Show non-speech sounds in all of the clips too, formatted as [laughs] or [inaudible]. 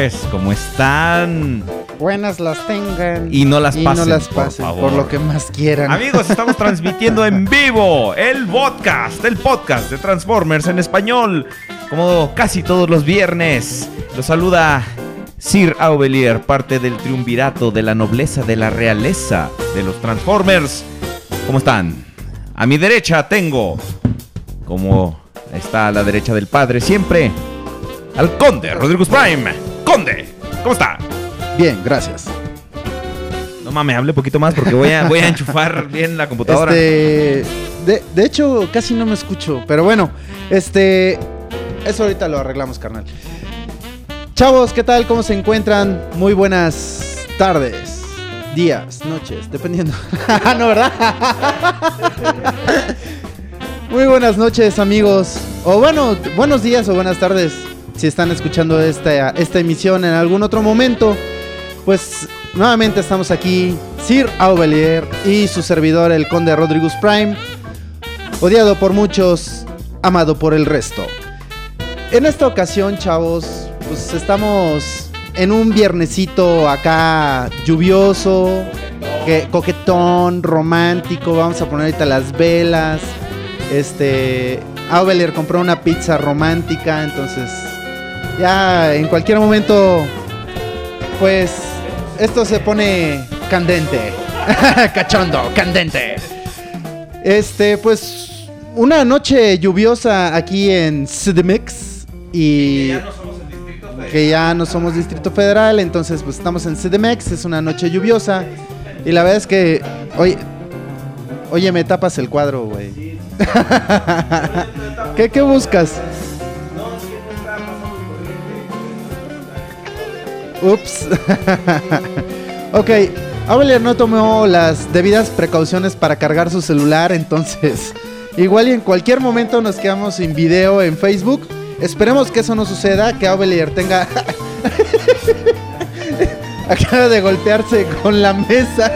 Noches, ¿cómo están? Buenas las tengan Y no las y pasen, no las por pasen, por, favor. lo que más quieran. Amigos, estamos [laughs] transmitiendo en vivo el podcast, el podcast de Transformers en español, como casi todos los viernes. Los saluda Sir Aubelier, parte del triunvirato de la nobleza de la realeza de los Transformers. ¿Cómo están? A mi derecha tengo, como está a la derecha del padre siempre, al conde Rodrigo Prime. Conde, ¿cómo está? Bien, gracias. No mames, hable un poquito más porque voy a, voy a [laughs] enchufar bien la computadora. Este, de, de hecho, casi no me escucho, pero bueno, este, eso ahorita lo arreglamos, carnal. Chavos, ¿qué tal? ¿Cómo se encuentran? Muy buenas tardes, días, noches, dependiendo. [laughs] no, ¿verdad? [laughs] Muy buenas noches, amigos. O bueno, buenos días o buenas tardes si están escuchando esta, esta emisión en algún otro momento. Pues nuevamente estamos aquí, Sir Aubelier y su servidor, el conde Rodrigus Prime, odiado por muchos, amado por el resto. En esta ocasión, chavos, pues estamos en un viernesito acá lluvioso, que, coquetón, romántico. Vamos a poner ahorita las velas. Este, Aubelier compró una pizza romántica, entonces ya en cualquier momento pues esto se pone candente. [laughs] Cachondo, candente. Este, pues una noche lluviosa aquí en CDMX y que ya no somos distrito federal, entonces pues estamos en CDMX, es una noche lluviosa y la verdad es que oye, oye, me tapas el cuadro, güey. [laughs] ¿Qué, ¿Qué buscas? Ups. [laughs] ok, Aubelier no tomó las debidas precauciones para cargar su celular, entonces [laughs] igual y en cualquier momento nos quedamos sin video en Facebook. Esperemos que eso no suceda, que Aubelier tenga... [laughs] Acaba de golpearse con la mesa.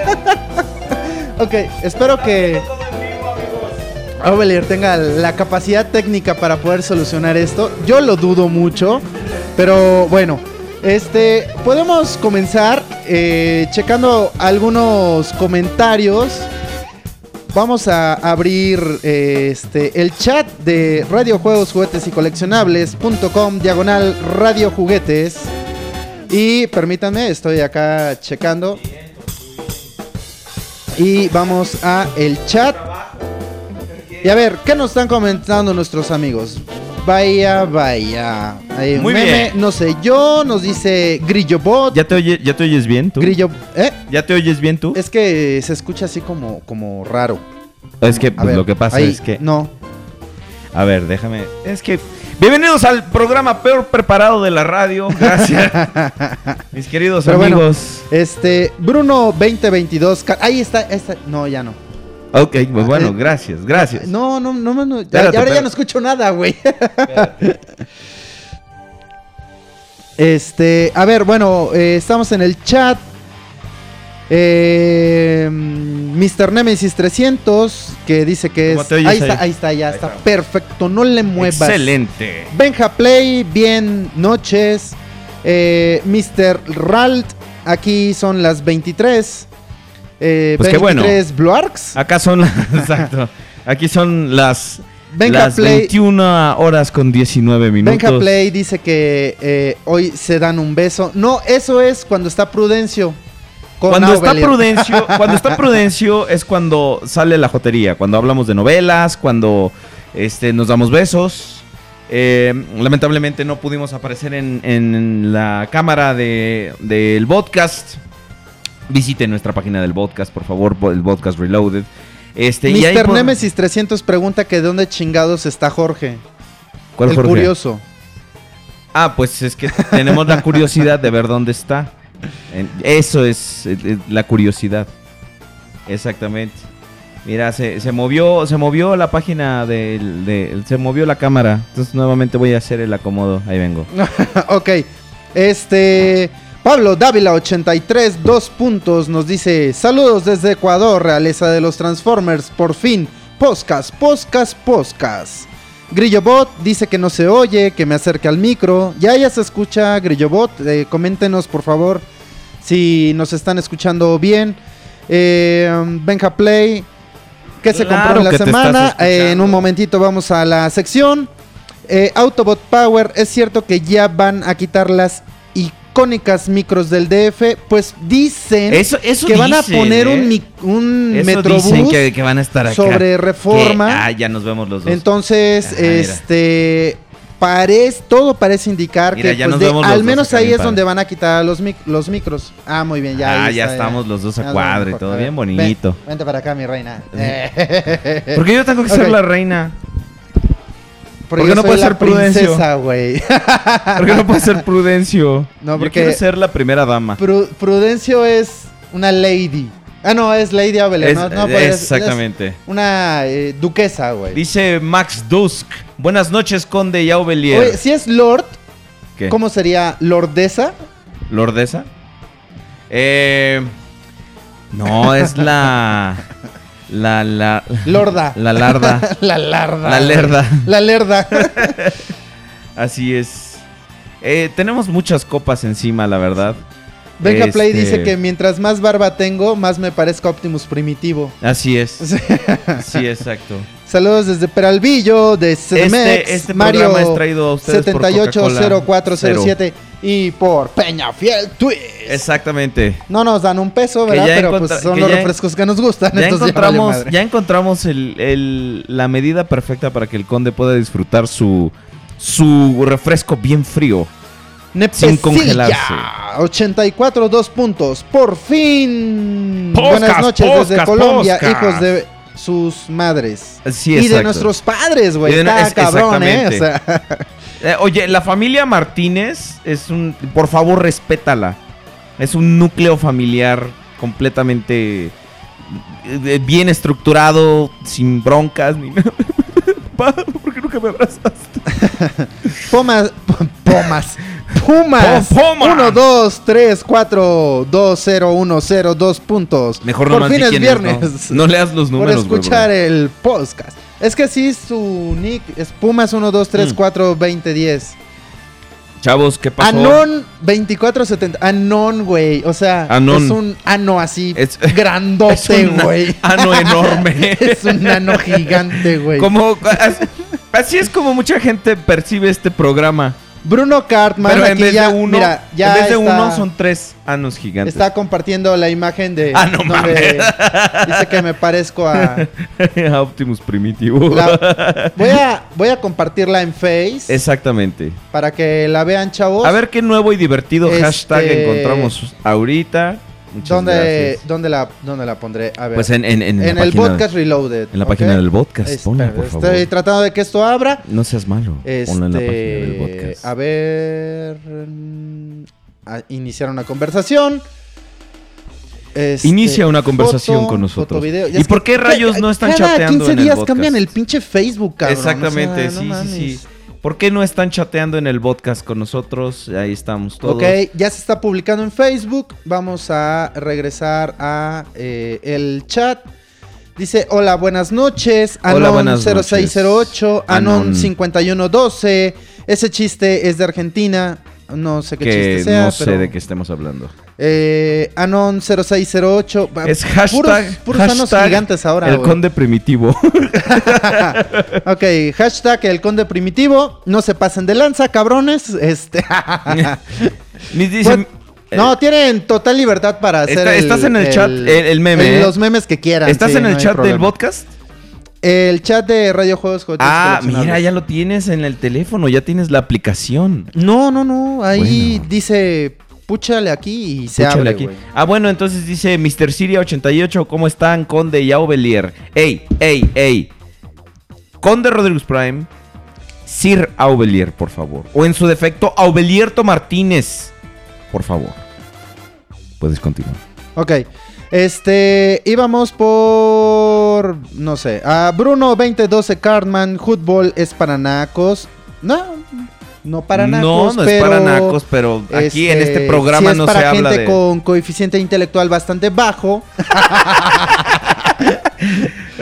ok, espero que Aubelier tenga la capacidad técnica para poder solucionar esto. Yo lo dudo mucho, pero bueno. Este, podemos comenzar eh, checando algunos comentarios. vamos a abrir eh, este, el chat de Radio Juegos, Juguetes y Coleccionables.com, diagonal Radio Juguetes. Y permítanme, estoy acá checando. Y vamos a el chat. Y a ver, ¿qué nos están comentando nuestros amigos? Vaya, vaya. Hay un Muy meme, bien. no sé yo, nos dice Grillo Bot. ¿Ya te, oye- ¿Ya te oyes bien tú? Grillo, ¿eh? ¿Ya te oyes bien tú? Es que se escucha así como, como raro. Es que pues, ver, lo que pasa ahí, es que... No. A ver, déjame... Es que... Bienvenidos al programa peor preparado de la radio. Gracias. [laughs] Mis queridos Pero bueno, amigos. Este, Bruno 2022. ca- Ahí está, esta- No, ya no. Ok, pues bueno, eh, gracias, gracias. No, no, no, no. no, ya- Espérate, ahora ya no escucho nada, güey. Este, a ver, bueno, eh, estamos en el chat. Eh, Mr. Nemesis 300, que dice que ¿Cómo es. ahí ahí? está, ahí está, ya Ahí está. está. Perfecto, no le muevas. Excelente. Benja Play, bien noches. Eh, Mr. Ralt, aquí son las 23. Eh, Pues qué bueno. 23 Bluarks. Acá son las... [laughs] Exacto. Aquí son las... Benja las Play. 21 horas con 19 minutos. Benja Play dice que eh, hoy se dan un beso. No, eso es cuando está Prudencio. con Cuando está. [laughs] Prudencio, cuando está Prudencio es cuando sale la jotería, cuando hablamos de novelas, cuando este, nos damos besos. Eh, lamentablemente no pudimos aparecer en, en la cámara de- del podcast. Visite nuestra página del podcast, por favor, el podcast Reloaded. Este, y ahí Mr. por- Nemesis 300 pregunta que de dónde chingados está Jorge. ¿Cuál el Jorge? curioso. Ah, pues es que tenemos la curiosidad de ver dónde está. Eso es la curiosidad. Exactamente. Mira, se, se movió, se movió la página del, de- se movió la cámara. Entonces nuevamente voy a hacer el acomodo. Ahí vengo. [laughs] ok. Este. Pablo Dávila 83, dos puntos, nos dice: Saludos desde Ecuador, realeza de los Transformers. Por fin, podcast, podcast, podcast. Grillobot dice que no se oye, que me acerque al micro. Ya, ya se escucha, Grillobot. Eh, coméntenos, por favor, si nos están escuchando bien. Eh, Benja Play, ¿qué se Claro compró en la que semana? Eh, en un momentito vamos a la sección. Eh, Autobot Power, es cierto que ya van a quitar las icónicas micros del DF, pues dicen Eso, eso que van a poner ¿eh? un, un Eso Metrobús dicen que, que van a estar acá. sobre reforma. Que- ah, ya nos vemos los dos. Entonces, Ajá, este parece todo parece indicar Mira, que pues, de- al menos ahí es donde van a quitar los, mic- los micros. Ah, muy bien, ya. ah, ahí ya está, estamos los dos a cuadro y todo bien bonito. ven, vente para acá, mi reina. Porque yo tengo que ser la reina. Porque ¿Por qué yo no puede ser Prudencio? princesa, güey. [laughs] Porque no puede ser Prudencio. No, Yo porque- quiero ser la primera dama. Pru- Prudencio es una lady. Ah, no, es Lady no, no, pues, es- exactamente. es una eh, duquesa, güey. Dice Max Dusk. Buenas noches, Conde y Aubelier. Oye, si es Lord, ¿Qué? ¿cómo sería? ¿Lordesa? ¿Lordesa? Eh, no, es la. [laughs] La. La. Lorda. [laughs] La larda. [laughs] la larda. La lerda. La lerda. [laughs] Así es. Eh, tenemos muchas copas encima, la verdad. Benja Play Este- dice que mientras más barba tengo, más me parezco Optimus Primitivo. Así es. Sí, exacto. Saludos desde Peralvillo, de CDMX, Este, este Mario programa es traído a ustedes por Coca-Cola 780407 y por Peña Fiel Twist. Exactamente. No nos dan un peso, ¿verdad? Pero pues son los refrescos que nos gustan. Ya encontramos, ya encontramos el- el- la medida perfecta para que el conde pueda disfrutar su, su refresco bien frío. Nepesilla, sin congelarse. 84, dos puntos. Por fin. Buenas noches desde Colombia, hijos de sus madres. Sí, y de exacto. nuestros padres, güey. Está es- cabrón, ¿eh? O exactamente. sea, [laughs] Eh, oye, la familia Martínez es un... Por favor, respétala. Es un núcleo familiar completamente eh, bien estructurado, sin broncas ni [laughs] nada. ¿por qué nunca me abrazaste? [laughs] Pomas. Pomas. Pumas. Pumas. 1, 2, 3, 4, 2, 0, 1, 0, 2 puntos. Mejor Por nomás fin es viernes. Es, [laughs] ¿no? No leas los Por números, güey, escuchar bro. el podcast. Es que sí, su nick es Pumas 1, 2, 3, Mm. 4, 20, 10. Chavos, ¿qué pasó? Anon 2470. Anon, güey. O sea, Anon. es un ano así Es- [laughs] grandote, güey. [laughs] ano enorme. es un ano gigante, güey. Como, as- así es como mucha gente percibe este programa. Bruno Cartman, Pero en vez ya, de uno, mira, ya en vez de está, uno son tres anos gigantes. está compartiendo la imagen de Ah, no donde mames. dice que me parezco a [laughs] A Optimus Primitivo. la- [laughs] voy a voy a compartirla en Face Exactamente. para que la vean, chavos. A ver qué nuevo y divertido Este- hashtag encontramos ahorita. Muchas dónde gracias. dónde la dónde la pondré, a ver. Pues en, en, en, en la el página- podcast Reloaded. En la página del podcast. Espera, Ponla, por favor. Estoy tratando de que esto abra. No seas malo. Ponla en la página del Este, podcast. a ver, mm, a iniciar una conversación. Este, Inicia una conversación foto, con nosotros. video. ¿Y por qué rayos no están cada chateando 15 en el días podcast? cambian el pinche Facebook, cabrón. Exactamente, o sea, no sí, mames. sí, sí. ¿Por qué no están chateando en el podcast con nosotros? Ahí estamos todos. Ok, ya se está publicando en Facebook. Vamos a regresar a eh, el chat. Dice, hola, buenas noches. Hola, Anon buenas 0608, Anon Anon. 5112. Ese chiste es de Argentina. No sé qué que chiste sea, no sé pero- de qué estemos hablando. Eh, Anon 0608. Va- Es hashtag, Puros, puros anos hashtag gigantes ahora. el conde primitivo. [laughs] ok, hashtag el conde primitivo. No se pasen de lanza, cabrones. Este. [laughs] Ni dicen, Pues, no, tienen total libertad para hacer. Está- el- estás en el chat, el- el meme, ¿eh? Los memes que quieran. ¿Estás sí, en el chat del podcast? El chat de Radio Juegos Ah, mira, ya lo tienes en el teléfono, ya tienes la aplicación. No, no, no. Ahí Bueno. dice. Púchale aquí y se Escúchale abre, aquí. Ah, bueno, entonces dice Mr. Siria88, ¿cómo están, Conde y Aubelier? Ey, ey, ey. Conde Rodríguez Prime, Sir Aubelier, por favor. O en su defecto, Aubelierto Martínez, por favor. Puedes continuar. Ok. Este, íbamos por, no sé, a Bruno 2012 Cartman, fútbol es para nacos. No, no para no, nacos, no es pero, para nacos, pero aquí en este programa sí es no para se habla gente de... con coeficiente intelectual bastante bajo. [laughs]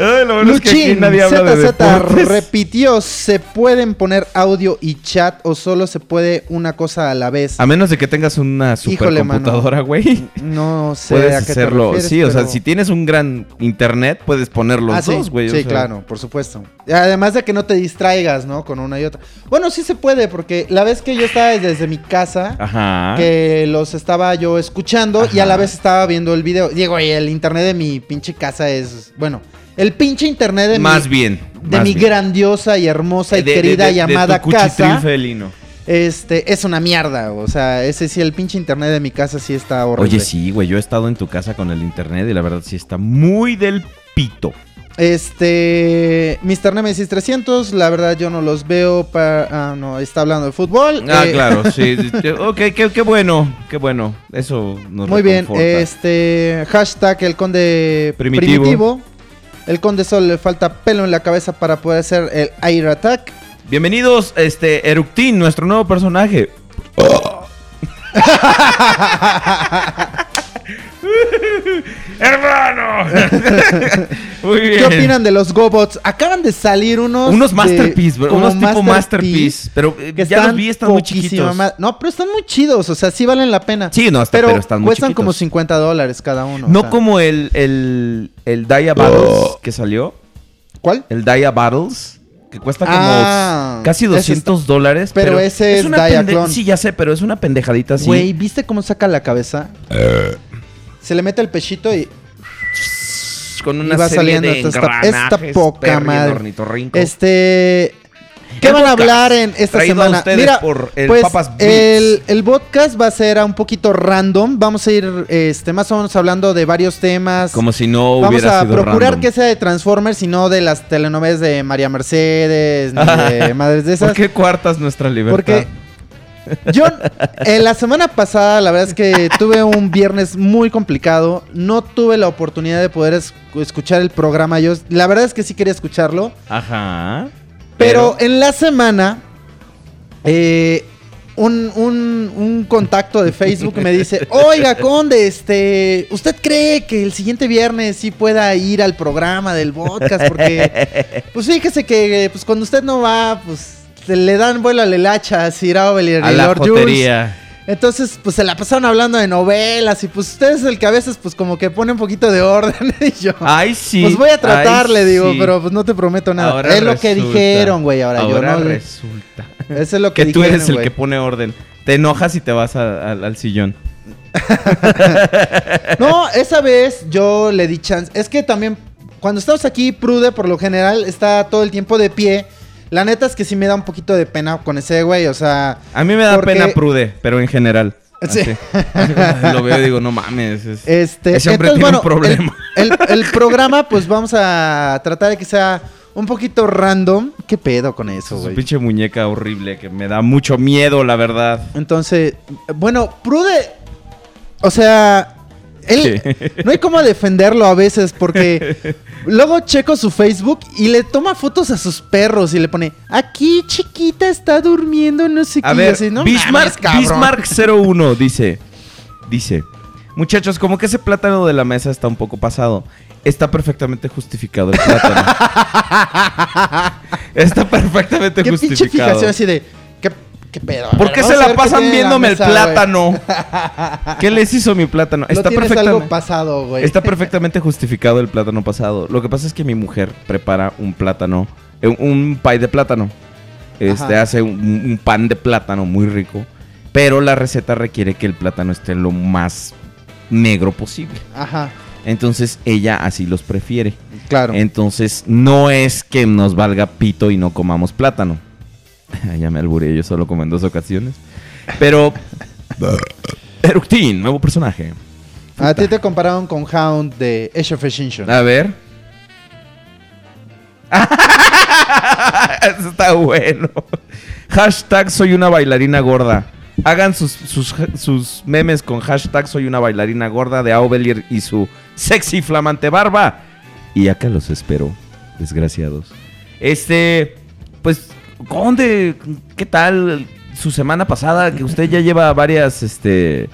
Ay, lo bueno es que aquí Luchín, nadie habla de ZZ deportes. repitió, ¿se pueden poner audio y chat o solo se puede una cosa a la vez? A menos de que tengas una supercomputadora, güey. No sé Puedes a qué te hacerlo. refieres, sí, o sea, si tienes un gran internet, puedes poner los Ah, dos, güey. Sí, sea. claro, por supuesto. Además de que no te distraigas, ¿no? Con una y otra. Bueno, sí se puede, porque la vez que yo estaba desde mi casa, Ajá. que los estaba yo escuchando y a la vez estaba viendo el video. Digo, y el internet de mi pinche casa es, bueno, el pinche internet de Más mi, bien. de más mi bien. grandiosa y hermosa y De- querida de- de llamada tu casa, felino. este, es una mierda. O sea, ese sí, el pinche internet de mi casa sí está horrible. Oye, sí, güey. Yo he estado en tu casa con el internet y la verdad sí está muy del pito. Este, Mr. Nemesis 300, la verdad yo no los veo para... Ah, no, está hablando de fútbol. Ah, Eh, claro, [laughs] sí. ok, qué, qué bueno, qué bueno. Eso nos Muy bien, este, hashtag el conde Primitivo. primitivo. El conde solo le falta pelo en la cabeza para poder hacer el air attack. Bienvenidos, este, Eructín, nuestro nuevo personaje. [laughs] [laughs] ¡Hermano! [laughs] Muy bien. ¿Qué opinan de los GoBots? Acaban de salir unos... Unos de- Masterpiece, bro, unos tipo Masterpiece. Pero eh, Que ya los vi, están muy chiquitos. No, pero están muy chidos, o sea, sí valen la pena. Sí, no, hasta- pero, pero están muy cuestan chiquitos. como 50 dólares cada uno. o No sea. como el, el, el Dia Battles que salió. ¿Cuál? El Dia Battles. Que cuesta como Ah, casi ese 200 dólares. pero ese es una Dia pende- Clone. Sí, ya sé, pero es una pendejadita así. Güey, ¿viste cómo saca la cabeza? Se le mete el pechito y Con una va serie saliendo de esta, poca madre. Este. ¿Qué El van a hablar en esta traído a semana? ustedes Mira, por el pues Papas el, el podcast va a ser a un poquito random. Vamos a ir este, más o menos hablando de varios temas. Como si no Vamos hubiera a sido procurar random. que sea de Transformers y no de las telenovelas de María Mercedes, ni de [laughs] madres de esas. ¿Por qué cuartas nuestra libertad? Porque yo en la semana pasada, la verdad es que tuve un viernes muy complicado. No tuve la oportunidad de poder es- escuchar el programa. Yo, la verdad es que sí quería escucharlo. Ajá. Pero, en la semana, eh, un, un- un contacto de Facebook me dice: [laughs] Oiga, Conde, este, ¿usted cree que el siguiente viernes sí pueda ir al programa del podcast? Porque, pues fíjese que pues, cuando usted no va, pues le dan vuelo a la hilacha a Sir Aubelier A y la Lord Jules. Entonces, pues se la pasaron hablando de novelas y pues usted es el que a veces pues como que pone un poquito de orden [laughs] y yo. Ay, sí. pues voy a tratar, le digo, sí. pero pues no te prometo nada. Ahora es lo que dijeron, güey, ahora, yo no. resulta. [laughs] Eso es lo que, Que tú dijeron, eres el que pone orden. Te enojas y te vas a- a- al sillón. [laughs] No, esa vez yo le di chance. Es que también, cuando estamos aquí, Prude, por lo general, está todo el tiempo de pie. La neta es que sí me da un poquito de pena con ese güey, o sea. A mí me da Porque- pena Prude, pero en general. Sí. Lo veo y digo, no mames. es- Este, Ese hombre entonces, tiene un bueno, el- problema. El, el [laughs] programa, pues vamos a tratar de que sea un poquito random. ¿Qué pedo con eso, güey? pinche muñeca horrible que me da mucho miedo, la verdad. Entonces, bueno, Prude, o sea, él, no hay cómo defenderlo a veces porque [laughs] luego checo su Facebook y le toma fotos a sus perros y le pone, aquí chiquita está durmiendo, no sé qué. A y ver, así, "No Bismarck, mames, cabrón". Bismarck 01 dice, dice, muchachos, como que ese plátano de la mesa está un poco pasado. Está perfectamente justificado el plátano. [laughs] está perfectamente ¿Qué pinche justificado. fijación así de, ¿qué, qué pedo? A ¿Por ver, qué se la pasan la viéndome el plátano? [laughs] ¿Qué les hizo mi plátano? Está perfectamente, pasado, güey. está perfectamente justificado el plátano pasado. Lo que pasa es que mi mujer prepara un plátano, eh, un pie de plátano. Este Ajá. hace un, un pan de plátano muy rico, pero la receta requiere que el plátano esté lo más negro posible. Ajá, Entonces ella así los prefiere. claro. Entonces no es que nos valga pito y no comamos plátano. [laughs] ya me alburé, yo solo como en dos ocasiones. Pero... [laughs] Eructin, nuevo personaje. A ti te compararon con Hound de Age of Extinction. A ver. [laughs] Eso está bueno. Hashtag soy una bailarina gorda. Hagan sus, sus, sus memes con hashtag soy una bailarina gorda de Aubelier y su sexy flamante barba. Y acá los espero, desgraciados. Este, pues, Conde, ¿qué tal su semana pasada? Que usted ya lleva varias, este,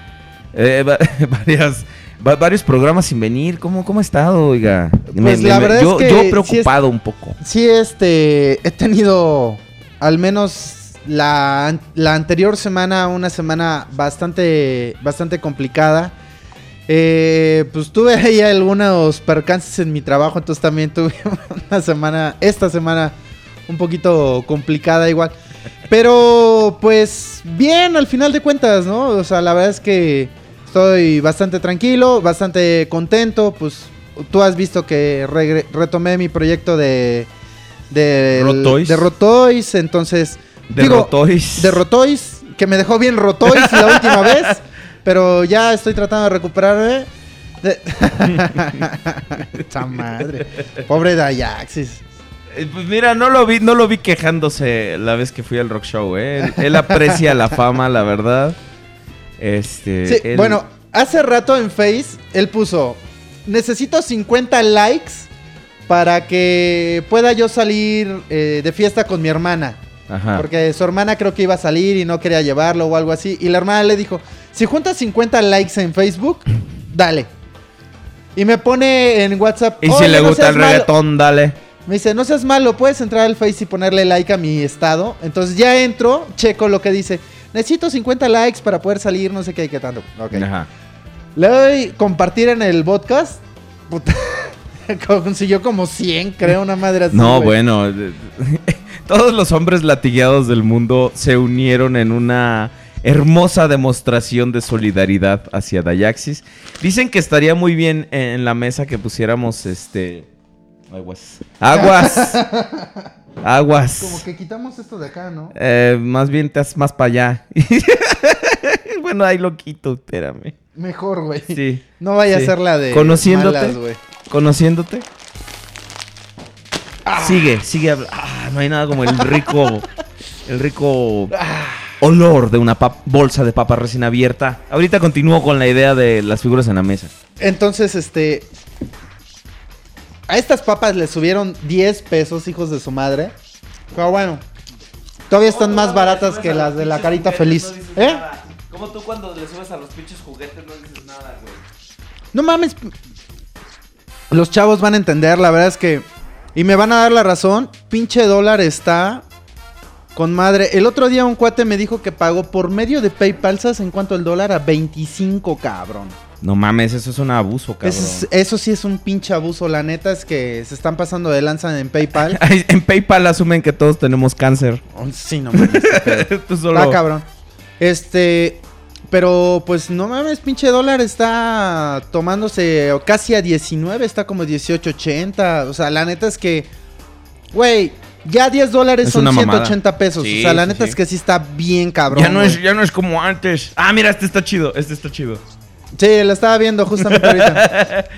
eh, va- [laughs] varias, va- varios programas sin venir. ¿Cómo, cómo ha estado, oiga? Pues la verdad yo, es que yo sí es- preocupado un poco. Sí, este, he tenido al menos la, la anterior semana, una semana bastante, bastante complicada. Eh, pues tuve ahí algunos percances en mi trabajo, entonces también tuve [laughs] una semana, esta semana, un poquito complicada igual. Pero pues bien, al final de cuentas, ¿no? O sea, la verdad es que estoy bastante tranquilo, bastante contento. Pues tú has visto que retomé mi proyecto de... De Rotoys. De Rotoys, entonces... De digo, Rotoys. De Rotoys, que me dejó bien Rotoys la última vez. [laughs] Pero ya estoy tratando de recuperarme. De... [laughs] [laughs] Esa madre. Pobre Dayaxis. Eh, Pues mira, no lo vi, no lo vi quejándose la vez que fui al rock show, ¿eh? Él, él aprecia la fama, la verdad. Este. Sí, él- bueno, hace rato en Face él puso: Necesito 50 likes para que pueda yo salir eh, de fiesta con mi hermana. Ajá. Porque su hermana creo que iba a salir y no quería llevarlo o algo así. Y la hermana le dijo: Si juntas 50 likes en Facebook, dale. Y me pone en WhatsApp. Y si "Oye, le gusta el malo". reggaetón, dale. Me dice, no seas malo, puedes entrar al Face y ponerle like a mi estado. Entonces ya entro, checo lo que dice. Necesito 50 likes para poder salir, no sé qué, qué tanto. Ok. Ajá. Le doy compartir en el podcast. Puta, [laughs] consiguió como 100, creo, una madre así. No, bueno. [laughs] Todos los hombres latigueados del mundo se unieron en una hermosa demostración de solidaridad hacia Dayaxis. Dicen que estaría muy bien en la mesa que pusiéramos este. Aguas. Aguas. [laughs] Aguas. Como que quitamos esto de acá, ¿no? Eh, más bien te haces más para allá. [laughs] bueno, ahí lo quito, espérame. Mejor, güey. Sí. No vaya Sí. a ser la de. Conociéndote. malas, güey. Conociéndote. Sigue, sigue. habla- Ah, no hay nada como el rico. [laughs] el rico olor de una bolsa de papa recién abierta. Ahorita continúo con la idea de las figuras en la mesa. Entonces, este. A estas papas le subieron 10 pesos, hijos de su madre. Pero bueno, todavía están más baratas que las de la carita feliz. ¿Eh? Como tú cuando le subes a los pinches juguetes no dices nada, güey. No mames. Los chavos van a entender, la verdad es que. Y me van a dar la razón. Pinche dólar está Con madre. El otro día un cuate me dijo que pagó por medio de PayPal, ¿sabes en cuánto el dólar? A 25, cabrón. No mames, eso es un abuso, cabrón. Eso, es- eso sí es un pinche abuso. La neta es que se están pasando de lanza en PayPal. [laughs] Ay, en PayPal asumen que todos tenemos cáncer. Oh, sí, no mames. [laughs] Tú solo. Está cabrón. Este. Pero pues no mames, pinche dólar está tomándose casi a 19, está como 18.80. O sea, la neta es que, güey, ya 10 dólares Es son una mamada. 180 pesos. Sí, o sea, la neta sí. es que sí está bien cabrón. ya, no es, ya no es como antes. Ah, mira, este está chido. Este está chido. Sí, la estaba viendo justamente ahorita.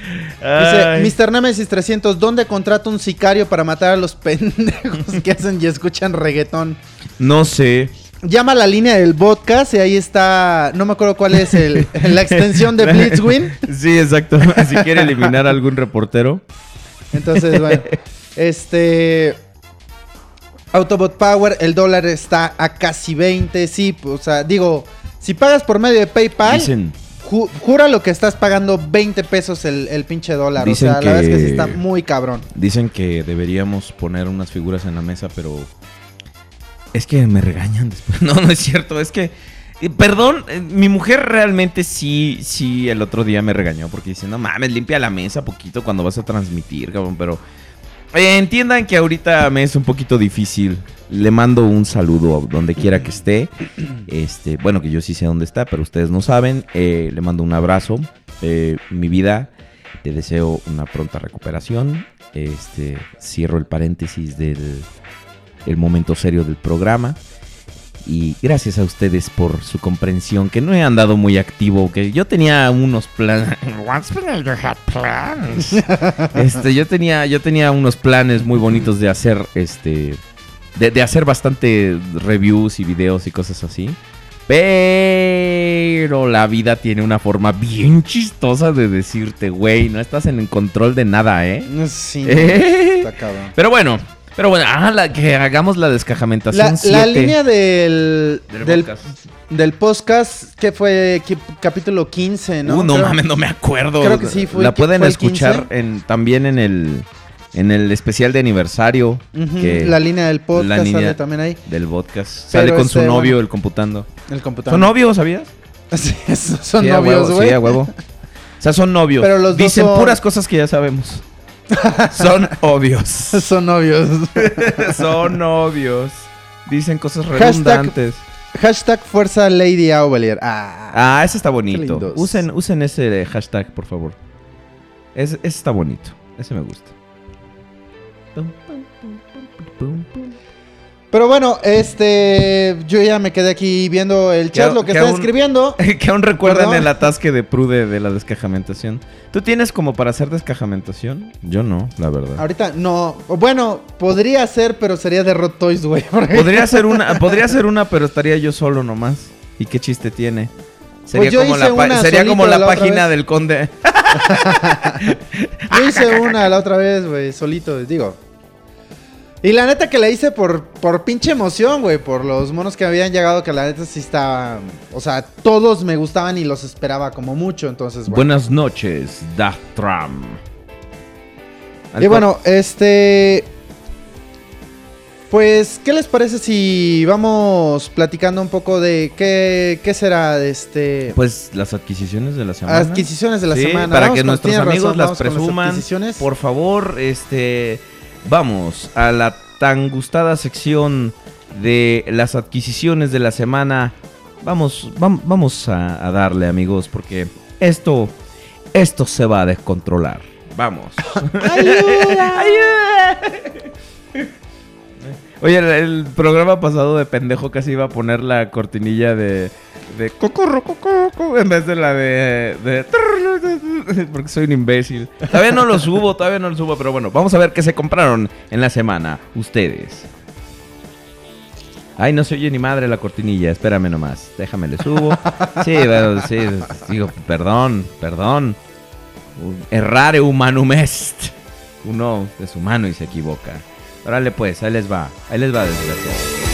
[laughs] Dice, Mr. Nemesis 300, ¿dónde contrata un sicario para matar a los pendejos que hacen y escuchan reggaetón? No sé. Llama a la línea del podcast y ahí está, no me acuerdo cuál es el, la extensión de Blitzwin. [laughs] Sí, exacto. [laughs] si quiere eliminar a algún reportero. Entonces, bueno, este... Autobot Power, el dólar está a casi 20, sí, o sea, digo, si pagas por medio de PayPal, Dicen, ju- jura lo que estás pagando 20 pesos el, el pinche dólar, Dicen o sea, la verdad es que sí que- está muy cabrón. dicen que deberíamos poner unas figuras en la mesa, pero es que me regañan después. [laughs] No, no es cierto. Es que, eh, perdón, eh, mi mujer realmente sí, sí, el otro día me regañó porque dice, no mames, limpia la mesa poquito cuando vas a transmitir, cabrón, pero eh, entiendan que ahorita me es un poquito difícil. Le mando un saludo donde quiera que esté. Este, bueno, que yo sí sé dónde está, pero ustedes no saben. Eh, le mando un abrazo. Eh, mi vida, te deseo una pronta recuperación. Este, cierro el paréntesis del el momento serio del programa. Y gracias a ustedes por su comprensión, que no he andado muy activo, que yo tenía unos planes. [laughs] [laughs] Este, yo tenía, yo tenía unos planes muy bonitos de hacer, este, de, de hacer bastante reviews y videos y cosas así. Pero la vida tiene una forma bien chistosa de decirte, güey, no estás en el control de nada, ¿eh? Sí, [laughs] ¿Eh? está. Pero bueno, pero bueno, ah, la, que hagamos la descajamentación La, la línea del, del del, podcast. del podcast, que fue capítulo 15, ¿no? Uh, no Creo- mames, no me acuerdo. creo que sí, fue La pueden fue escuchar en, también en el, en el especial de aniversario que- La línea del podcast la línea- sale también ahí. del podcast. Sale con su este, novio, bueno. el computando. El computador. ¿Son novios, sabías? [laughs] Sí, son Sí, novios, güey. Sí, a huevo. O sea, son novios. Pero los dos Dicen son- puras cosas que ya sabemos. [laughs] son obvios. [laughs] son novios. son novios. Dicen cosas redundantes. Hashtag Fuerza Lady Aubelier. Ah, Ah, ese está bonito. Usen, usen ese hashtag, por favor. Ese, ese está bonito. Ese me gusta. Pero bueno, este. Yo ya me quedé aquí viendo el chat, Que- lo que, que están aún- escribiendo. [laughs] que aún recuerdan Perdón. el atasque de Prude de la descajamentación. ¿Tú tienes como para hacer descajamentación? Yo no, la verdad. Ahorita no. Bueno, podría ser, pero sería de Rot Toys, güey. [laughs] Podría ser una, podría ser una, pero estaría yo solo nomás. ¿Y qué chiste tiene? Sería Pues yo como hice la, pa- una sería como la, la página del conde. [laughs] Yo hice una la otra vez, güey, solito, digo. Y la neta que la hice por, por pinche emoción, güey, por los monos que habían llegado, que la neta sí estaba... O sea, todos me gustaban y los esperaba como mucho, entonces, bueno. Buenas noches, Dachtram. Y bueno, este... Pues, ¿qué les parece si vamos platicando un poco de qué, qué será de este... Pues las adquisiciones de la semana. adquisiciones de la Sí, semana? Para Vamos que nuestros amigos razón, las presuman. adquisiciones. Por favor, este. Vamos a la tan gustada sección de las adquisiciones de la semana. Vamos, vam- vamos a, a darle, amigos, porque esto. Esto se va a descontrolar. Vamos. [laughs] [laughs] ¡Ayuda! Oye, el, el programa pasado de pendejo casi iba a poner la cortinilla de. De cocorro, cococo, en vez de la de, de. Porque soy un imbécil. Todavía no lo subo, todavía no lo subo, pero bueno, vamos a ver qué se compraron en la semana. Ustedes. Ay, no se oye ni madre la cortinilla, espérame nomás. Déjame, le subo. Sí, bueno, sí, digo, perdón, perdón. Errare humanum est. Uno es humano y se equivoca. Órale pues, ahí les va. Ahí les va, desgraciado.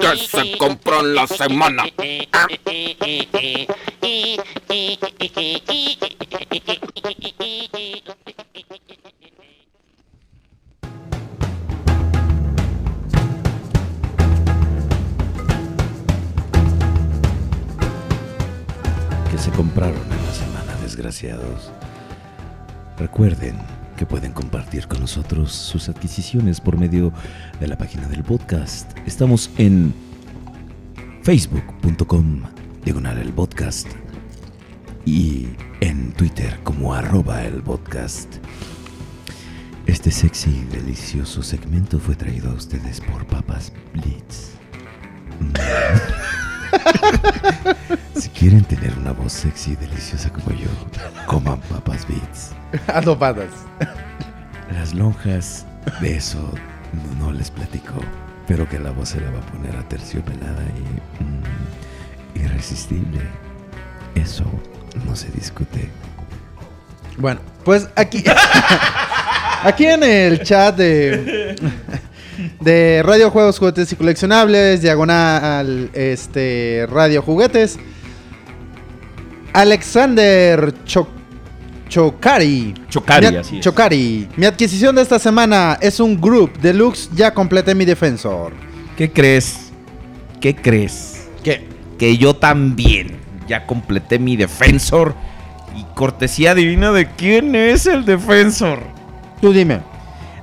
que se compró en la semana. Que se compraron en la semana, desgraciados. Recuerden que pueden compartir con nosotros sus adquisiciones por medio de la página del podcast. Estamos en facebook.com diagonal el podcast y en Twitter como arroba el podcast. Este sexy y delicioso segmento fue traído a ustedes por Papas Blitz. [laughs] si quieren tener una voz sexy y deliciosa como yo, coman Papas Blitz. [laughs] Adobadas. Las lonjas, de eso no, no les platico, pero que la voz se la va a poner a terciopelada y mm, irresistible. Eso no se discute. Bueno, pues aquí. [laughs] aquí en el chat de. De Radio Juegos, Juguetes y Coleccionables, diagonal este, Radio Juguetes. Alexander Cho- Chocari. Chocari, Mi así es. Chocari. Mi adquisición de esta semana es un Group Deluxe. Ya completé mi defensor. ¿Qué crees? ¿Qué crees? ¿Qué? Que yo también ya completé mi defensor. Y cortesía divina de quién es el defensor. Tú dime.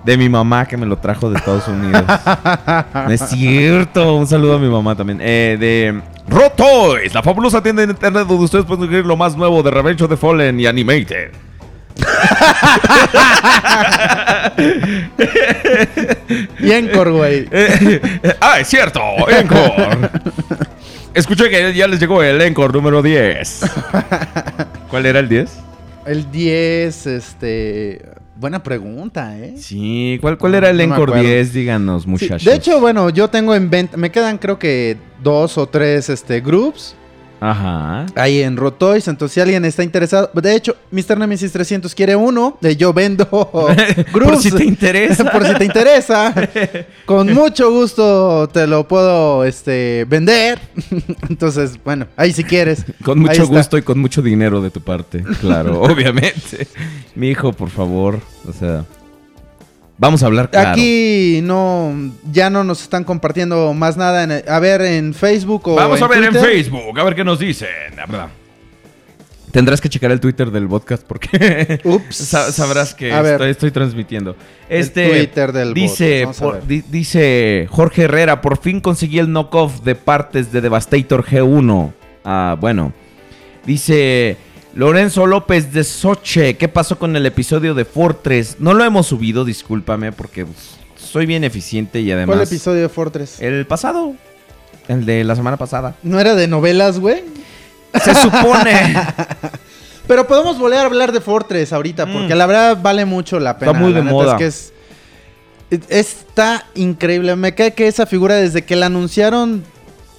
De mi mamá que me lo trajo de Estados Unidos. [laughs] No es cierto. Un saludo a mi mamá también. Eh, de Rotoys, la fabulosa tienda de internet donde ustedes pueden adquirir lo más nuevo de Revenge of the Fallen y Animated. Y Encore, güey. [laughs] Eh, eh, ah, es cierto, Encore. Escuché que ya les llegó el Encore número 10. ¿Cuál era el 10? El 10, este. Buena pregunta, ¿eh? Sí, ¿cuál, cuál era el No me Encore acuerdo. 10? Díganos, Sí, muchachos. de hecho, bueno, yo tengo en venta. Me quedan, creo que dos o tres este, groups Ajá. ahí en Rotoys. Entonces, si alguien está interesado. De hecho, Mr. Nemesis 300 quiere uno. eh, yo vendo. [laughs] Por si te interesa. [laughs] Por si te interesa. [laughs] Con mucho gusto te lo puedo este, vender. Entonces, bueno, ahí si quieres. Con mucho está. gusto y con mucho dinero de tu parte, claro, obviamente. Mi hijo, por favor, o sea, vamos a hablar claro. Aquí no, ya no nos están compartiendo más nada. En, a ver, en Facebook o Vamos a ver en. Facebook, a ver qué nos dicen. La verdad. Tendrás que checar el Twitter del podcast porque [laughs] Ups. sa- sabrás que A ver. estoy, estoy transmitiendo. Este Twitter del dice, bot. Vamos a por- ver. di- dice Jorge Herrera, por fin conseguí el knockoff de partes de Devastator G1. Ah, bueno. Dice Lorenzo López de Soche, ¿qué pasó con el episodio de Fortress? No lo hemos subido, discúlpame, porque pues, soy bien eficiente y además... ¿Cuál episodio de Fortress? El pasado. El de la semana pasada. ¿No era de novelas, güey? Se supone. [laughs] Pero podemos volver a hablar de Fortress ahorita, porque Mm. la verdad vale mucho la pena. Está muy de moda. Es que es- está increíble. Me cae que esa figura, desde que la anunciaron,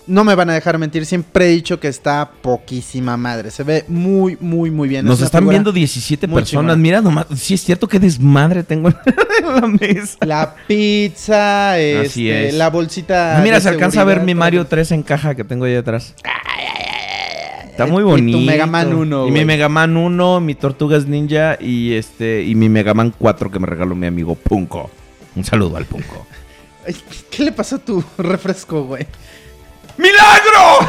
no me van a dejar mentir. Siempre he dicho que está poquísima madre. Se ve muy, muy, muy bien. Nos están viendo 17 muy personas. chingona. Mira nomás. Sí, es cierto que desmadre tengo [laughs] en la mesa. La pizza, este, es. la bolsita. Ah, Mira, se alcanza a ver mi. Mario 3 en caja que tengo ahí atrás. Está muy Y tu bonito. Mega Man 1, Y mi. Mega Man 1, mi Tortugas Ninja y este y mi Mega Man 4 que me regaló mi amigo Punko. Un saludo al Punko. [laughs] ¿Qué le pasó a tu [laughs] refresco, güey? ¡Milagro!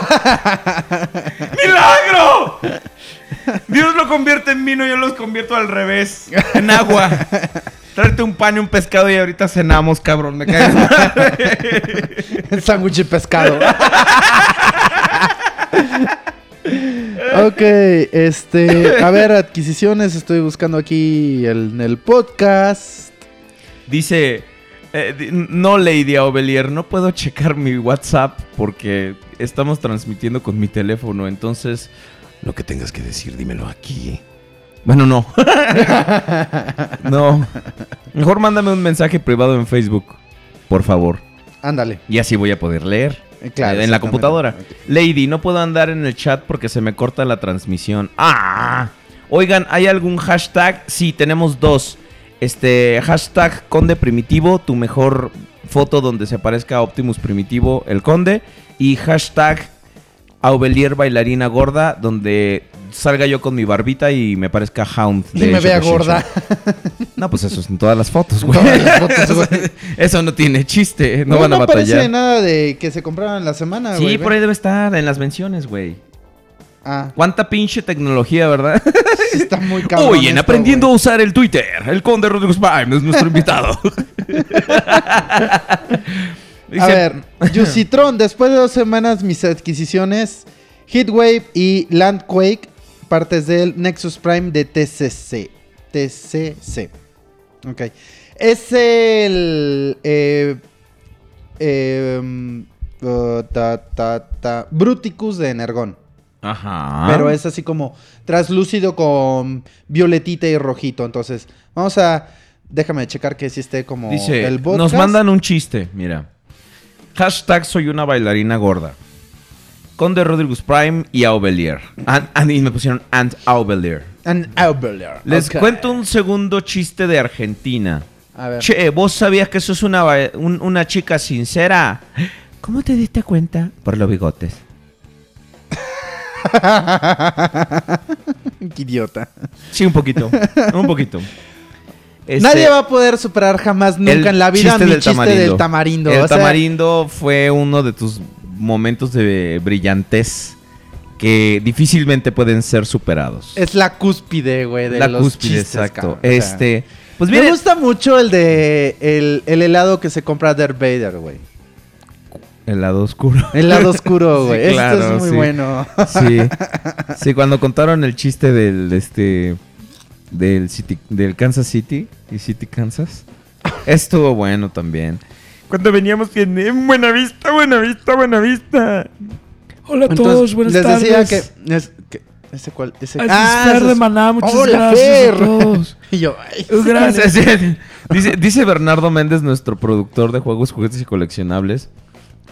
¡Milagro! Dios lo convierte en vino, yo los convierto al revés. En agua. Tráete un pan y un pescado y ahorita cenamos, cabrón. Me caes mal. El [laughs] sándwich y pescado. ok, este. A ver, adquisiciones. Estoy buscando aquí el, en el podcast. Dice, eh, no Lady Ovelier, no puedo [laughs] checar mi WhatsApp porque estamos transmitiendo con mi teléfono, entonces... Lo que tengas que decir, dímelo aquí. Bueno, no. [laughs] no. Mejor mándame un mensaje privado en Facebook, por favor. Ándale. Y así voy a poder leer. Eh, claro, en la computadora. Lady, no puedo andar en el chat porque se me corta la transmisión. Ah. Oigan, ¿hay algún hashtag? Sí, tenemos dos. Este, hashtag Conde Primitivo, tu mejor foto donde se aparezca Optimus Primitivo, el Conde. Y hashtag Aubelier Bailarina Gorda, donde salga yo con mi barbita y me parezca Hound. Y de me vea gorda. No, pues eso es en todas las fotos, güey. Todas las fotos, [laughs] güey. eso no tiene chiste, no, No, van a no batallar. aparece nada de que se compraron en la semana, Sí, güey. por ahí debe estar, en las menciones, güey. Ah, ¿Cuánta pinche tecnología, verdad? está muy cabrón. Hoy en esto, Aprendiendo a usar el Twitter, el Conde Rodrigo Prime es nuestro invitado. [laughs] Dice- A ver, [laughs] Jusitron, después de dos semanas mis adquisiciones, Heatwave y Landquake, partes del Nexus Prime de TCC. TCC. Ok. Es el... eh, eh, mm, uh, ta, ta, ta, Bruticus de Energon. Ajá. Pero es así como traslúcido con violetita y rojito. Entonces, vamos a... Déjame checar que esté como Dice, el nos podcast. mandan un chiste, mira. Hashtag soy una bailarina gorda. Conde Rodriguez Prime y Aubelier. And, and- y me pusieron and Aubelier. An Aubelier. Les cuento un segundo chiste de Argentina. A ver. Che, ¿vos sabías que sos una, un- una chica sincera? ¿Cómo te diste cuenta? Por los bigotes. [laughs] Qué idiota. Sí, un poquito. un poquito. [laughs] Este, Nadie va a poder superar jamás nunca en la vida chiste mi del chiste tamarindo. del tamarindo. El o sea, tamarindo fue uno de tus momentos de brillantez que difícilmente pueden ser superados. es la cúspide, güey, de la los cúspide, chistes, exacto. cabrón. O sea, este, pues me gusta mucho el de el, el helado que se compra Darth Vader, güey. El lado oscuro. El lado oscuro, [laughs] Sí, güey. Esto claro, es muy sí. bueno. Sí. [laughs] Sí, cuando contaron el chiste del este del City del Kansas City y City Kansas. Estuvo bueno también. Cuando veníamos en, en Buenavista, Buenavista, Buenavista. Hola a Entonces, todos, buenas les tardes. decía que, es- que- ese cuál, ese Así Ah, Fer de Maná, muchas Hola, gracias Fer. a todos. [laughs] Y yo, ay, Gracias. Dice, dice Bernardo Méndez, nuestro productor de juegos, juguetes y coleccionables,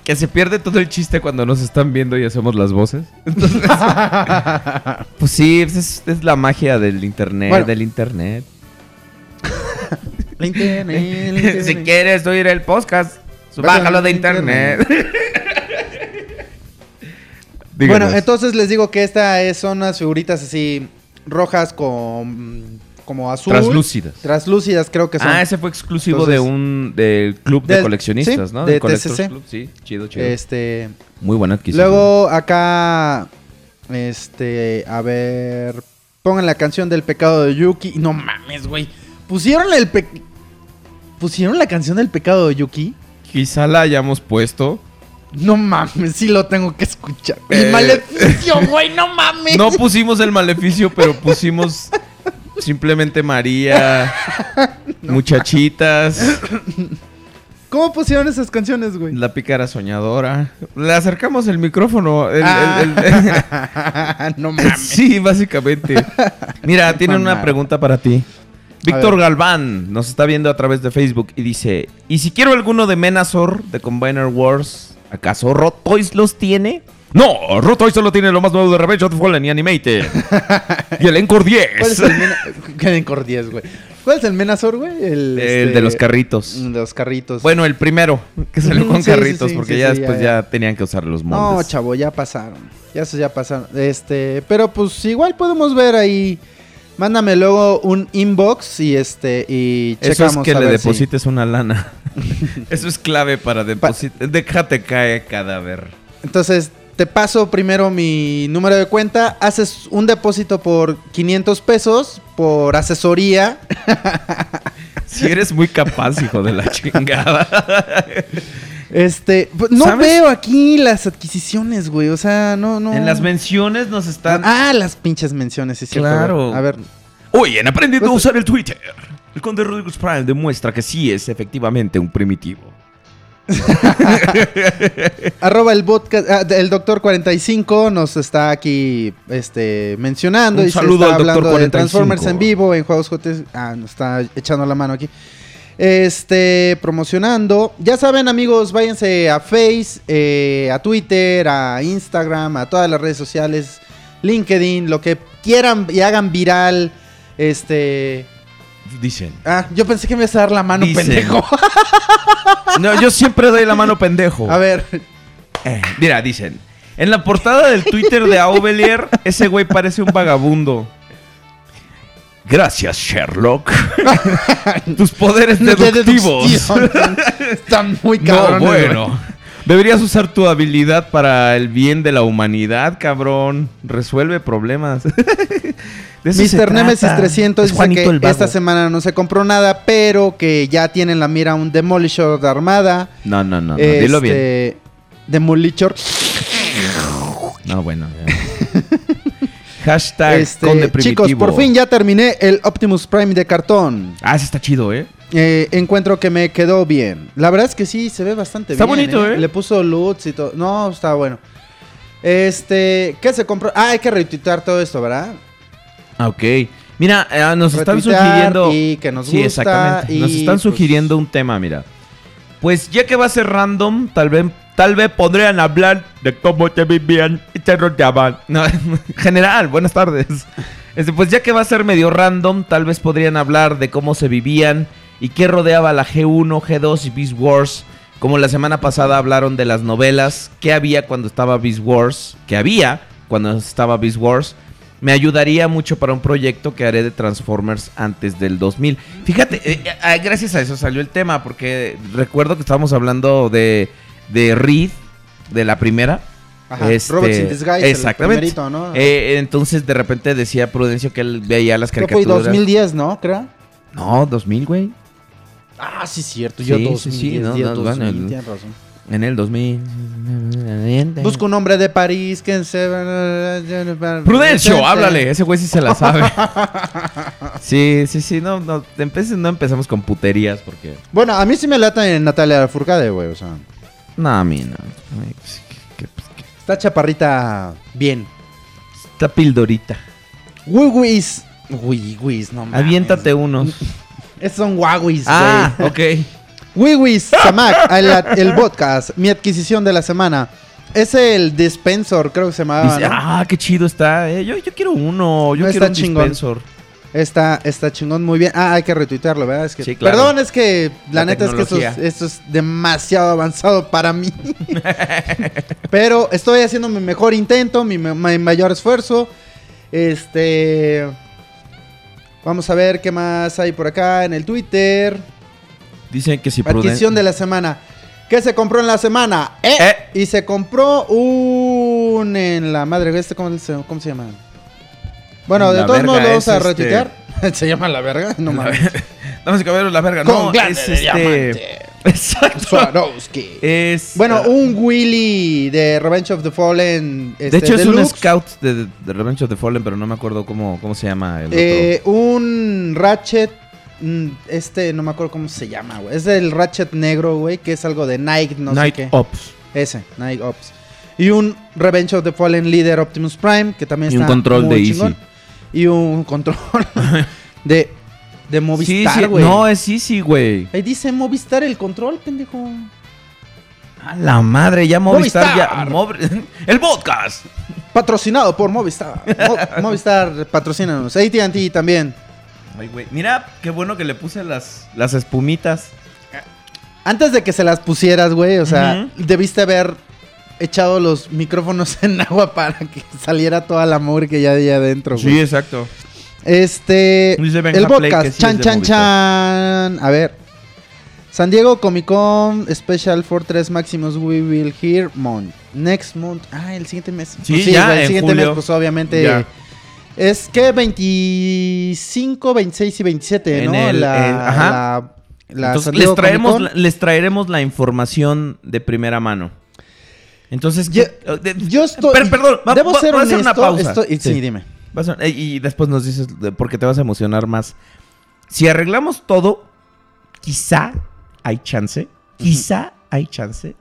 que se pierde todo el chiste cuando nos están viendo y hacemos las voces. Entonces, [laughs] pues sí, es, es la magia del internet, Bueno. del internet. la internet, la internet. si quieres oír el podcast, Bájalo de de internet. Bueno, entonces les digo que esta es, son unas figuritas así rojas con como azul. Translúcidas. Translúcidas creo que son. Ah, ese fue exclusivo Entonces- de un del club de coleccionistas, sí, ¿no? de TCC. Club, Sí, chido, chido. Este, Muy buena adquisición. luego acá este, a ver, pongan la canción del pecado de Yuki. No mames, güey. Pusieron el pe- Pusieron la canción del pecado de Yuki. Quizá la hayamos puesto. No mames, sí lo tengo que escuchar. Eh. El maleficio, güey, no [laughs] mames. No pusimos el maleficio, pero pusimos simplemente María, [laughs] muchachitas, ¿Cómo pusieron esas canciones, güey? la pícara soñadora. Le acercamos el micrófono. el- Ah. el- [laughs] el- no [laughs] mames. sí, básicamente. Mira, tienen una pregunta para ti. Víctor. Galván nos está viendo a través de Facebook y dice: ¿Y si quiero alguno de Menazor de Combiner Wars? ¿Acaso Rotoys los tiene? No, Rotoys solo tiene lo más nuevo de Revenge of Fallen y Animated. [laughs] y el Encore 10. ¿Cuál es el Mena... ¿Qué Encore 10, güey? ¿Cuál es el Menazor, güey? El, El este, de los carritos. De los carritos. Bueno, el primero, que salió [laughs] con sí, carritos, sí, porque ya después ya, tenían que usar los no, moldes. chavo, ya pasaron. Ya esos ya pasaron. Este, pero pues igual podemos ver ahí. Mándame luego un inbox y este y Eso es que a le si- deposites una lana. [laughs] Eso es clave para depositar. Déjate caer cadáver. Entonces, te paso primero mi número de cuenta, haces un depósito por 500 pesos por asesoría. [laughs] Si eres muy capaz, hijo de la [laughs] chingada. Este, pues, no ¿Sabes? veo aquí las adquisiciones, güey, o sea, no no En las menciones nos están. Ah, las pinches menciones, sí, cierto, Claro. A ver, Oye, en aprendiendo a Pues- usar el Twitter. El Conde Rodrigo Prime demuestra que sí es efectivamente un primitivo. [laughs] arroba el podcast, ah, el doctor 45 nos está aquí este, mencionando Un y se saludo está al Dr. hablando de 45. Transformers en vivo en juegos JT. Ah, nos está echando la mano aquí. Este, promocionando. Ya saben, amigos, váyanse a Face, eh, a Twitter, a Instagram, a todas las redes sociales, LinkedIn, lo que quieran y hagan viral. Este. Dicen. Ah, yo pensé que me ibas a dar la mano, Dicen. pendejo. [laughs] No, yo siempre doy la mano pendejo. a ver, Eh, mira, dicen. En la portada del Twitter de Aubelier, ese güey parece un vagabundo. Gracias, Sherlock. [laughs] Tus poderes de deductivos. Están muy no, cabrones. güey. bueno. Deberías usar tu habilidad para el bien de la humanidad, cabrón. Resuelve problemas. [laughs] Mr. Nemesis trata. 300 Es dice Juanito que esta semana no se compró nada, pero que ya tiene en la mira un Demolisher de Armada. No, no, no, no, dilo bien. Este, Demolisher. No, bueno. [laughs] Hashtag Este, chicos, por fin ya terminé el Optimus Prime de cartón. Ah, ese está chido, ¿eh? Eh, encuentro que me quedó bien. La verdad es que sí, se ve bastante Está bien. bonito, ¿eh? Le puso LUTs y todo. No, está bueno. Este, ¿qué se compró? Ah, hay que retuitear todo esto, ¿verdad? Ah, ok. Mira, eh, nos están sugiriendo. y que nos sí, gusta, exactamente. Nos y, están pues, sugiriendo un tema, mira. Pues ya que va a ser random, tal vez, tal vez podrían hablar de cómo te vivían y te rodeaban. No, [laughs] general, buenas tardes. Este, pues ya que va a ser medio random, tal vez podrían hablar de cómo se vivían y qué rodeaba la G1, G2 y Beast Wars. Como la semana pasada hablaron de las novelas, qué había cuando estaba Beast Wars, qué había cuando estaba Beast Wars. Me ayudaría mucho para un proyecto que haré de Transformers antes del 2000. Fíjate, eh, eh, gracias a eso salió el tema, porque recuerdo que estábamos hablando de, de Reed, de la primera. Ajá, Este, Robots in Disguise, exactamente. el primerito, ¿no? Eh, entonces de repente decía Prudencio que él veía las Creo que fue caricaturas. 2010, ¿no? Creo. No, 2000, güey. Ah, sí, cierto. Sí, Yo sí, 2010, sí, no, yo no, 2000, bueno, el- tienes razón. En el 2000. Busco un hombre de París que se... Prudencio, háblale. Ese güey sí se la sabe. [laughs] sí, sí, sí. No, no, no empezamos con puterías porque. Bueno, a mí sí me lata en Natalia Furcade, güey, o sea... No, a mí no. Ay, pues, que- que- pues, que- Está chaparrita bien. Esta pildorita. Wiwis. Wiwis, no mames. Aviéntate unos. [laughs] Estos son Wawis, Ah, güey. ok. [laughs] Wiwis, Samac, el, el podcast, mi adquisición de la semana. Es el Dispensor, creo que se llamaba, Dice, ¿no? ah, qué chido está. eh. Yo, yo quiero uno. Yo No, quiero está un chingón. dispensor. Está, está chingón, muy bien. Ah, hay que retuitearlo, ¿verdad? Es que, Sí, claro. Perdón, es que la, La neta es que esto es, esto es demasiado avanzado para mí. [laughs] Pero estoy haciendo mi mejor intento, mi, mi mayor esfuerzo. Este... Vamos a ver qué más hay por acá en el Twitter. Dicen que si Adquisición de la semana. ¿Qué se compró en la semana? Eh, Eh. Y se compró un en la madre. ¿Este cómo se, cómo se llama? Bueno, de todos modos lo vamos a este- retuitear. [laughs] ¿Se llama la verga? No mames. Y [laughs] caballeros, la verga. No, es este. Exacto. Swarovski. Es. Bueno, ah, un Willy de Revenge of the Fallen. De este, hecho, es un scout de, de Revenge of the Fallen, pero no me acuerdo cómo, cómo se llama el Eh, un Ratchet. mm, Este, no me acuerdo cómo se llama, güey. Es el Ratchet negro, güey, que es algo de Nike, no otro. Night sé qué. Ops. Ese, Night Ops. Y un Revenge of the Fallen Leader Optimus Prime, que también Y está un control muy de Easy. chingón. Y un control [laughs] de, de Sí, Movistar, sí, güey. no, es Easy, güey. Ahí dice Movistar el control, pendejo. A la madre, ya Movistar, Movistar. ya. [laughs] El podcast. Patrocinado por Movistar. Mo- [laughs] Movistar, patrocínanos. AT&T también. Ay, güey. Mira, qué bueno que le puse las, las espumitas. Antes de que se las pusieras, güey, o sea, debiste haber echado los micrófonos [laughs] en agua para que saliera toda la mugre que ya hay adentro, güey. Sí, exacto. Este. El podcast. sí chan, chan, chan. A ver. San Diego Comic Con Special for 3 Maximus We Will Hear Month. Next month. Ah, el siguiente mes. Sí, Pues ya, güey, el en siguiente julio. mes, pues obviamente. Ya. Es que 25, 26 y 27, En ¿no? el- la, el- ajá. la- la Entonces, les traemos, la, les traeremos la información de primera mano. Entonces, Yo- ¿qué- de- Yo estoy. Per- perdón, debo va- ser voy a hacer una pausa. estoy- sí. Sí. dime. Vas a- y después nos dices, de- porque te vas a emocionar más. Si arreglamos todo, quizá hay chance, quizá hay chance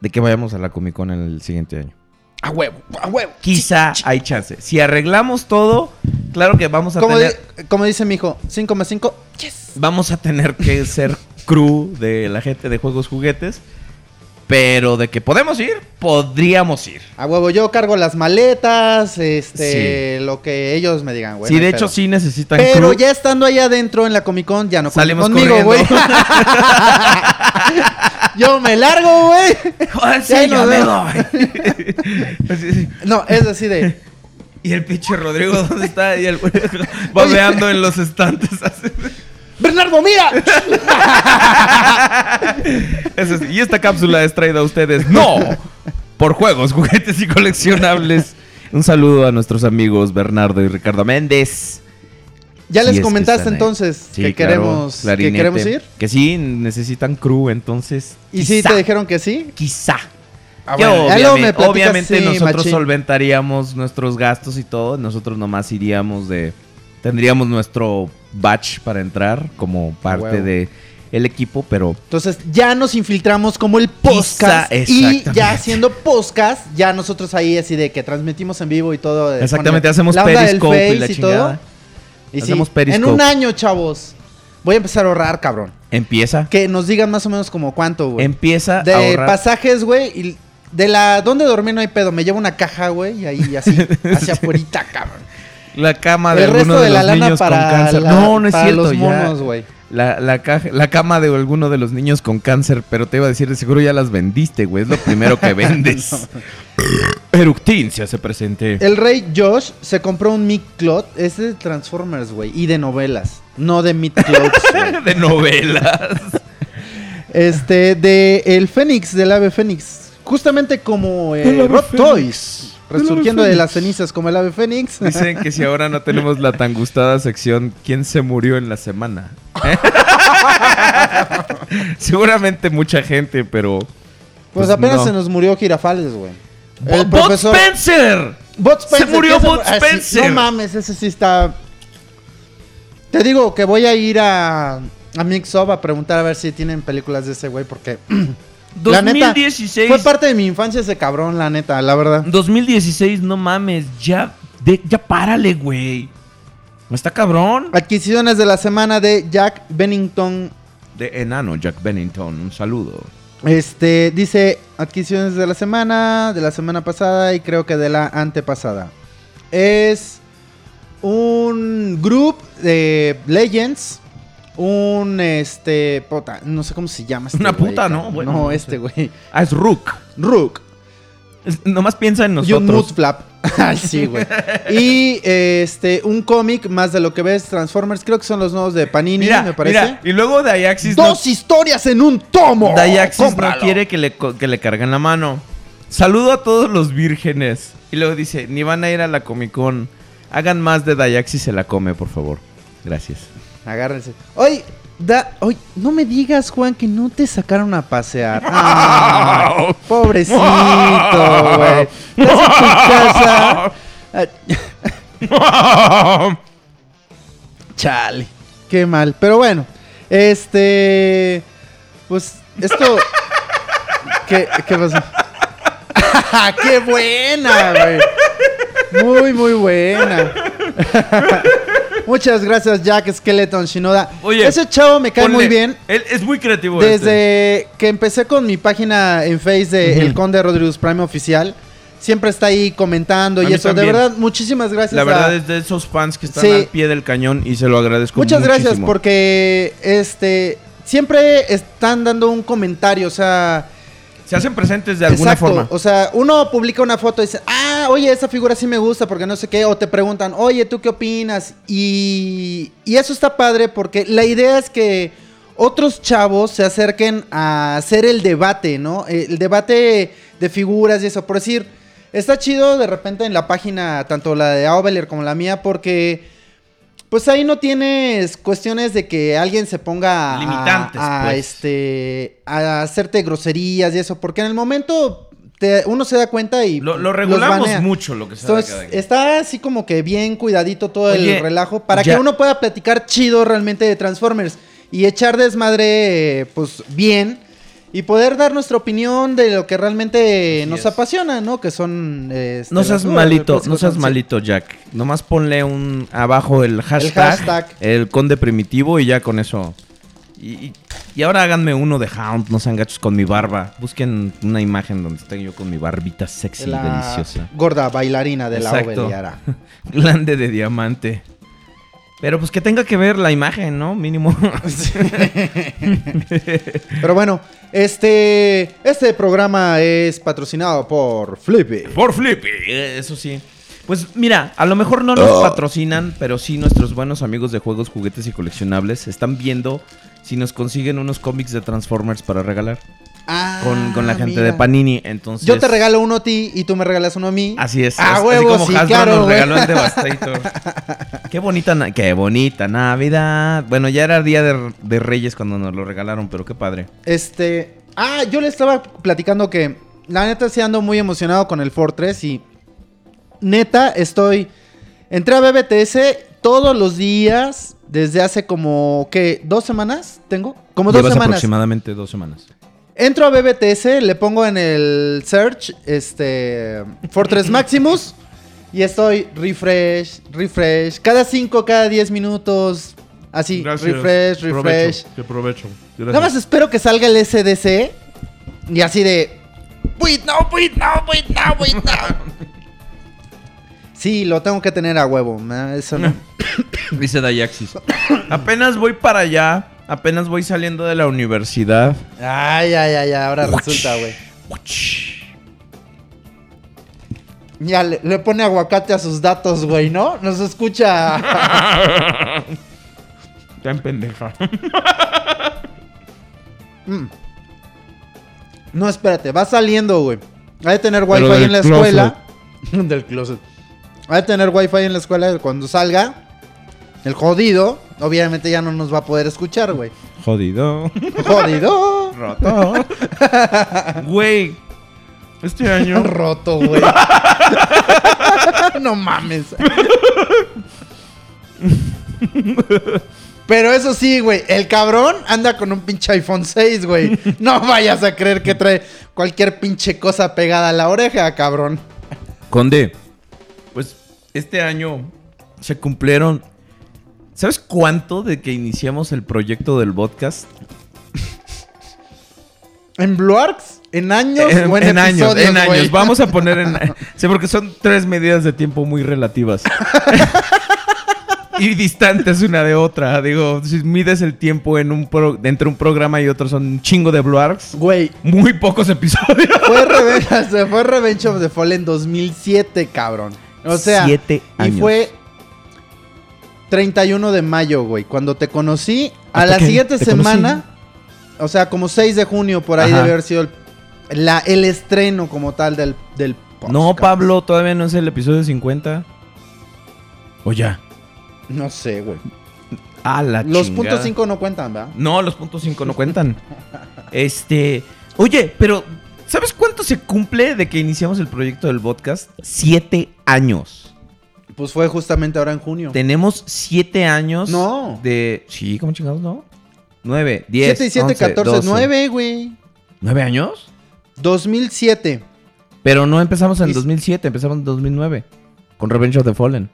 de que vayamos a la Comic Con el siguiente año. A huevo, a huevo. Quizá hay chance. Si arreglamos todo, claro que vamos a Como, tener, di- como dice mi hijo, 5 más 5. Yes. vamos a tener que ser crew de la gente de juegos juguetes. Pero de que podemos ir, podríamos ir. A huevo, yo cargo las maletas, este, lo que ellos me digan, güey. sí, no de hecho sí necesitan Pero ya estando allá adentro en la Comic Con, ya no Salimos conmigo, güey. [laughs] yo me largo, güey. Joder, sí, Ya nos me. Así, [laughs] sí. No, es así de. [laughs] Y el pinche Rodrigo, ¿dónde está? Y el babeando en los estantes. ¡Bernardo, mira! [laughs] Eso es- y esta cápsula es traída a ustedes, no, por juegos, juguetes y coleccionables. Un saludo a nuestros amigos Bernardo y Ricardo Méndez. Ya Si les que comentaste entonces Sí, que, claro, queremos, que queremos ir. Que sí, necesitan crew, entonces. ¿Y sí quizá, te dijeron que sí? Quizá. Ah, bueno, obviamente, platicas, obviamente sí, nosotros machín. solventaríamos nuestros gastos y todo. Nosotros nomás iríamos de. Tendríamos nuestro batch para entrar como parte huevo. de el equipo, pero Entonces ya nos infiltramos como el podcast. Y ya siendo podcast, ya nosotros ahí así de que transmitimos en vivo y todo. de Exactamente, hacemos la Periscope y la Face chingada. Y sí, Hacemos en Periscope. un año, chavos, voy a empezar a ahorrar, cabrón. empieza. Que nos digan más o menos como cuánto, güey. Empieza a De ahorrar. pasajes, güey, y de la... ¿Dónde dormir no hay pedo? Me llevo una caja, güey, y ahí así, [laughs] hacia afuera, cabrón. La cama de El alguno resto de de la los lana niños para, con cáncer. la- no, no es para cierto. los ya. monos, güey. La, la, caja- la cama de alguno de los niños con cáncer, pero te iba a decir, de seguro ya las vendiste, güey. Es lo primero que [laughs] vendes. Eructincia se presente. El rey Josh se compró un Mick Clot, es de Transformers, güey, y de novelas, no de Mick Clots, [laughs] de novelas. Este, de el Fénix, del ave Fénix. Justamente como eh, Rob Toys, resurgiendo de las cenizas como el ave Fénix. Dicen que si ahora no tenemos la tan gustada sección, ¿quién se murió en la semana? ¿Eh? [laughs] Seguramente mucha gente, pero. Pues apenas no. se nos murió Girafales, güey. El ¡Bot profesor Spencer! Bot Se murió ¿qué Bud Ah, Spencer. No mames, ese sí está. Te digo que voy a ir a, a Mixup a preguntar a ver si tienen películas de ese güey, porque [clears throat] La neta, 2016. fue parte de mi infancia ese cabrón, la neta, la verdad. 2016, no mames. Ya, de- ya párale, güey. ¿No está cabrón? Adquisiciones de la semana de Jack Bennington. De enano, Jack Bennington. Un saludo. Este dice adquisiciones de la semana, de la semana pasada y creo que de la antepasada. Es un group de Legends. Un este. Puta, no sé cómo se llama este Una güey, puta, ¿no? Bueno, no, no este sé. güey. Ah, es Rook. Rook. Es- nomás piensa en Y un nosotros. Moodflap. [laughs] Ay, sí, güey. Y este, un cómic más de lo que ves, Transformers. Creo que son los nuevos de Panini, Mira, me parece. mira. Y luego Dayaxis Dos historias en un tomo. no, Dayaxis no Cómpralo. quiere que le, que le carguen la mano. Saludo a todos los vírgenes. Y luego dice, ni van a ir a la Comic Con. Hagan más de Dayaxis se la come, por favor. Gracias. Agárrense. Oye, da, oye, no me digas, Juan, que no te sacaron a pasear. [laughs] Ah, pobrecito, güey. Estás en tu casa. Chale. Qué mal. Pero bueno, este. Pues esto. ¿Qué, qué pasó? [laughs] ¡Qué buena, güey! Muy, muy buena. [laughs] Muchas gracias, Jack Skeleton Shinoda. Oye, Ese chavo me cae Ponle- muy bien. Él es muy creativo. este. Desde que empecé con mi página en Face de. El Conde Rodríguez Prime Oficial, siempre está ahí comentando A y eso. también. De verdad, muchísimas gracias. La a- verdad es de esos fans que están Sí. al pie del cañón y se lo agradezco Muchas gracias porque este siempre están dando un comentario, o sea, Se hacen presentes de alguna exacto, forma. o sea, uno publica una foto y dice, ah, oye, esa figura sí me gusta porque no sé qué, o te preguntan, oye, ¿tú qué opinas? Y, y eso está padre porque la idea es que otros chavos se acerquen a hacer el debate, ¿no? El debate de figuras y eso, por decir, está chido de repente en la página, tanto la de Aubelier como la mía, porque... Pues ahí no tienes cuestiones de que alguien se ponga a, Limitantes, a, pues. este a hacerte groserías y eso, porque en el momento te- uno se da cuenta y Lo, regulamos mucho lo que se Entonces, cada quien. está así como que bien cuidadito todo Oye, el relajo para ya- que uno pueda platicar chido realmente de Transformers y echar desmadre pues bien y poder dar nuestra opinión de lo que realmente Así nos es. apasiona, ¿no? Que son este, No seas malito, no seas malito, Jack. Nomás ponle un abajo el hashtag, el, hashtag. conde primitivo y ya con eso. Y, y- y ahora háganme uno de Hound, no sean gachos con mi barba. Busquen una imagen donde esté yo con mi barbita sexy y la deliciosa. gorda bailarina de la Exacto. Oveliara. [laughs] Glande de diamante. Pero pues que tenga que ver la imagen, ¿no? Mínimo. [laughs] Pero bueno, este este programa es patrocinado por Flippy. Por Flippy, eso sí. Pues mira, a lo mejor no nos patrocinan, pero sí nuestros buenos amigos de juegos, juguetes y coleccionables están viendo si nos consiguen unos cómics de Transformers para regalar Ah, con, con la gente mira. de Panini. Entonces, Yo te regalo uno a ti y tú me regalas uno a mí. Así es. Ah, es- huevo, así como sí, Hasbro claro, nos regaló el [laughs] Devastator. qué bonita, qué bonita Navidad. Bueno, ya era día de, de Reyes cuando nos lo regalaron, pero qué padre. Este. Ah, yo le estaba platicando que la neta sí ando muy emocionado con el Fortress y. Neta, estoy. Entré a BBTS todos los días desde hace como. ¿Qué? ¿Dos semanas? ¿Tengo? Como dos Llevas semanas. aproximadamente dos semanas. Entro a BBTS, le pongo en el search este Fortress Maximus y estoy refresh, refresh, cada 5, cada 10 minutos, así, refresh, refresh. Te aprovecho. Nada más espero que salga el SDC y así de wait no, wait no, wait no, wait no. [laughs] Sí, lo tengo que tener a huevo, eso no. [coughs] Dice Dayaxis. [coughs] apenas voy para allá. Apenas voy saliendo de la universidad. Ay, ay, ay, ahora resulta, güey. Ya le, le pone aguacate a sus datos, güey, ¿no? Nos escucha. [laughs] Ya en pendeja. [laughs] Mm. No, espérate, va saliendo, güey. Va a tener wifi del en la closet. escuela. [laughs] del closet. Va a tener wifi en la escuela cuando salga. El jodido, obviamente ya no nos va a poder escuchar, güey. Jodido. Jodido. Roto. [laughs] Güey. Este año. [laughs] Roto, güey. no mames. Pero eso sí, güey, el cabrón anda con un pinche iPhone 6, güey. No vayas a creer que trae cualquier pinche cosa pegada a la oreja, cabrón. Conde. Este año se cumplieron. ¿Sabes cuánto de que iniciamos el proyecto del podcast? ¿En Bluarks? ¿En años en o en, en años, en años. Vamos a [laughs] poner en. Sí, porque son tres medidas de tiempo muy relativas. [laughs] y distantes una de otra. Digo, si mides el tiempo en un pro- entre un programa y otro, son un chingo de Bluarks. Güey, Muy pocos episodios. fue Revenge, fue Revenge of the Fallen en 2007, cabrón. O sea, Siete y años. fue 31 de mayo, güey. Cuando te conocí, a ¿Hasta la siguiente ¿Te semana, o sea, como 6 de junio, por ahí Ajá. debe haber sido el, la- el estreno como tal del, del podcast. No, Pablo, todavía no es el episodio 50. O ya. No sé, güey. Ah, la Los puntos 5 no cuentan, ¿verdad? No, los puntos 5 no cuentan. [laughs] este. Oye, pero. ¿Sabes cuánto se cumple de que iniciamos el proyecto del podcast? Siete años. Pues fue justamente ahora en junio. Tenemos siete años. No. De. Sí, ¿cómo chingados no? Nueve, diez. 7 y 7, 11, 14, 12. 9, güey. ¿Nueve años? 2007. Pero no empezamos en Y- 2007, empezamos en 2009. Con Revenge of the Fallen.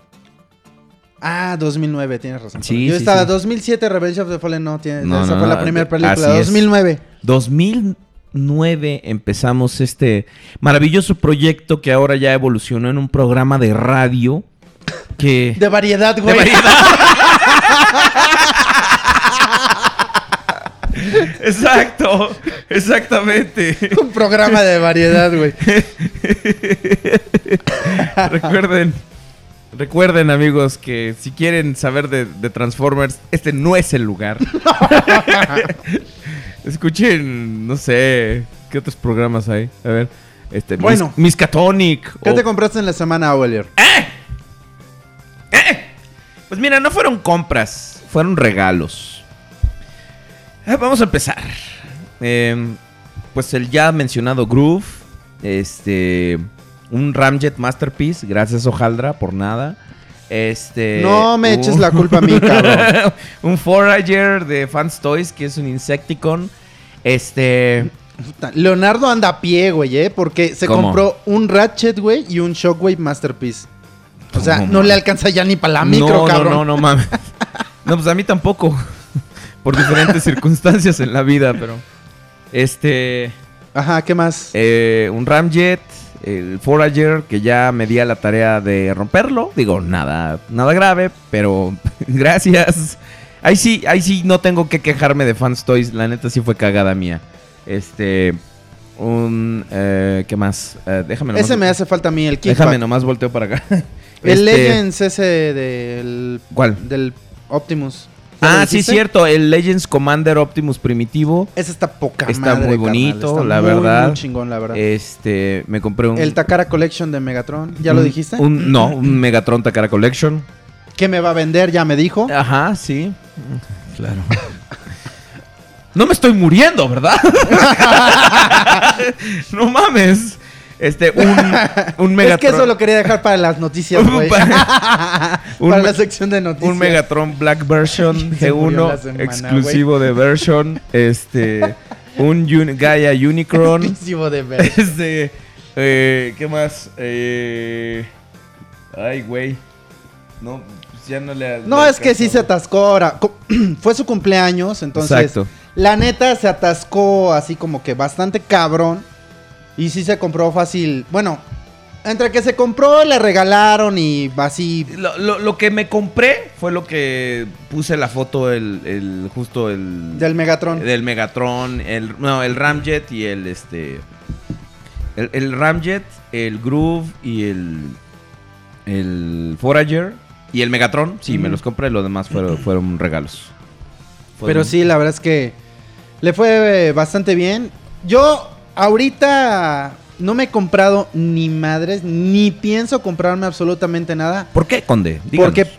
Ah, 2009, tienes razón. Sí, Yo sí, estaba sí. 2007, Revenge of the Fallen, no, tiene, No, esa no, fue la no, primera así película. es. 2009. 2009 empezamos este maravilloso proyecto que ahora ya evolucionó en un programa de radio que... [laughs] De variedad, de güey. variedad. [laughs] Exacto, exactamente. Un programa de variedad, güey. [laughs] recuerden, recuerden amigos que si quieren saber de, de Transformers, este no es el lugar. Escuchen, no sé, ¿qué otros programas hay? A ver, este, Bueno. Mis- Miskatonic. ¿Qué o- te compraste en la semana, Aurelier? Pues mira, no fueron compras, fueron regalos. Eh, vamos a empezar. Em, pues el ya mencionado Groove, este, un Ramjet Masterpiece, gracias Ojaldra por nada. Este, No me eches la culpa a mí, cabrón. [laughs] un Forager de Fans Toys, que es un Insecticon. Este, Leonardo anda a pie, güey, ¿eh? Porque se ¿Cómo? compró un Ratchet, güey, y un Shockwave Masterpiece. O sea, ¿Cómo, no le alcanza ya ni para la micro, no, cabrón. no, no, no mames. [laughs] No, pues a mí tampoco. [laughs] Por diferentes circunstancias en la vida, pero. Este. Ajá, ¿qué más? eh, un Ramjet, el Forager, que ya me di a la tarea de romperlo. Digo, nada, nada grave, pero [laughs] gracias. Ahí sí, ahí sí no tengo que quejarme de Fans Toys. La neta sí fue cagada mía. Este. Un. eh, ¿Qué más? Eh, déjame nomás. Ese me hace falta a mí, el Déjame kickback. nomás volteo para acá. El Este- Legends ese del... ¿Cuál? Del Optimus. ¿Ya lo Ah, sí, cierto. El Legends Commander Optimus Primitivo. Ese está poca Está madre, muy carnal, bonito, está la muy, verdad. Muy chingón, la verdad. Este, me compré un. el Takara Collection de Megatron, ¿ya lo dijiste? Un, no, un Megatron Takara Collection. ¿Qué me va a vender? Ya me dijo. Ajá, sí. Claro. No me estoy muriendo, ¿verdad? [laughs] no mames. Este, un, [laughs] un Megatron. Es que eso lo quería dejar para las noticias, güey. Para- [laughs] [laughs] un para la sección de noticias. Un Megatron Black Version Se murió la G1 semana, exclusivo de version. Este, un Gaia Unicron. Exclusivo de ver. Este, eh, ¿qué más? Eh, ay, güey. No, pues ya no le. No, le es que sí se atascó ahora. [clears throat] Fue su cumpleaños, entonces. Exacto. La neta se atascó así como que bastante cabrón. Y sí se compró fácil. Bueno, entre que se compró, le regalaron y así. Lo, lo- lo que me compré fue lo que puse la foto, el, el justo el. Del Megatron. Del Megatron, el, no, el Ramjet y el este. El, el Ramjet, el Groove y el. El Forager y el Megatron. Sí, me los compré, los demás fueron, [clears throat] fueron regalos. Fueron- Pero sí, la verdad es que le fue bastante bien. Yo ahorita no me he comprado ni madres, ni pienso comprarme absolutamente nada. ¿Por qué, Conde? Díganos. Porque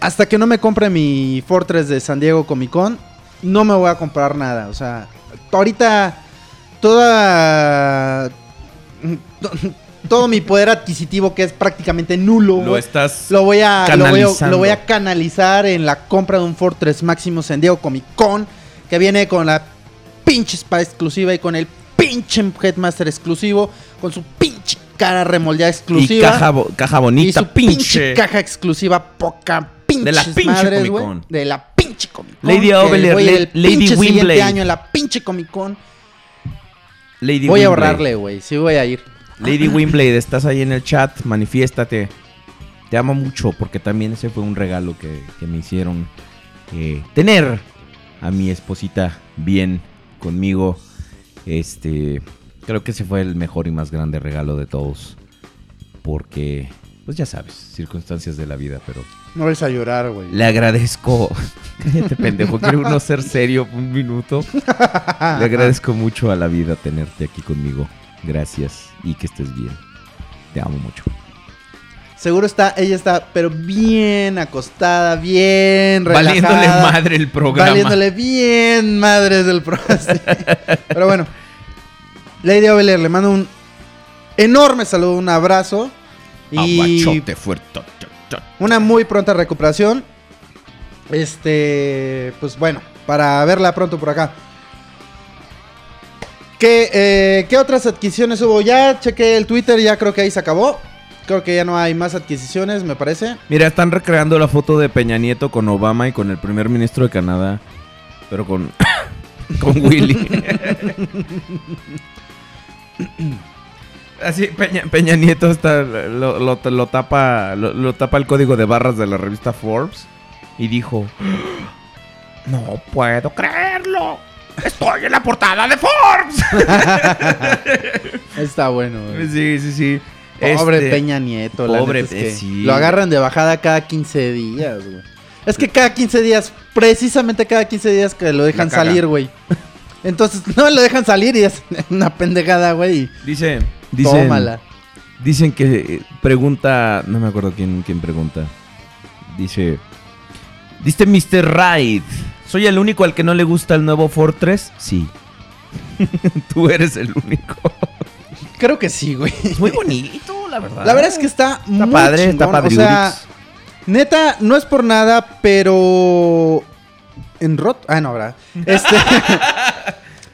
hasta que no me compre mi Fortress de San Diego Comic Con, no me voy a comprar nada. O sea, ahorita toda... [laughs] Todo mi poder adquisitivo, que es prácticamente nulo, lo estás. lo voy a lo voy a, canalizando. lo voy a canalizar en la compra de un Fortress Máximo San Diego Comic Con que viene con la pinche espada exclusiva y con el pinche Headmaster exclusivo, con su pinche cara remoldeada y exclusiva caja, bo- caja y bonita, su pinche. pinche. caja exclusiva poca pinche De la pinche madres, Comic de la pinche Comic Con. Lady Ovelier, La- Lady año en la pinche Comic Con. Lady Voy a ahorrarle, güey, sí voy a ir. Lady Wimblade, estás ahí en el chat, manifiéstate. Te amo mucho porque también ese fue un regalo que, que me hicieron eh, tener a mi esposita bien conmigo. Este, creo que ese fue el mejor y más grande regalo de todos. Porque, pues ya sabes, circunstancias de la vida, pero No vais a llorar, güey. le agradezco. [laughs] Cállate, pendejo, quiero uno ser serio un minuto. Le agradezco mucho a la vida tenerte aquí conmigo. Gracias y que estés bien. Te amo mucho. Seguro está, ella está, pero bien acostada, bien relajada. Valiéndole madre el programa. Valiéndole bien madres del programa. [laughs] sí. Pero bueno, Lady Ovelier, le mando un enorme saludo, un abrazo. Y Aguachote fuerte. una muy pronta recuperación. Este, pues bueno, para verla pronto por acá. ¿Qué, eh, ¿Qué otras adquisiciones hubo? Ya chequé el Twitter, ya creo que ahí se acabó. Creo que ya no hay más adquisiciones, me parece. Mira, están recreando la foto de Peña Nieto con Obama y con el primer ministro de Canadá. Pero con. [coughs] con Willy. [coughs] Así, Peña, Peña Nieto está, lo, lo- lo tapa, lo, lo tapa el código de barras de la revista Forbes y dijo: [gasps] No puedo creerlo. Estoy en la portada de Forbes. [laughs] Está bueno. güey. sí, sí, sí. Pobre Este, Peña Nieto, la neta es que sí. Lo agarran de bajada cada 15 días, güey. Es que cada 15 días, precisamente cada 15 días que lo dejan salir, güey. Entonces, [laughs] no lo dejan salir y es [laughs] una pendejada, güey. Dice, dicen, Tómala. dicen que eh, pregunta, no me acuerdo quién, quién pregunta. Dice, dice Mr. Raid, ¿soy el único al que no le gusta el nuevo Fortress? Sí. [laughs] Tú eres el único. Creo que sí, güey. Es muy bonito, la verdad. La verdad es que está, está muy padre, está padre. O sea, neta, no es por nada, pero en rot, ah no, ¿verdad? [laughs] Este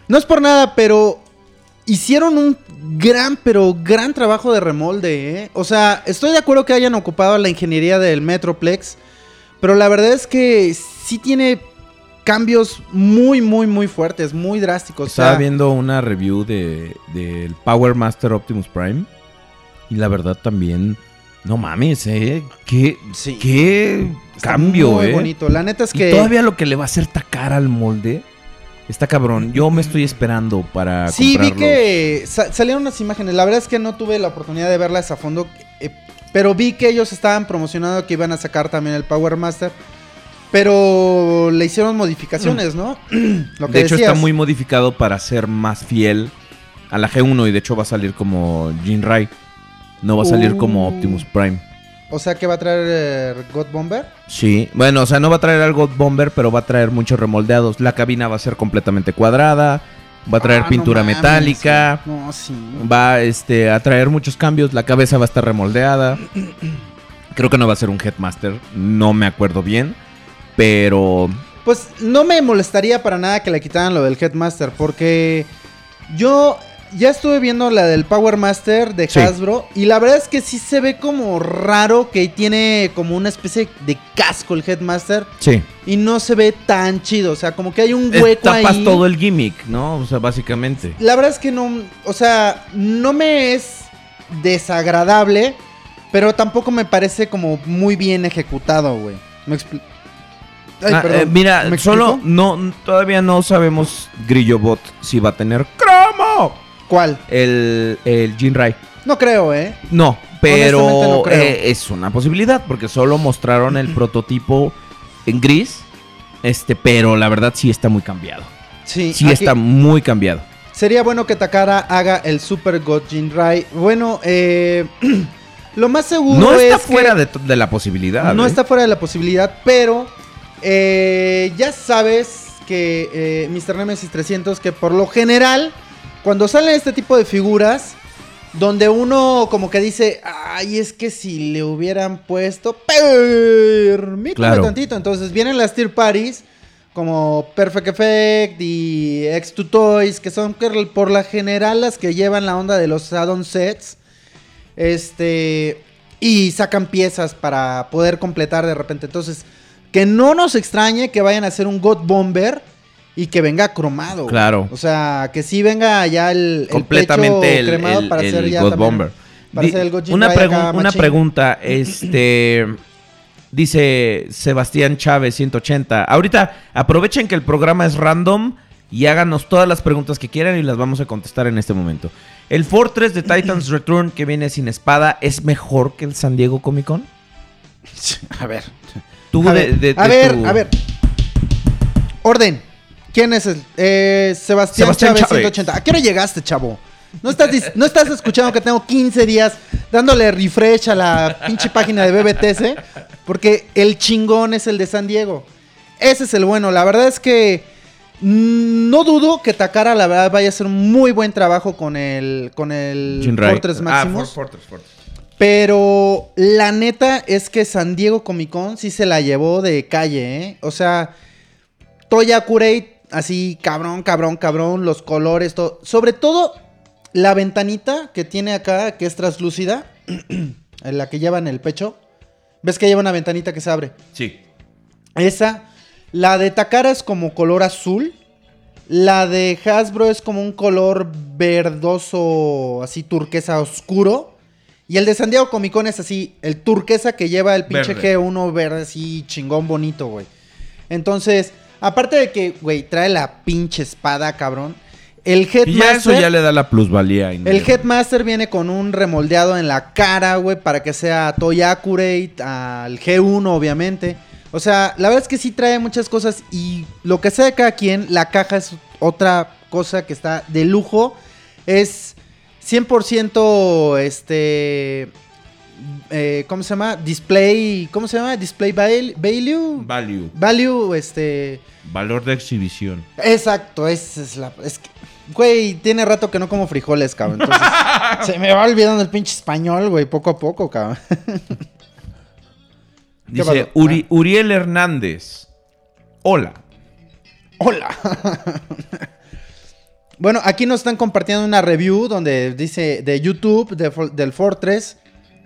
No es por nada, pero hicieron un gran, pero gran trabajo de remolde, ¿eh? O sea, estoy de acuerdo que hayan ocupado la ingeniería del Metroplex, pero la verdad es que sí tiene cambios muy, muy, muy fuertes, muy drásticos. O Estaba sea, viendo una review de del Power Master Optimus Prime y la verdad también, no mames, ¿eh? Qué, Sí. qué está cambio, muy ¿eh? bonito. La neta es Y que todavía lo que le va a hacer tacar al molde está cabrón. Yo me estoy esperando para Sí, vi que sa- salieron unas imágenes. La verdad es que no tuve la oportunidad de verlas a fondo. Eh, Pero vi que ellos estaban promocionando que iban a sacar también el Power Master. Pero le hicieron modificaciones, ¿no? [clears throat] Lo que de hecho, está muy modificado para ser más fiel a la G1 y de hecho va a salir como Jinrai. No va a salir como Uh. Optimus Prime. O sea que va a traer eh, God Bomber. Sí, bueno, o sea, no va a traer algo Bomber, pero va a traer muchos remoldeados. La cabina va a ser completamente cuadrada, va a traer Ah, no pintura mames, metálica, güey. No, sí. va este, a traer muchos cambios, la cabeza va a estar remoldeada. [clears throat] Creo que no va a ser un Headmaster, no me acuerdo bien, pero Pues no me molestaría para nada que le quitaran lo del Headmaster, porque yo ya estuve viendo la del Power Master de Sí. Hasbro y la verdad es que sí se ve como raro que tiene como una especie de casco el Headmaster sí. y no se ve tan chido, o sea, como que hay un hueco Tapas ahí. todo el gimmick, ¿no? O sea, básicamente. La verdad es que no, o sea, no me es desagradable, pero tampoco me parece como muy bien ejecutado, güey. Me expli- Ay, Ah, perdón. eh, mira, ¿Me solo explico? no todavía no sabemos Grillobot si va a tener cromo ¿Cuál? el el Jinrai. No creo, ¿eh? No, pero Honestamente no creo. eh, es una posibilidad porque solo mostraron el prototipo en gris. Este, pero la verdad sí está muy cambiado. Sí, Sí aquí- está muy cambiado. Sería bueno que Takara haga el Super God Jinrai. Bueno, eh, [clears throat] lo más seguro No está es que fuera de la posibilidad. no ¿eh? está fuera de la posibilidad, pero eh, ya sabes que eh, Mr. Nemesis 300 que por lo general cuando salen este tipo de figuras donde uno como que dice, ay, es que si le hubieran puesto, permítame Claro. tantito. Entonces vienen las tier parties como Perfect Effect y X2 Toys, que son por la general las que llevan la onda de los add-on sets. Este. Y sacan piezas para poder completar de repente. Entonces, que no nos extrañe que vayan a hacer un God Bomber y que venga cromado. güey. Claro. O sea, que sí venga ya el, el completamente pecho el, cremado el- para hacer ya God también- Bomber. para Di- hacer el God una, una pregunta, este [clears throat] dice Sebastián Chávez 180. Ahorita aprovechen que el programa es random y háganos todas las preguntas que quieran y las vamos a contestar en este momento. ¿El Fortress de Titans [clears throat] Return que viene sin espada es mejor que el San Diego Comic Con? [laughs] A ver. Tú a de- ver, de- a, de ver tu- a ver. Orden. ¿Quién es el? Eh, Sebastián, Sebastián Chávez, Chávez. 180. ¿A qué hora llegaste, chavo? ¿No estás, ¿No estás escuchando que tengo 15 días dándole refresh a la pinche página de BBTC? Porque el chingón es el de San Diego. Ese es el bueno. La verdad es que mm, no dudo que Takara, la verdad, vaya a hacer un muy buen trabajo con el, con el. Fortress Ah, Maximus. For- Fortress, Fortress. Pero la neta es que San Diego Comic Con sí se la llevó de calle, ¿eh? O sea, Toya Curate, así, cabrón, cabrón, cabrón, los colores, todo. Sobre todo, la ventanita que tiene acá, que es translúcida, [clears throat] en la que lleva en el pecho. ¿Ves que lleva una ventanita que se abre? Sí. Esa. La de Takara es como color azul. La de Hasbro es como un color verdoso, así turquesa oscuro. Y el de San Diego Comic Con es así, el turquesa que lleva el pinche Verde. G1 verde así chingón bonito, güey. Entonces, aparte de que, güey, trae la pinche espada, cabrón. El Y ya eso Headmaster... ya le da la plusvalía. El Headmaster viene con un remoldeado en la cara, güey, para que sea Toy Accurate, al G1, obviamente. O sea, la verdad es que sí trae muchas cosas y lo que sea de cada quien, la caja es otra cosa que está de lujo. Es 100% este... eh, ¿Cómo se llama? Display... ¿Cómo se llama? Display val- value. Value. Value, este... Valor de exhibición. Exacto, esa es la. Es que, güey, tiene rato que no como frijoles, cabrón. Entonces, [laughs] se me va olvidando el pinche español, güey, poco a poco, cabrón. [laughs] Dice? Uri- Uriel Hernández. Hola. Hola. [laughs] bueno, aquí nos están compartiendo una review donde dice de YouTube del Fortress.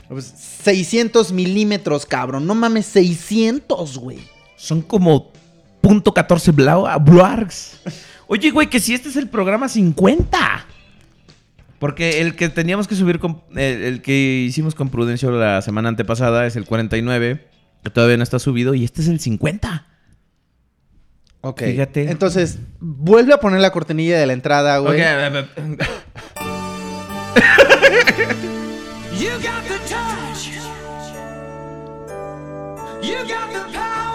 pues, 600 milímetros, cabrón. No mames, 600, güey. Son como punto .14 blau- blargs. Oye, güey, que si este es el programa 50. Porque el que teníamos que subir con. El, el que hicimos con Prudencio la semana antepasada es el 49. Que todavía no está subido. Y este es el 50. Ok. Fíjate. Entonces, vuelve a poner la cortinilla de la entrada, güey. Okay. you got the touch. You got the power.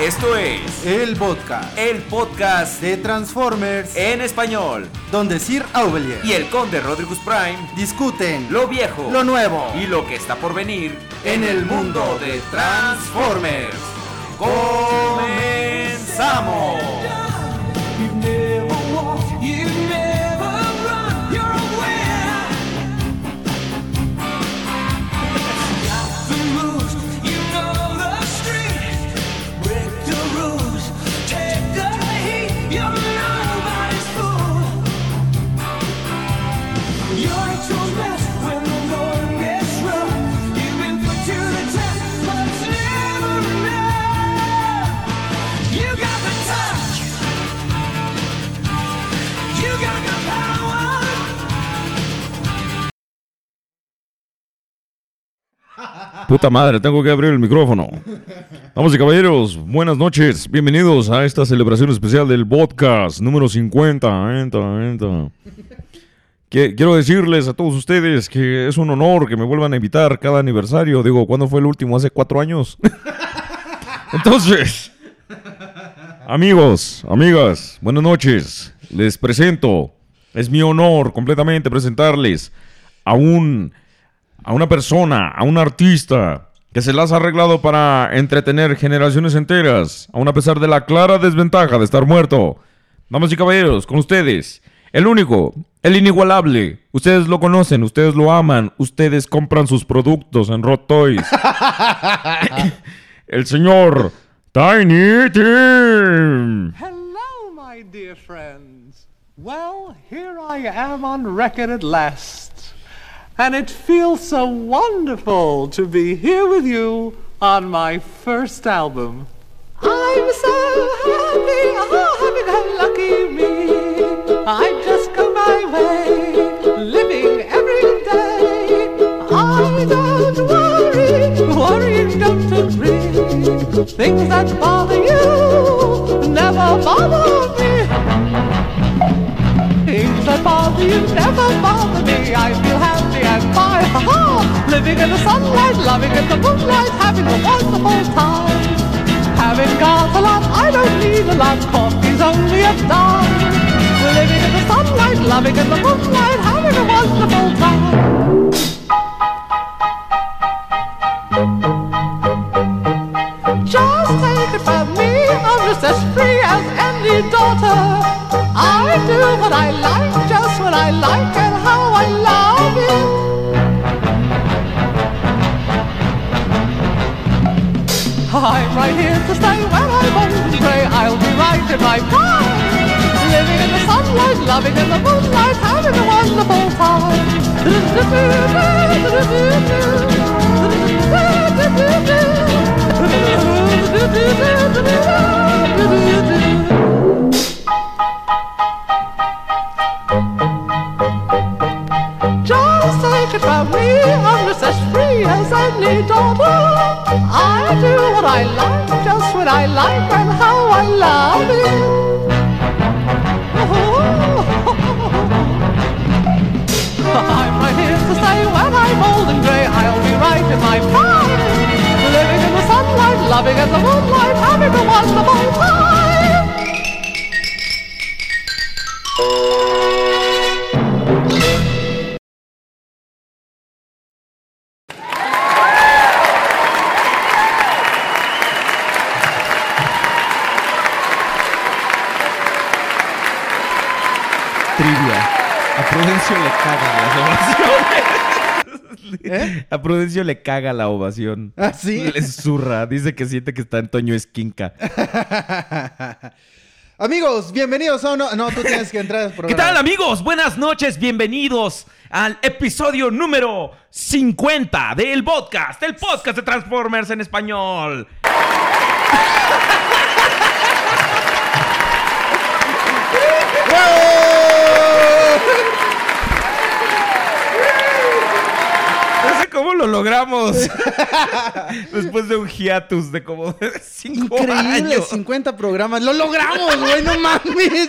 Esto es El podcast el podcast de Transformers en español. donde Sir Aubelier Y el conde Rodrigus Prime, discuten lo viejo, lo nuevo y lo que está por venir en el mundo de Transformers. ¡Comenzamos! Puta madre, tengo que abrir el micrófono. Vamos y caballeros, buenas noches. Bienvenidos a esta celebración especial del podcast número 50. Enta, enta. Que- Quiero decirles a todos ustedes que es un honor que me vuelvan a invitar cada aniversario. Digo, ¿cuándo fue el último? Hace cuatro años. [laughs] Entonces, amigos, amigas, buenas noches. Les presento. Es mi honor completamente presentarles a un a una persona, a un artista que se las ha arreglado para entretener generaciones enteras, aun a pesar de la clara desventaja de estar muerto. Damas y caballeros, con ustedes, el único, el inigualable. Ustedes lo conocen, ustedes lo aman, ustedes compran sus productos en Rot Toys. [laughs] el señor Tiny Tim. Hello, my dear friends. Well, here I am on record at last. And it feels so wonderful to be here with you on my first album. I'm so happy, oh, happy go lucky me. I just go my way, living every day. I don't worry, worrying don't agree. Things that bother Living in the sunlight, loving in the moonlight, having a wonderful time. Having got a lot, I don't need a lot. Coffee's only a dime. Living in the sunlight, loving in the moonlight, having a wonderful time. Right here to stay when I'm old and grey. I'll be right in my prime. Living in the sunlight, loving in the moonlight, having a wonderful time. Just take it from me, I'm as free as any daughter. I do what I like, just what I like, and how I love it. [laughs] I'm right here to stay when I'm old and grey. I'll be right in my prime. Living in the sunlight, loving in the moonlight, having a wonderful time. A Prudencio le caga la ovación. [laughs] ¿Ah, sí? Le zurra. Dice que siente que está en Toño Esquinca. [laughs] Amigos, bienvenidos a uno. No, tú tienes que entrar al ¿Qué programa. tal amigos? Buenas noches, bienvenidos al episodio número 50 del podcast, el podcast de Transformers en español. No sé cómo lo logramos [laughs] después de un hiatus de como 5 Increíble, años. 50 programas. ¡Lo logramos, güey! ¡No mames!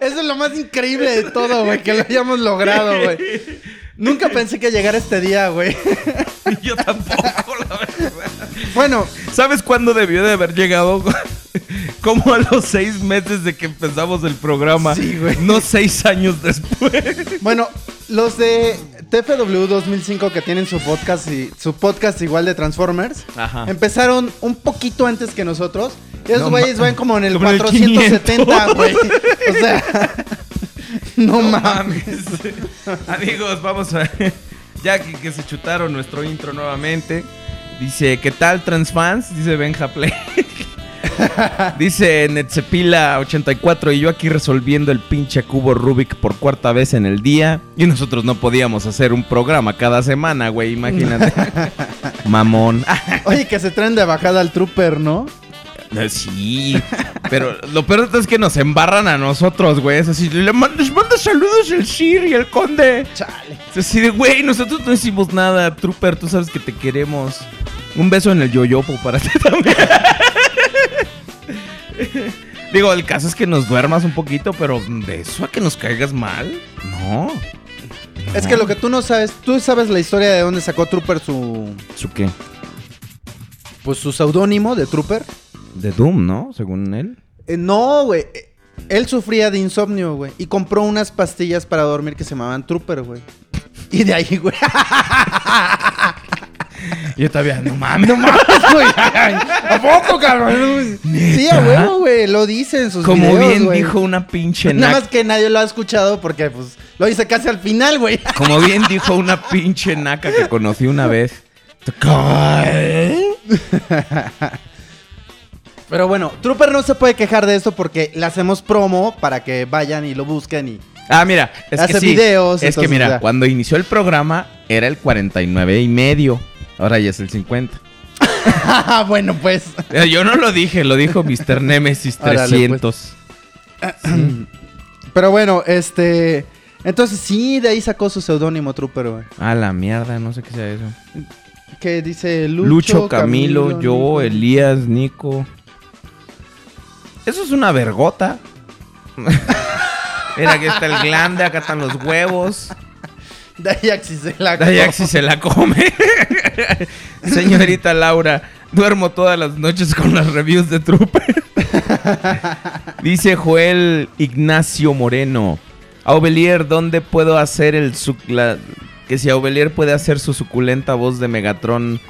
Eso es lo más increíble de todo, güey, que lo hayamos logrado, güey. [laughs] Nunca pensé que llegara este día, güey. [laughs] Yo tampoco, la verdad. Bueno, ¿Sabes cuándo debió de haber llegado? [laughs] Como a los seis meses de que empezamos el programa. Sí, güey. No seis años después. bueno, los de TFW 2005 que tienen su podcast y su podcast igual de Transformers, Ajá. empezaron un poquito antes que nosotros. Y esos güeyes van como en el como en el 470, güey. O sea, [laughs] [laughs] no, mames. [laughs] Amigos, vamos a. Ya que, que se chutaron nuestro intro nuevamente. Dice, ¿qué tal transfans? Dice Benja Play. [laughs] Dice Netzepila84 y yo aquí resolviendo el pinche cubo Rubik por cuarta vez en el día. Y nosotros no podíamos hacer un programa cada semana, güey, imagínate. Mamón. Oye, que se traen de bajada al trooper, ¿no? Sí, pero lo peor de todo es que nos embarran a nosotros, güey. Es así, le manda, les manda saludos el Sir y el Conde. Chale. Es así de, güey, nosotros no hicimos nada, Trooper, tú sabes que te queremos. Un beso en el yoyopo para ti también. [laughs] Digo, el caso es que nos duermas un poquito, pero de eso a que nos caigas mal, no. Es que lo que tú no sabes, tú sabes la historia de dónde sacó Trooper su ¿Su qué? pues su seudónimo de Trooper. De Doom, ¿no? Según él. Eh, no, güey. Eh, Él sufría de insomnio, güey. Y compró unas pastillas para dormir que se llamaban Trooper, güey. Y de ahí, güey. [laughs] Yo todavía, no mames. No mames, güey. [laughs] ¿A poco, cabrón? Sí, a huevo, güey. Lo dice en sus Como videos, bien güey. dijo una pinche Nada naca. más que nadie lo ha escuchado porque, pues, lo dice casi al final, güey. [laughs] Como bien dijo una pinche naca que conocí una vez. Pero bueno, Trooper no se puede quejar de esto porque le hacemos promo para que vayan y lo busquen y... Ah, mira, es Hace que sí. videos, es que mira, cuando inició el programa era el 49 y medio. Ahora ya es el 50. Ah, [laughs] bueno, pues. Eh, Yo no lo dije, lo dijo Mr. Nemesis [laughs] Órale, pues. 300. Pero bueno, este... Entonces sí, de ahí sacó su seudónimo Trooper, güey. A la mierda, no sé qué sea eso. Que dice Lucho, Lucho, Camilo, yo, Nico. Elías, Nico. Eso es una vergota. [laughs] Mira, aquí está el glande, acá están los huevos. Dayaxi se la Dayaxi se la come. [laughs] Señorita Laura, duermo todas las noches con las reviews de Trooper. [laughs] Dice Joel Ignacio Moreno. Aubelier, ¿dónde puedo hacer el la- que si Aubelier puede hacer su suculenta voz de Megatron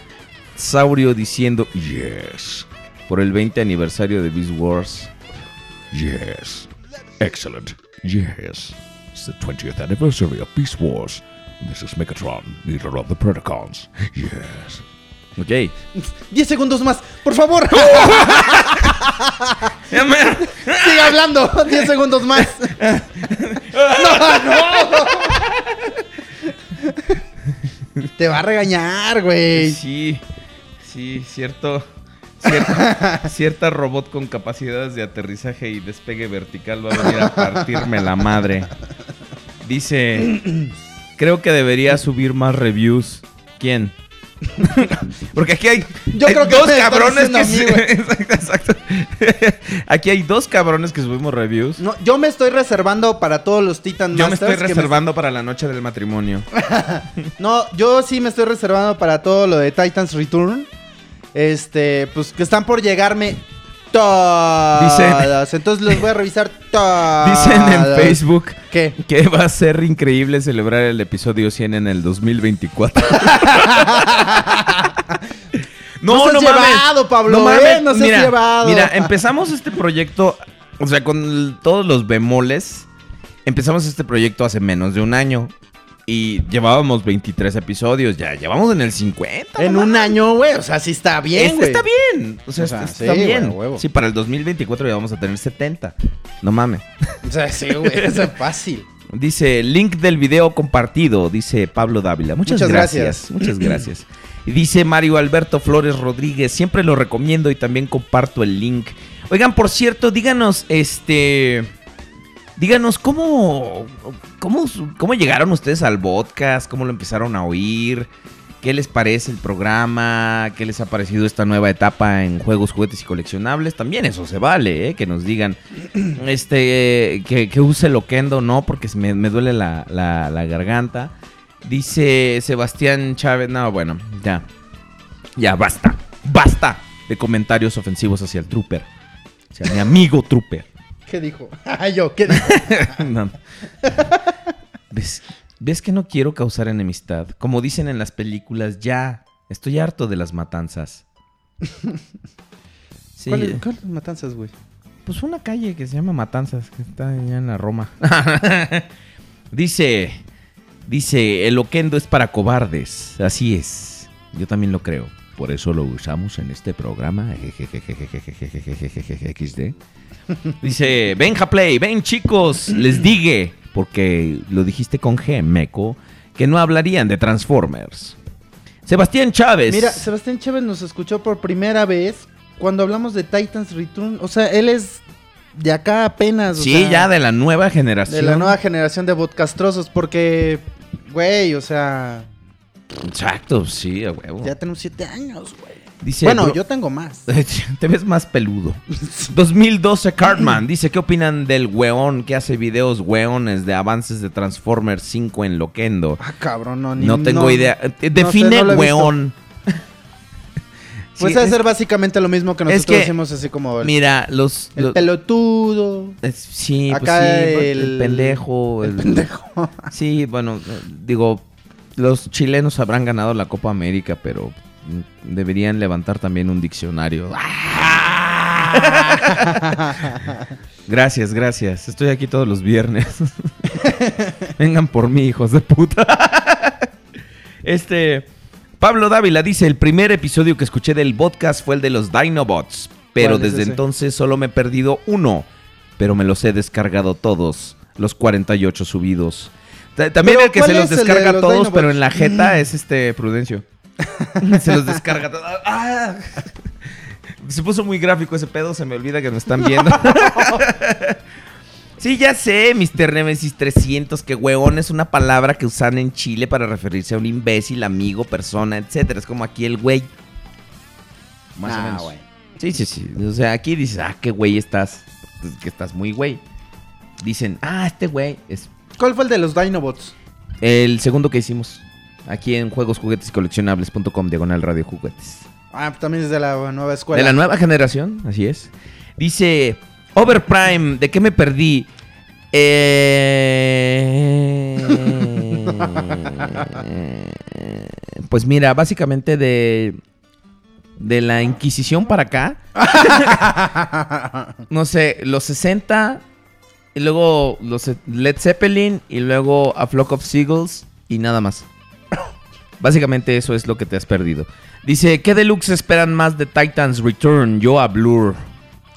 Saurio diciendo yes por el 20 aniversario de Beast Wars? Yes. Excellent. Yes. It's the 20th anniversary of Beast Wars. This is Megatron, leader of the Predacons. Yes. Ok. [laughs] 10 segundos más, por favor. [laughs] Sigue hablando. 10 segundos más. [laughs] No, no. Te va a regañar, güey. Sí, sí, cierto. Cierta, [laughs] cierta robot con capacidades de aterrizaje y despegue vertical va a venir a partirme la madre. Dice, creo que debería subir más reviews. ¿Quién? [laughs] Porque aquí hay, Yo hay creo que dos cabrones que mí, sí- [laughs] exacto, exacto. Aquí hay dos cabrones que subimos reviews. No, yo me estoy reservando para todos los Titan Yo me estoy reservando para la noche del matrimonio. No, yo sí me estoy reservando para todo lo de Titans Return. Este, pues que están por llegarme todas. Entonces los voy a revisar todas. [laughs] Dicen en Facebook ¿Qué? Que va a ser increíble celebrar el episodio 100 en el 2024. [laughs] No seas llevado, Pablo, ¿eh? No seas mira, llevado. Mira, [laughs] empezamos este proyecto, o sea, con todos los bemoles. Empezamos este proyecto hace menos de un año. Y llevábamos 23 episodios, ya llevamos en el 50. En un año, güey. O sea, sí está bien, Este está bien. O sea, O sea, este está bien. Sí, para el 2024 ya vamos a tener 70. No mames. [laughs] O sea, sí, güey. Eso es fácil. Dice, link del video compartido, dice Pablo Dávila. Muchas, Muchas gracias. gracias. Muchas [clears throat] gracias. Y dice Mario Alberto Flores Rodríguez, siempre lo recomiendo y también comparto el link. Oigan, por cierto, díganos, este... Díganos, ¿cómo, cómo, cómo llegaron ustedes al podcast? ¿Cómo lo empezaron a oír? ¿Qué les parece el programa? ¿Qué les ha parecido esta nueva etapa en juegos, juguetes y coleccionables? También eso se vale, ¿eh? Que nos digan [clears throat] este que, que use Loquendo, no, porque me, me duele la, la- la garganta. Dice Sebastián Chávez. No, bueno, ya. Ya, basta. Basta de comentarios ofensivos hacia el Trooper. Hacia mi amigo Trooper. ¿Qué dijo? [laughs] Ay, yo, ¿qué dijo? [laughs] No. ¿Ves, ¿Ves que no quiero causar enemistad? Como dicen en las películas, ya. Estoy harto de las matanzas. [laughs] Sí, ¿Cuáles cuáles matanzas, güey? pues una calle que se llama Matanzas, que está allá en la Roma. dice, dice, el loquendo es para cobardes. Así es. Yo también lo creo. Por eso lo usamos en este programa. XD. Dice, Benja Play, ven chicos, les dije, porque lo dijiste con G, Meco, que no hablarían de Transformers. Sebastián Chávez. Mira, Sebastián Chávez nos escuchó por primera vez cuando hablamos de Titans Return. O sea, él es de acá apenas. o Sí, sea, ya de la nueva generación. de la nueva generación de podcastrosos. Porque, güey, o sea, Exacto, sí, a huevo. ya tenemos siete años, güey. Dice, bueno, bro- yo tengo más. [laughs] Te ves más peludo. 2012 Cartman [laughs] dice, ¿qué opinan del weón que hace videos weones de avances de Transformers 5 en Loquendo? Ah, cabrón, no, ni- No tengo no- idea. Eh, no sé, Define no weón. [laughs] Pues Sí, debe es- ser básicamente lo mismo que es nosotros que, decimos así como el, Mira, los... el los- pelotudo, es- sí, pues acá sí, el, el- pendejo. el pendejo. Sí, bueno, digo, los chilenos habrán ganado la Copa América, pero deberían levantar también un diccionario. [laughs] Gracias, gracias. Estoy aquí todos los viernes. [laughs] Vengan por mí, hijos de puta. Este. Pablo Dávila dice: El primer episodio que escuché del podcast fue el de los Dinobots. Pero ¿Cuál es desde ese? entonces solo me he perdido uno. Pero me los he descargado todos. Los 48 subidos. Ta- También el que ¿cuál se los descarga los todos, Dinobots? pero en la jeta es este Prudencio. [laughs] se los descarga. ¡Ah! Se puso muy gráfico ese pedo, se me olvida que me están viendo. [laughs] [laughs] sí, ya sé, Mr. Nemesis 300, que huevón es una palabra que usan en Chile para referirse a un imbécil, amigo, persona, etcétera. Es como aquí el güey. Más o Ah, menos. güey. Sí, sí, sí. O sea, aquí dices, ah, qué güey estás. Pues que estás muy güey. Dicen, ah, este güey es ¿Cuál fue el de los Dinobots? el segundo que hicimos. Aquí en juegos, juguetes y coleccionables.com, diagonal radio juguetes. Ah, también es de la nueva escuela. De la nueva generación, así es. Dice, Overprime, ¿de qué me perdí? Eh, pues mira, básicamente de... De la Inquisición para acá. [laughs] no sé, los 60. Y luego los Led Zeppelin. Y luego A Flock of Seagulls. Y nada más. Básicamente eso es lo que te has perdido. Dice, ¿qué deluxe esperan más de Titans Return? Yo a Blur.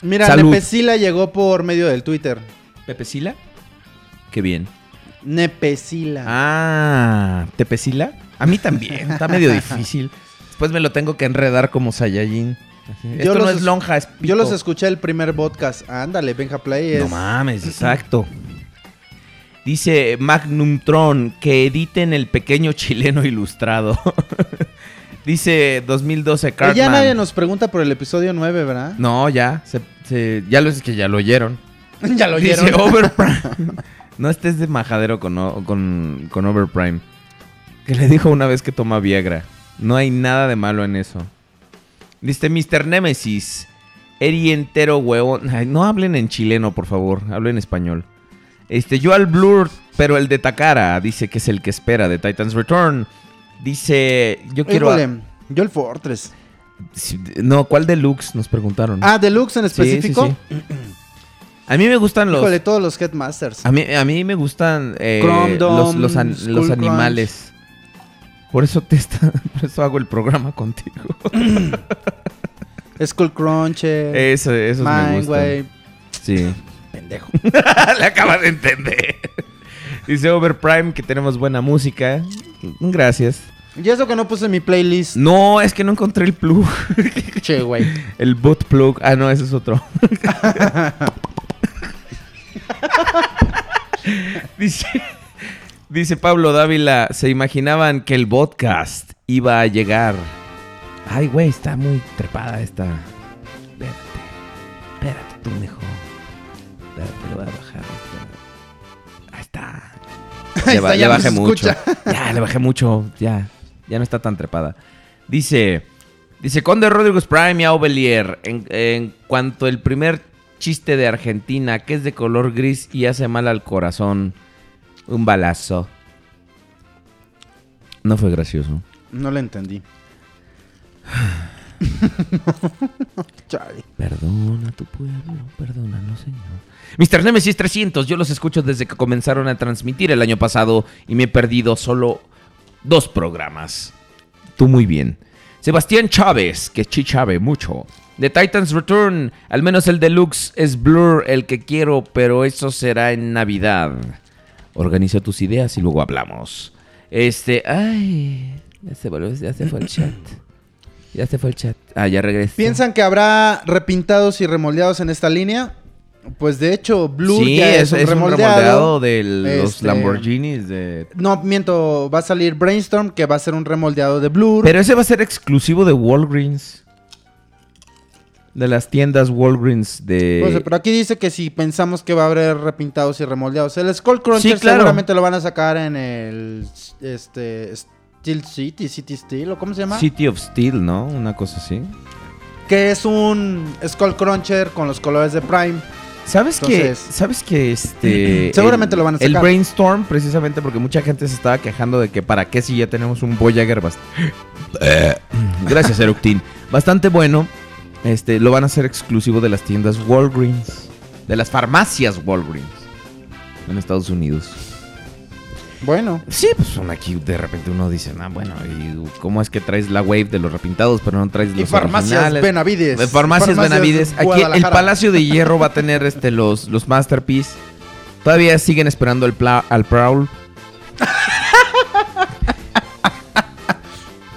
Mira, Salud. Nepesila llegó por medio del Twitter. ¿Pepe Sila? Qué bien. Nepesila. Ah, ¿Tepecila? A mí también. Está medio [laughs] difícil. Después me lo tengo que enredar como Saiyajin. Así. Esto no es lonja, es. Yo los escuché el primer podcast. Ándale, Benja Play. Es... No mames, exacto. Dice Magnum Tron que editen el pequeño chileno ilustrado. [laughs] Dice 2012 Eh, Cartman. ya nadie nos pregunta por el episodio 9, ¿verdad? No, ya. se- se- ya lo es que ya lo oyeron. [laughs] ya lo Dice oyeron. [laughs] Overprime. no estés de majadero con, con, con Overprime. Que le dijo una vez que toma Viagra. No hay nada de malo en eso. Dice Mr. Nemesis. Eri entero huevón. Ay, no hablen en chileno, por favor. Hablen en español. Este, yo al Blur, pero el de Takara. Dice que es el que espera de Titan's Return. Dice, yo quiero... a- yo el Fortress. No, ¿cuál deluxe? Nos preguntaron. Ah, Deluxe en Sí, sí, específico. sí. A mí me gustan los... Híjole, todos los Headmasters. A mí, a mí me gustan eh, los, Dome, los, an- Skull los Crunch. animales. Por eso te está, [laughs] por eso hago el programa contigo. [laughs] Skull Cruncher. Eso, esos me Mind, gustan. güey. Sí. Pendejo. [laughs] Le acaba de entender. Dice Overprime que tenemos buena música. Gracias. Y eso que no puse en mi playlist. No, es que no encontré el plug. [laughs] Che, güey. El boot plug. Ah, no, ese es otro. [laughs] dice, dice Pablo Dávila, se imaginaban que el podcast iba a llegar. Ay, güey, está muy trepada esta. Espérate. Espérate tú, mejor. [laughs] Le, ba- bajé mucho. [laughs] Ya, le bajé mucho. Ya, ya no está tan trepada. Dice, dice Conde Rodríguez Prime y Aubelier. En, en cuanto el primer chiste de Argentina, que es de color gris y hace mal al corazón, un balazo. No fue gracioso. No lo entendí. [sighs] [laughs] Perdona a tu pueblo, perdónanos, Señor. Mr. Nemesis 300, yo los escucho desde que comenzaron a transmitir el año pasado y me he perdido solo dos programas. Tú muy bien. Sebastián Chávez, que chichave mucho. The Titans Return, al menos el deluxe es Blur el que quiero, pero eso será en Navidad. Organiza tus ideas y luego hablamos. Este, ay, ya se, volvió- ya se fue el chat. Ya se fue el chat. Ah, ya regresé. ¿Piensan que habrá repintados y remoldeados en esta línea? Pues de hecho, Blue sí, ya es, es, un remoldeado. de los Este- Lamborghinis de... No, miento, va a salir Brainstorm, que va a ser un remoldeado de Blur. Pero ese va a ser exclusivo de Walgreens. De las tiendas Walgreens de... Pues, pero aquí dice que si pensamos que va a haber repintados y remoldeados. El Skull Cruncher Sí, claro. seguramente lo van a sacar en el este Steel City, City Steel, o cómo se llama? City of Steel, ¿no? Una cosa así. Que es un Skull Cruncher con los colores de Prime. ¿Sabes que Entonces- ¿Sabes que este... [clears throat] Seguramente lo van a El sacar. Brainstorm, precisamente porque mucha gente se estaba quejando de que para qué si ya tenemos un Voyager bast- [clears throat] Gracias, Eructin. Bastante bueno. Este, lo van a hacer exclusivo de las tiendas Walgreens. De las farmacias Walgreens. En Estados Unidos. Bueno, Sí, pues uno aquí de repente uno dice, ah, bueno, ¿y cómo es que traes la wave de los repintados, pero no traes y los farmacias originales? Benavides. De farmacias Benavides. Aquí el. Palacio de Hierro va a tener este los, los Masterpiece. Todavía siguen esperando el pla- al Prowl. [laughs]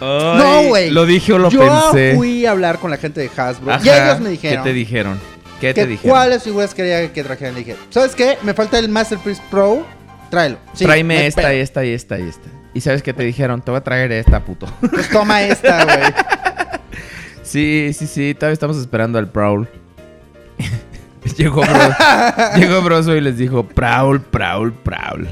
No, güey. Lo dije o lo Yo pensé. fui a hablar con la gente de Hasbro y ellos me dijeron ¿Qué te dijeron? ¿Qué te dijeron? cuáles figuras quería que trajeran. Le dije, ¿sabes qué? Me falta el Masterpiece Pro. Tráelo. Sí, Tráeme hay esta, esta y esta y esta. ¿Y sabes qué te dijeron? Te voy a traer esta, puto. Pues toma esta, [laughs] güey. Sí, sí, sí, todavía estamos esperando al Prowl. [laughs] llegó, Bro, llegó Broso y les dijo, Prowl, Prowl, Prowl.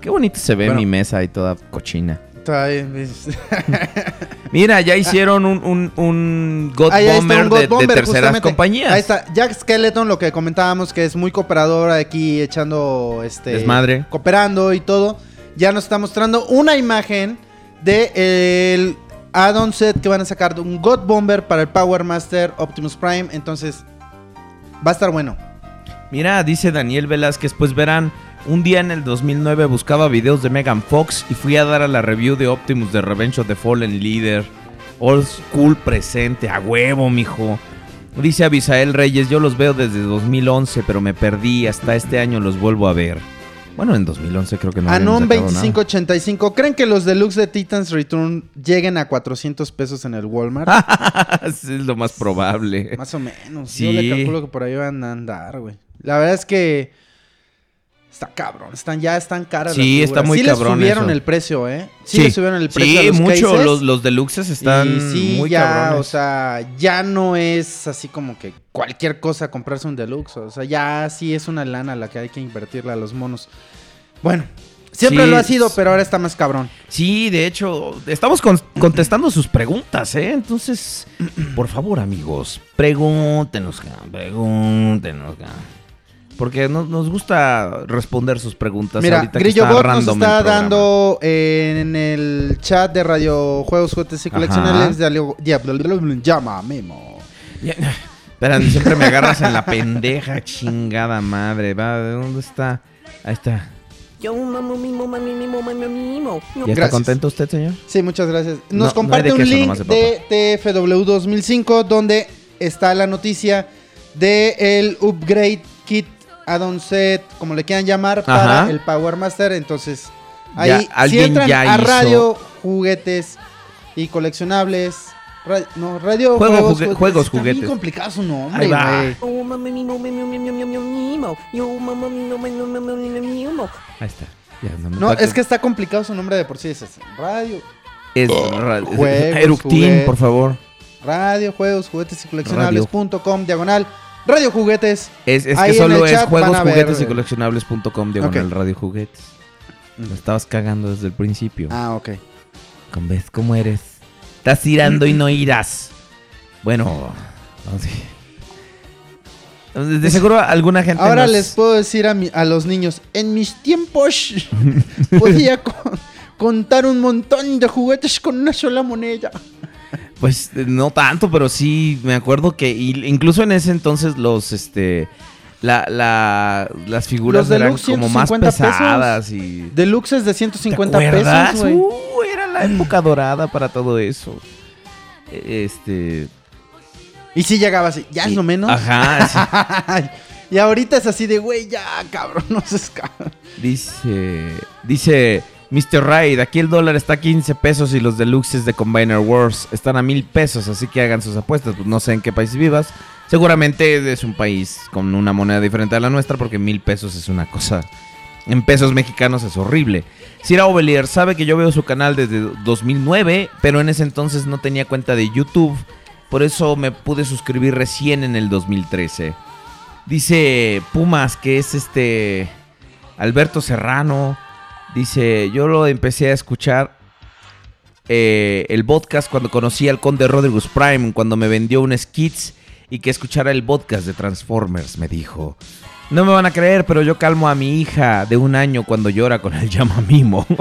Qué bonito se ve Bueno. mi mesa y toda cochina. [laughs] Mira, ya hicieron un, un, un God Ahí Bomber, un God de, terceras justamente. compañías. Ahí está. Jack Skeleton, lo que comentábamos, que es muy cooperador aquí echando este. Desmadre. Cooperando y todo. Ya nos está mostrando una imagen de el add-on set que van a sacar de un God Bomber para el Power Master Optimus Prime. Entonces, va a estar bueno. Mira, dice Daniel Velázquez, pues verán, un día en el 2009 buscaba videos de Megan Fox y fui a dar a la review de Optimus de Revenge of the Fallen Leader. Old School presente, a huevo, mijo. Dice Abisael Reyes, yo los veo desde 2011, pero me perdí, hasta este año los vuelvo a ver. Bueno, en 2011 creo que no habían Anon sacado nada. 2585. ¿Creen que los deluxe de Titans Return lleguen a 400 pesos en el Walmart? [laughs] es lo más probable. Más o menos. Sí. Yo le calculo que por ahí van a andar, güey. La verdad es que está cabrón. Están, ya están caras. Sí, las está muy sí cabrón le subieron eso. el precio, ¿eh? Sí, le subieron el precio. Sí, a los mucho. cases. Los, los deluxes están y sí, muy ya, cabrones. o sea, ya no es así como que cualquier cosa comprarse un deluxe. O sea, ya sí es una lana la que hay que invertirle a los monos. Bueno, siempre Sí. lo ha sido, pero ahora está más cabrón. Sí, de hecho, estamos con- contestando sus preguntas, ¿eh? Entonces, por favor, amigos, pregúntenos, pregúntenos. Porque no- nos gusta responder sus preguntas. Mira, ahorita que Grillo está Bot nos está dando eh, en el chat de Radio Juegos, Juguetes y Ajá. Coleccionables de llama Memo. Espera, siempre me agarras en la pendeja, chingada madre. Va, ¿de dónde está? Ahí está. Yo mamo mimo mami mimo mami mimo. ¿Ya está Gracias. contento usted, señor? Sí, muchas gracias. No- Nos no comparte de un link de de TFW 2005 donde está la noticia de el upgrade kit add-on set, como le quieran llamar, para Ajá. el Power Master. Entonces, Ya, ahí si alguien entran ya a hizo- radio, juguetes y coleccionables. ra- no, radio, Juego, juegos, jugue- juegos, Está juguetes. bien complicado su nombre, Ahí está. Ya, no es que está complicado su nombre de por sí. Es ese. radio, Es ra- Juegos, Eructin, juguetes. por favor. radio, juegos, juguetes y coleccionables.com, diagonal, radio juguetes. Es, que solo es chat van juegos, a ver, juguetes y coleccionables.com diagonal Ok. radio juguetes. Lo estabas cagando desde el principio. Ah, ok. Con ¿Ves cómo eres? Estás tirando y no irás. Bueno, no sé. De seguro alguna gente. Ahora nos- les puedo decir a, mi- a los niños, en mis tiempos [laughs] podía co- contar un montón de juguetes con una sola moneda. Pues no tanto, pero sí me acuerdo que incluso en ese entonces los este la, la- las figuras eran como más 150 pesos. pesadas y Deluxe es de ¿Te 150 acuerdas? pesos, güey. Uh, era la época dorada para todo eso. Este, Y si llegaba así, ya es lo menos. ajá, sí. [laughs] y ahorita es así de, güey, ya, cabrón, [laughs] no se escapa. dice dice Mr. Raid, aquí el dólar está a 15 pesos y los deluxes de Combiner Wars están a mil pesos, así que hagan sus apuestas. Pues no sé en qué país vivas. Seguramente es un país con una moneda diferente a la nuestra porque mil pesos es una cosa... En pesos mexicanos es horrible. Sira Ovelier sabe que yo veo su canal desde 2009, pero en ese entonces no tenía cuenta de YouTube. Por eso me pude suscribir recién en el 2013. Dice Pumas que es este Alberto Serrano. Dice, yo lo empecé a escuchar eh, el podcast cuando conocí al conde Rodriguez Prime, cuando me vendió un skits y que escuchara el podcast de Transformers, me dijo. No me van a creer, pero yo calmo a mi hija de un año cuando llora con el llama mimo. [laughs]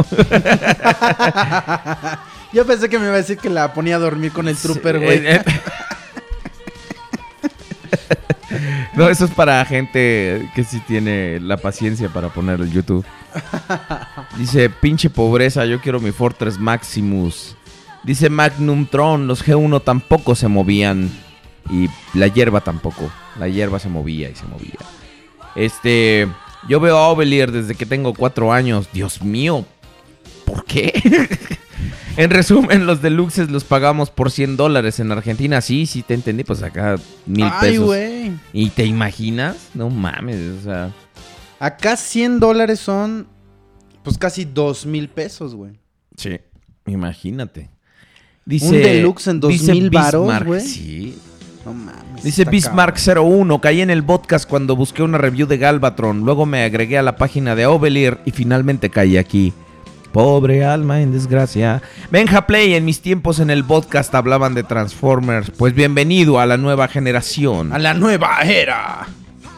Yo pensé que me iba a decir que la ponía a dormir con el trooper, güey. Eh, eh. [laughs] No, eso es para gente que sí tiene la paciencia para poner el YouTube. Dice, pinche pobreza, yo quiero mi Fortress Maximus. Dice Magnum Tron, los G1 tampoco se movían. Y la hierba tampoco. La hierba se movía y se movía. Este, yo veo a Ovelier desde que tengo cuatro años. Dios mío, ¿por qué? [laughs] en resumen, los deluxes los pagamos por 100 dólares en Argentina. Sí, sí, te entendí. Pues acá mil Ay, pesos. güey. ¿Y te imaginas? No mames, o sea. Acá 100 dólares son, pues casi 2 mil pesos, güey. Sí. Imagínate. Un deluxe en dice 2000 varos, Bismarck, güey. Sí. No mames. Dice está Bismarck 01, caí en el podcast cuando busqué una review de Galvatron, luego me agregué a la página de Ovelier y finalmente caí aquí. Pobre alma en desgracia. Benja Play, en mis tiempos en el podcast hablaban de Transformers, pues bienvenido a la nueva generación. A la nueva era.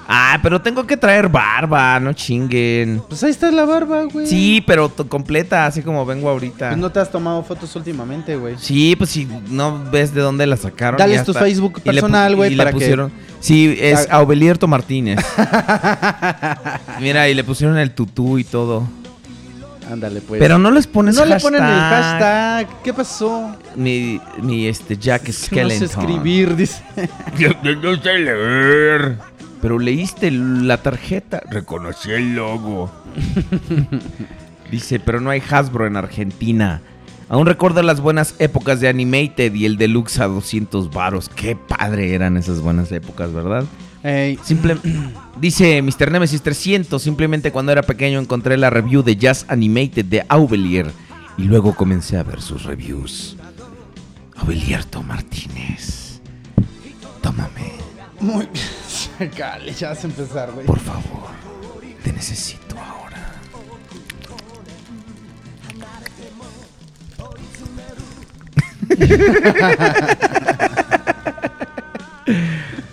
Ah, pero tengo que traer barba, no chinguen. Pues ahí está la barba, güey. Sí, pero completa, así como vengo ahorita. Pues no te has tomado fotos últimamente, güey. Sí, pues si no ves de dónde la sacaron. Dales tu está. Facebook le personal, güey, y le para que- pusieron- Sí, es. Aubelierto Martínez. [laughs] Mira, y le pusieron el tutú y todo. Ándale, pues. Pero no les pones no le hashtag. ponen el hashtag. ¿Qué pasó? Mi, mi este Jack [laughs] No sé Skellington. escribir, dice. [laughs] Yo no sé leer. Pero leíste la tarjeta. Reconocí el logo. [laughs] Dice, pero no hay Hasbro en Argentina. Aún recuerdo las buenas épocas de Animated y el Deluxe a 200 varos. Qué padre eran esas buenas épocas, ¿verdad? Ey, Simple, [clears throat] dice Mr. Nemesis 300, simplemente cuando era pequeño encontré la review de Jazz Animated de Aubelier y luego comencé a ver sus reviews. Aubelierto Martínez, tómame, muy bien. [laughs] Cale, ya vas a empezar, güey. por favor, te necesito ahora. [laughs]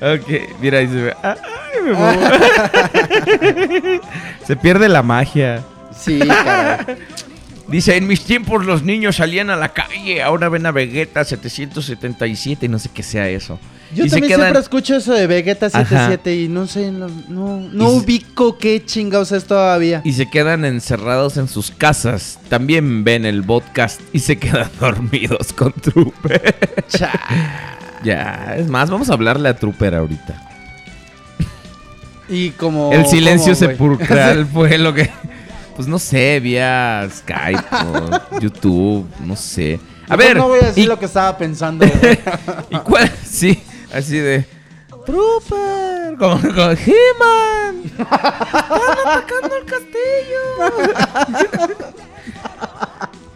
ok, mira ahí se ve. Ay, me muevo. [laughs] se pierde la magia. Sí, caray. Dice, en mis tiempos los niños salían a la calle, ahora ven a Vegeta 777 y no sé qué sea eso. Yo Y también quedan- siempre escucho eso de Vegeta Ajá. 77 y no sé, no, no, no Y se- ubico qué chingados es todavía. Y se quedan encerrados en sus casas. También ven el podcast y se quedan [laughs] dormidos con Trooper. Ya, es más, vamos a hablarle a Trooper ahorita. Y como... el silencio sepulcral [laughs] fue lo que... Pues no sé, vía Skype o YouTube, no sé. A ver, No voy a decir y- lo que estaba pensando. [laughs] ¿Y cuál? Sí, así de. Trooper, como con He-Man. Están atacando el castillo. [laughs]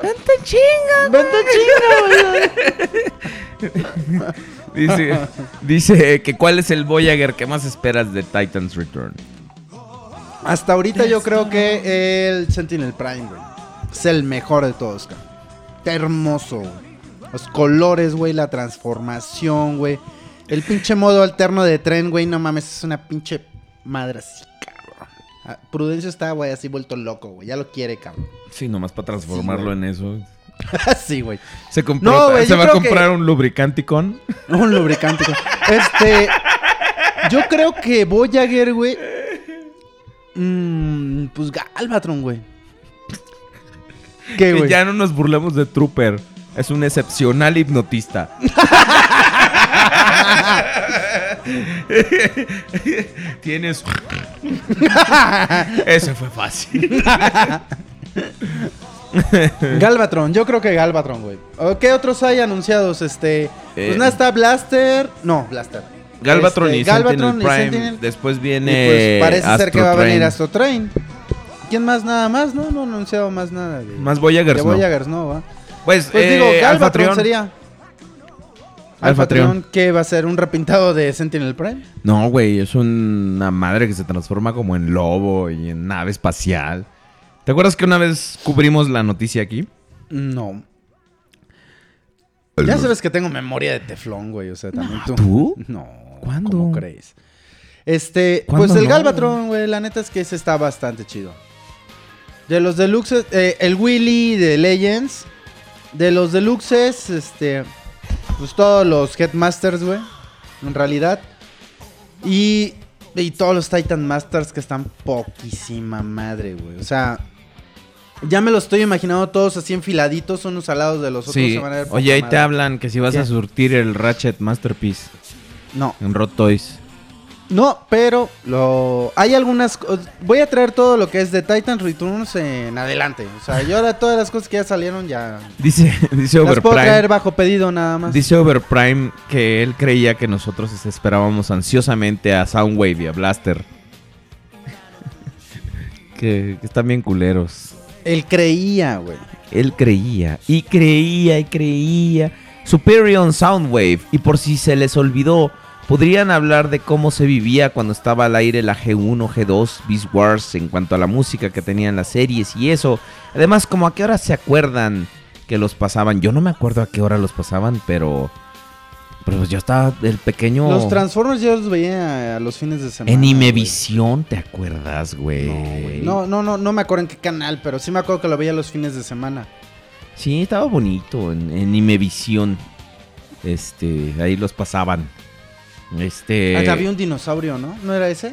Vente chinga. Vente chinga. Dice, [laughs] dice que cuál es el Voyager que más esperas de Titans Return. Hasta ahorita yo creo que el Sentinel Prime, güey. Es el mejor de todos, cabrón. Está hermoso, güey. Los colores, güey, la transformación, güey. El pinche modo alterno de tren, güey, no mames, es una pinche madre así, cabrón. Ah, Prudencio está, güey, así vuelto loco, güey. Ya lo quiere, cabrón. Sí, nomás para transformarlo en eso. [laughs] sí, güey. Se, compró, No, güey, se va a creo que- comprar un lubricanticón. Un lubricante. güey. [laughs] Este. Yo creo que Voyager, güey. mm, pues Galvatron, güey. ¿Qué, Que güey? ya no nos burlemos de Trooper. Es un excepcional hipnotista. [laughs] Tienes. Ese fue fácil. [laughs] Galvatron, yo creo que Galvatron, güey. ¿O ¿Qué otros hay anunciados? Este. Pues Eh, nada, está Blaster. No, Blaster. Galvatron Este, y Galvatron Sentinel y Prime. Sentinel. Después Y viene. pues parece ser que va a venir Train. Astro Train. ¿Quién más? Nada más, ¿no? No han anunciado más nada. De, Más Voyagers, de ¿no? Voyagers, no, va. Pues, Pues eh, digo, Galvatron sería. Alphatrion, ¿qué va a ser? ¿Un repintado de Sentinel Prime? No, güey, es una madre que se transforma como en lobo y en nave espacial. ¿Te acuerdas que una vez cubrimos la noticia aquí? No. Ya sabes que tengo memoria de teflón, güey. O sea, también tú. ¿tú? No. ¿Cuándo? ¿Cómo crees? Este, ¿Cuándo pues el no, Galvatron, güey, la neta es que ese está bastante chido. De los deluxes, eh, el Willy de Legends. De los deluxes, este, pues todos los Headmasters, güey, en realidad. Y, y todos los Titan Masters que están poquísima madre, güey. O sea, ya me los estoy imaginando todos así enfiladitos, unos al lado de los otros. Sí. se van a ver Oye, ahí te hablan que si vas ¿Qué? a surtir el Ratchet Masterpiece No, en Rot Toys. No, pero lo hay algunas voy a traer todo lo que es de Titan Returns en adelante. O sea, yo ahora todas las cosas que ya salieron ya Dice, [laughs] dice las puedo traer Overprime. bajo pedido nada más. Dice Overprime que él creía que nosotros esperábamos ansiosamente a Soundwave y a Blaster. [laughs] que, que están bien culeros. Él creía, güey. Él creía y creía y creía. Superior Soundwave. Y por si se les olvidó, podrían hablar de cómo se vivía cuando estaba al aire la G1, G2, Beast Wars en cuanto a la música que tenían las series y eso. Además, como a qué hora se acuerdan que los pasaban. Yo no me acuerdo a qué hora los pasaban, pero. Pero pues yo estaba el pequeño. Los Transformers yo los veía a los fines de semana. en. Imevisión, ¿te acuerdas, güey? No, güey. No, no, no, no me acuerdo en qué canal, pero sí me acuerdo que lo veía los fines de semana. Sí, estaba bonito en, en Imevisión. Este, ahí los pasaban. Este. Hasta había un dinosaurio, ¿no? ¿No era ese?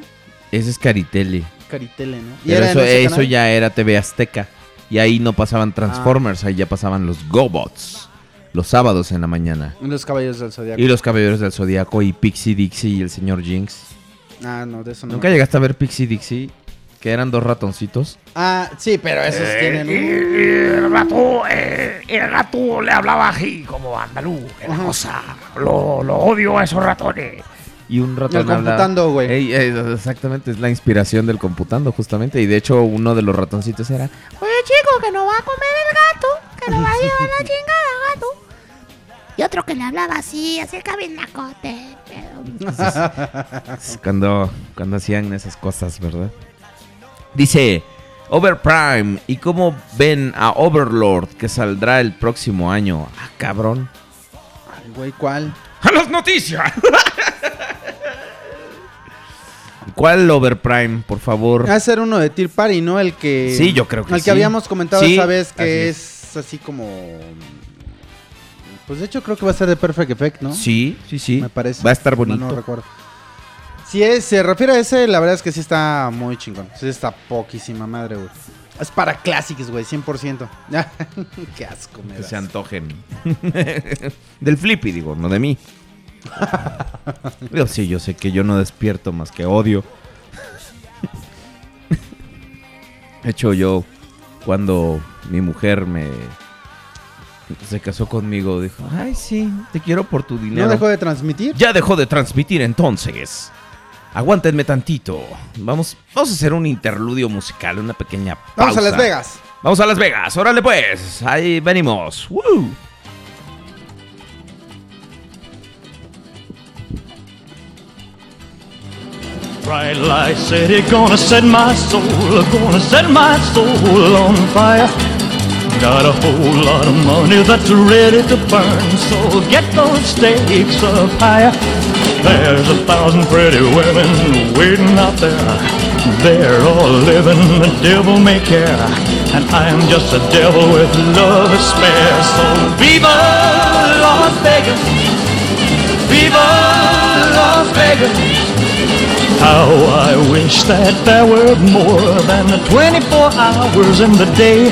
Ese es Caritele. Caritele, ¿no? Pero en eso, ya era TV Azteca. Y ahí no pasaban Transformers, ahí ya pasaban los GoBots. Los sábados en la mañana. Los Caballeros del Zodiaco. Y los Caballeros del Zodiaco y Pixie Dixie y el señor Jinx. Ah, no, de eso no. ¿Nunca llegaste a ver Pixie Dixie? Que eran dos ratoncitos. Ah, sí, pero esos Eh, tienen un... El rato, eh, el rato le hablaba así como andaluz, cosa. Lo, lo odio a esos ratones. Y un ratón El computando, güey. Ey, ey, exactamente, es la inspiración del computando, justamente. Y de hecho, uno de los ratoncitos era. Oye, chico, que no va a comer el gato, que no va a llevar la [laughs] chingada, gato. Y otro que le hablaba así, así cabinacote. Pero... [laughs] Cuando, cuando hacían esas cosas, ¿verdad? Dice Overprime. ¿Y cómo ven a Overlord que saldrá el próximo año? Ah, cabrón. Ay, güey, ¿cuál? ¡A las noticias! [laughs] ¿Cuál Overprime, por favor? Va a ser uno de Tear Party, ¿no? El que... Sí, yo creo que El sí. que habíamos comentado Sí, esa vez, que así es. así como... Pues de hecho creo que va a ser de Perfect Effect, ¿no? Sí, sí, sí. Me parece. Va a estar No, bonito. No recuerdo. Si es- se refiere a ese, la verdad es que sí está muy chingón. Sí está poquísima madre, güey. Es para clásicos, güey, 100%. [laughs] Qué asco me Que das. se antojen. [laughs] Del Flippy, digo, no de mí. [laughs] Yo sí, yo sé que yo no despierto más que odio. De hecho, yo, cuando mi mujer me se casó conmigo, dijo, ay, sí, te quiero por tu dinero. ¿No dejó de transmitir? Ya dejó de transmitir entonces. Aguántenme tantito. Vamos, vamos a hacer un interludio musical, una pequeña pausa. Vamos a Las Vegas. Vamos a Las Vegas, órale pues. Ahí venimos. ¡Woo! Bright light city gonna set my soul, gonna set my soul on fire. Got a whole lot of money that's ready to burn, so get those stakes up higher. There's a thousand pretty women waiting out there. They're all living the devil may care, and I'm just a devil with love to spare. So viva Las Vegas, viva Las Vegas. How I wish that there were more than 24 hours in the day.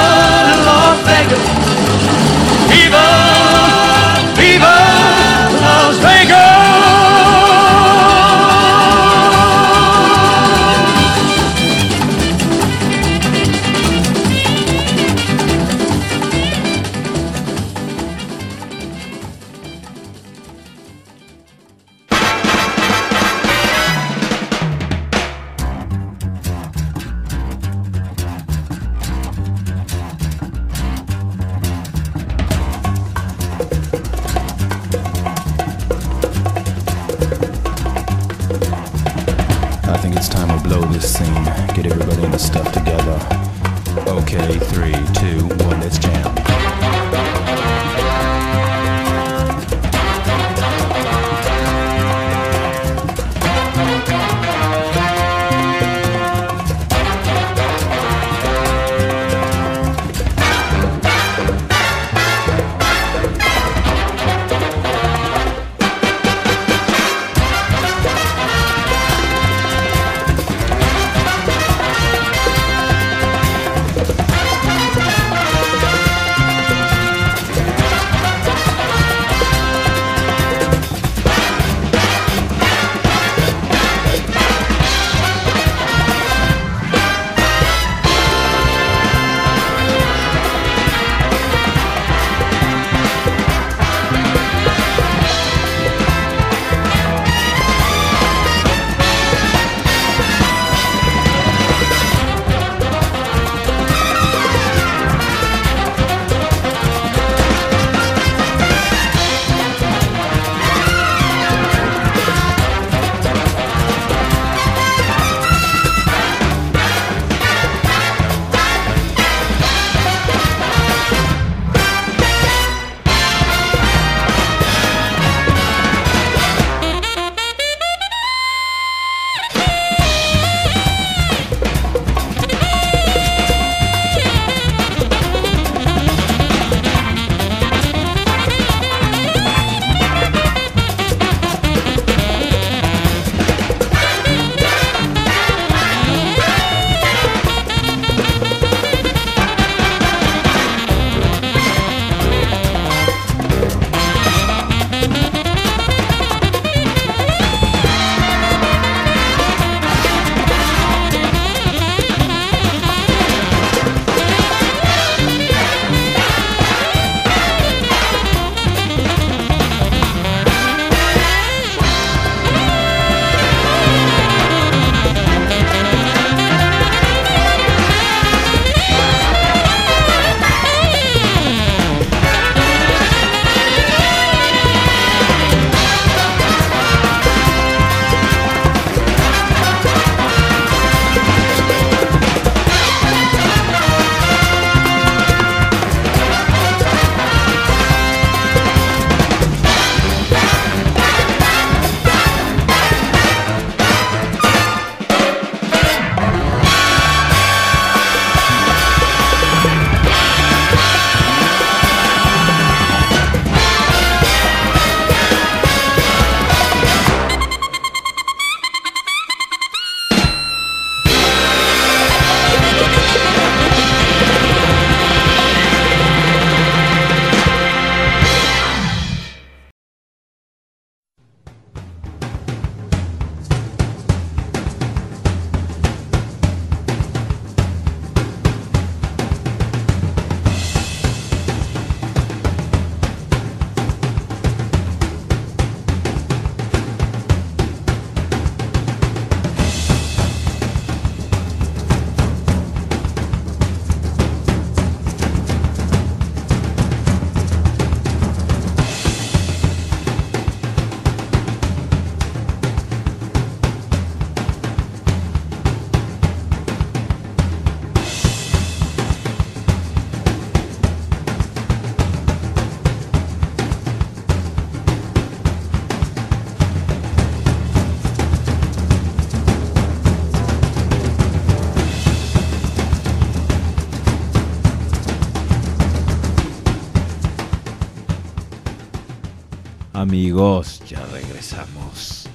Amigos, ya regresamos.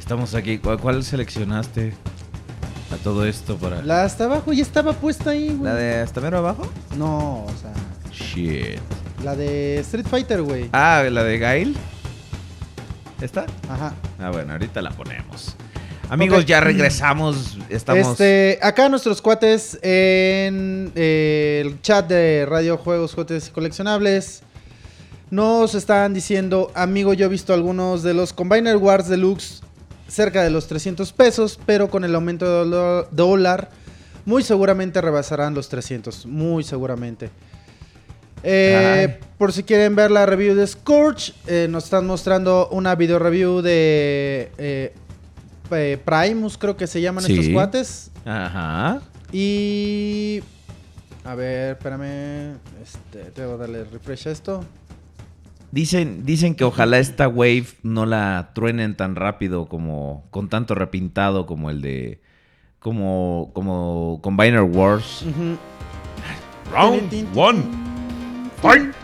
Estamos aquí. ¿Cuál, cuál seleccionaste a todo esto para la, La hasta abajo ya estaba puesta ahí, güey. de hasta mero abajo? No, o sea, Shit. la de Street Fighter, güey. Ah, la de Gail. ¿Esta? Ajá. Ah, bueno, ahorita la ponemos. Amigos, ya regresamos. Estamos. Este, acá nuestros cuates en eh, el chat de Radio Juegos, Juguetes y Coleccionables nos están diciendo, amigo, yo he visto algunos de los Combiner Wars Deluxe cerca de los 300 pesos, pero con el aumento de dólar, muy seguramente rebasarán los 300, muy seguramente. Eh, por si quieren ver la review de Scourge, eh, nos están mostrando una video review de eh, eh, Primus, creo que se llaman Sí. estos cuates. Ajá. Y. A ver, espérame. Este, debo darle refresh a esto. Dicen, dicen que ojalá esta wave no la truenen tan rápido como con tanto repintado como el de como como Combiner Wars. Round one. Fight.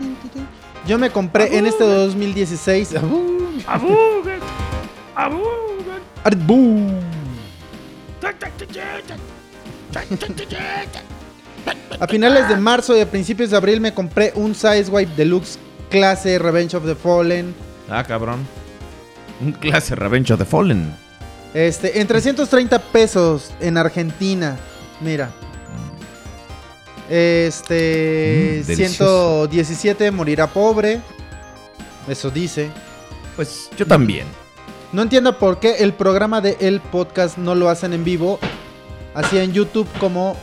Yo me compré en este 2016. Arbu. A finales de marzo y a principios de abril me compré un Sizewipe Deluxe clase Revenge of the Fallen. Ah, cabrón. Un clase Revenge of the Fallen. Este, en 330 pesos en Argentina. Mira. Este, Mm, delicioso. 117 morirá pobre. Eso dice. Pues yo también. No entiendo por qué el programa de el podcast no lo hacen en vivo. Así en YouTube como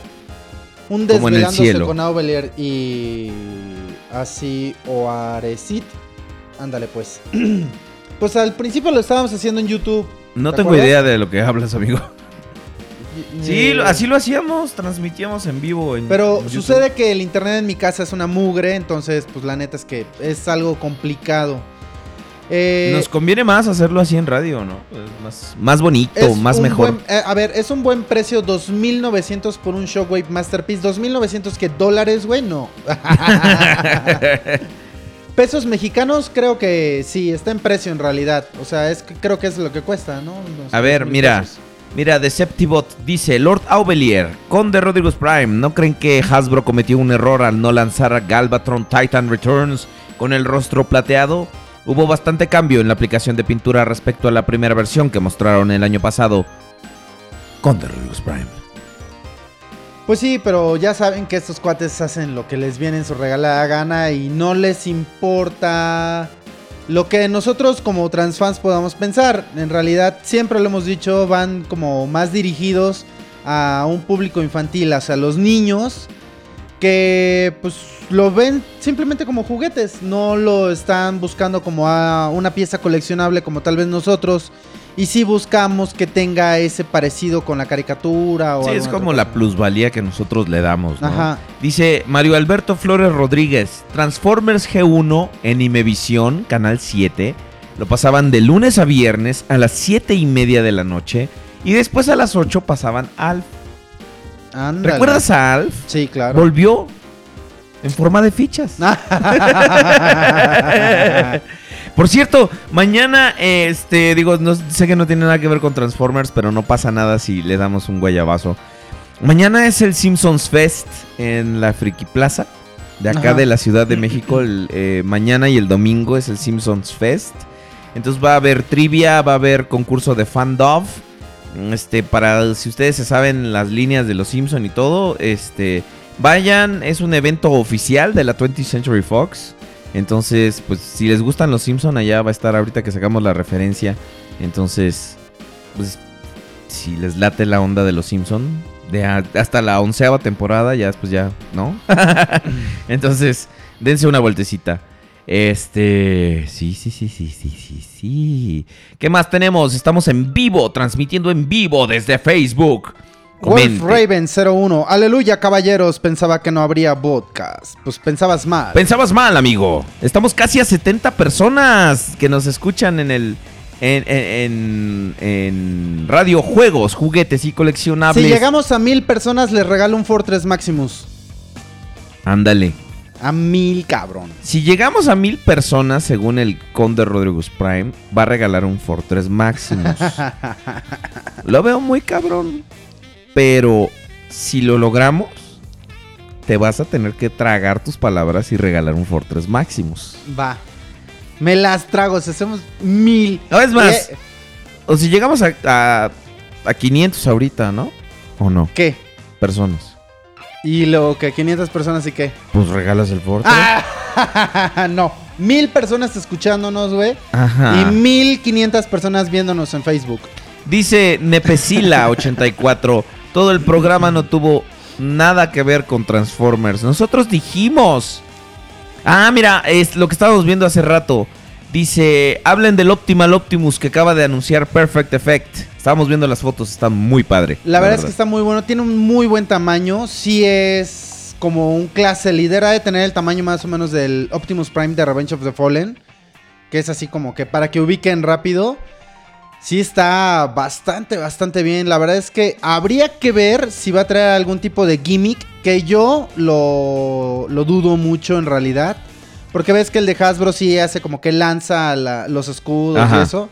un Como en el desvelándose cielo. con Aubelier y así o Arecit. Ándale pues. [clears throat] pues al principio lo estábamos haciendo en YouTube. No ¿Te tengo acuerdas? idea de lo que hablas, amigo. Y- Sí, así lo hacíamos, transmitíamos en vivo. en- Pero en sucede que el internet en mi casa es una mugre, entonces pues la neta es que es algo complicado. Eh, Nos conviene más hacerlo así en radio, ¿no? Es más, más bonito, es más mejor. buen- eh, a ver, es un buen precio, 2.900 por un Shockwave Masterpiece. 2.900 que dólares, güey, no. [laughs] Pesos mexicanos creo que sí, está en precio en realidad. O sea, es creo que es lo que cuesta, ¿no? Unos A ver, 3,000 mira. pesos. Mira, Deceptibot dice, Lord Aubelier, Conde Rodriguez Prime, ¿no creen que Hasbro cometió un error al no lanzar a Galvatron Titan Returns con el rostro plateado? Hubo bastante cambio en la aplicación de pintura respecto a la primera versión que mostraron el año pasado. Conde Rodriguez Prime. Pues sí, pero ya saben que estos cuates hacen lo que les viene en su regalada gana y no les importa lo que nosotros como transfans podamos pensar. En realidad, siempre lo hemos dicho, van como más dirigidos a un público infantil, hacia los niños que pues lo ven simplemente como juguetes, no lo están buscando como a una pieza coleccionable como tal vez nosotros. Y si buscamos que tenga ese parecido con la caricatura o Sí, es como la plusvalía que nosotros le damos, ¿no? Ajá. Dice Mario Alberto Flores Rodríguez, Transformers G1 en Imevisión, Canal 7, lo pasaban de lunes a viernes a las 7 y media de la noche y después a las 8 pasaban Alf. Ándale. ¿Recuerdas a Alf? Sí, claro. Volvió en forma de fichas. [laughs] Por cierto, mañana, este, digo, no, sé que no tiene nada que ver con Transformers, pero no pasa nada si le damos un guayabazo. Mañana es el Simpsons Fest en la Friki Plaza, de acá Ajá. de la Ciudad de México. El, eh, mañana y el domingo es el Simpsons Fest. Entonces va a haber trivia, va a haber concurso de fandom. Este, para si ustedes se saben las líneas de los Simpson y todo, este, vayan, es un evento oficial de la 20th Century Fox. Entonces, pues si les gustan los Simpson, allá va a estar ahorita que sacamos la referencia. Entonces, pues si les late la onda de los Simpson, de hasta la onceava temporada, ya después ya, ¿no? [laughs] Entonces, dense una vueltecita. Este, sí, sí, sí, sí, sí, sí, sí. ¿Qué más tenemos? Estamos en vivo, transmitiendo en vivo desde Facebook. Wolf Comente. Raven 01. Aleluya, caballeros. Pensaba que no habría podcast. Pues pensabas mal. Pensabas mal, amigo. Estamos casi a 70 personas que nos escuchan en el. En, en, en- en radio, juegos, juguetes y coleccionables. si llegamos a mil personas, les regalo un Fortress Maximus. Ándale. A mil, cabrón. Si llegamos a mil personas, según el Conde Rodríguez Prime, va a regalar un Fortress Maximus. [laughs] lo veo muy cabrón. Pero si lo logramos, te vas a tener que tragar tus palabras y regalar un Fortress Maximus. Va. Me las trago, si hacemos mil. No, es más, Eh, o si llegamos a, a, a 500 ahorita, ¿no? ¿O no? ¿Qué? Personas. Y lo que 500 personas y qué. Pues regalas el Fortress. Ah, [laughs] no. Mil personas escuchándonos, güey. Ajá. Y mil quinientas personas viéndonos en Facebook. Dice Nepesila84, todo el programa no tuvo nada que ver con Transformers. Nosotros dijimos. Ah, mira, es lo que estábamos viendo hace rato. Dice, hablen del Optimal Optimus que acaba de anunciar Perfect Effect. Estábamos viendo las fotos, está muy padre. La verdad es que está muy bueno. Tiene un muy buen tamaño. Sí es como un clase líder. Ha de tener el tamaño más o menos del Optimus Prime de Revenge of the Fallen. Que es así como que para que ubiquen rápido. Sí está bastante, bastante bien. La verdad es que habría que ver si va a traer algún tipo de gimmick. Que yo lo, lo dudo mucho en realidad. Porque ves que el de Hasbro sí hace como que lanza la- los escudos Ajá. y eso.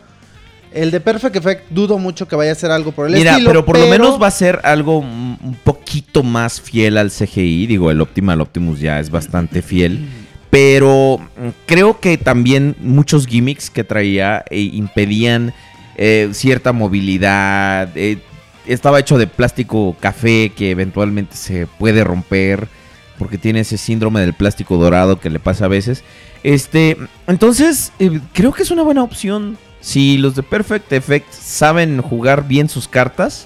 El de Perfect Effect dudo mucho que vaya a ser algo por el Mira, estilo. pero por lo menos va a ser algo un poquito más fiel al CGI. Digo, el Optimal Optimus ya es bastante fiel. Pero mm, creo que también muchos gimmicks que traía eh, impedían eh, cierta movilidad. eh, estaba hecho de plástico café que eventualmente se puede romper. Porque tiene ese síndrome del plástico dorado que le pasa a veces. Este, entonces, eh, creo que es una buena opción. Si los de Perfect Effect saben jugar bien sus cartas,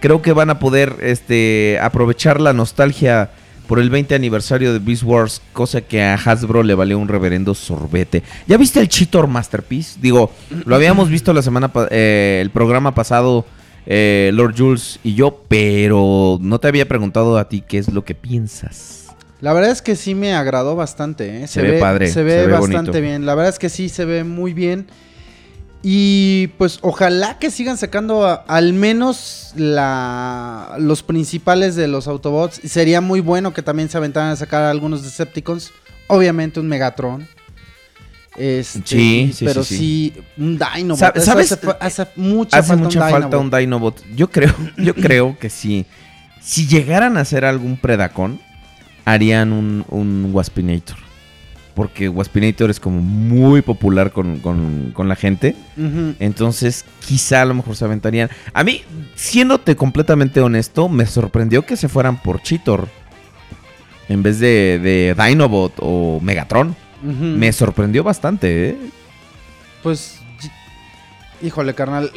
creo que van a poder este, aprovechar la nostalgia por el 20 aniversario de Beast Wars, cosa que a Hasbro le valió un reverendo sorbete. ¿Ya viste el Cheetor Masterpiece? Digo, lo habíamos visto la semana, eh, el programa pasado, eh, Lord Jules y yo, pero no te había preguntado a ti qué es lo que piensas. La verdad es que sí me agradó bastante, ¿eh? Se ve padre, Se ve, se ve bastante bonito. bien. La verdad es que sí se ve muy bien. Y pues ojalá que sigan sacando a- al menos la, los principales de los Autobots. Sería muy bueno que también se aventaran a sacar algunos Decepticons. Obviamente un Megatron. Este, Sí, sí, pero sí, sí, sí. un Dinobot. ¿sabes? Hace, mucha Hace falta mucha un falta Dinobot. un Dinobot. Yo creo, yo creo que sí. Si llegaran a hacer algún Predacon, harían un, un Waspinator. Porque Waspinator es como muy popular con, con- con la gente. Entonces, quizá a lo mejor se aventarían. A mí, siéndote completamente honesto, me sorprendió que se fueran por Cheetor. En vez de, de Dinobot o Megatron. Me sorprendió bastante, ¿eh? Pues, híjole, carnal.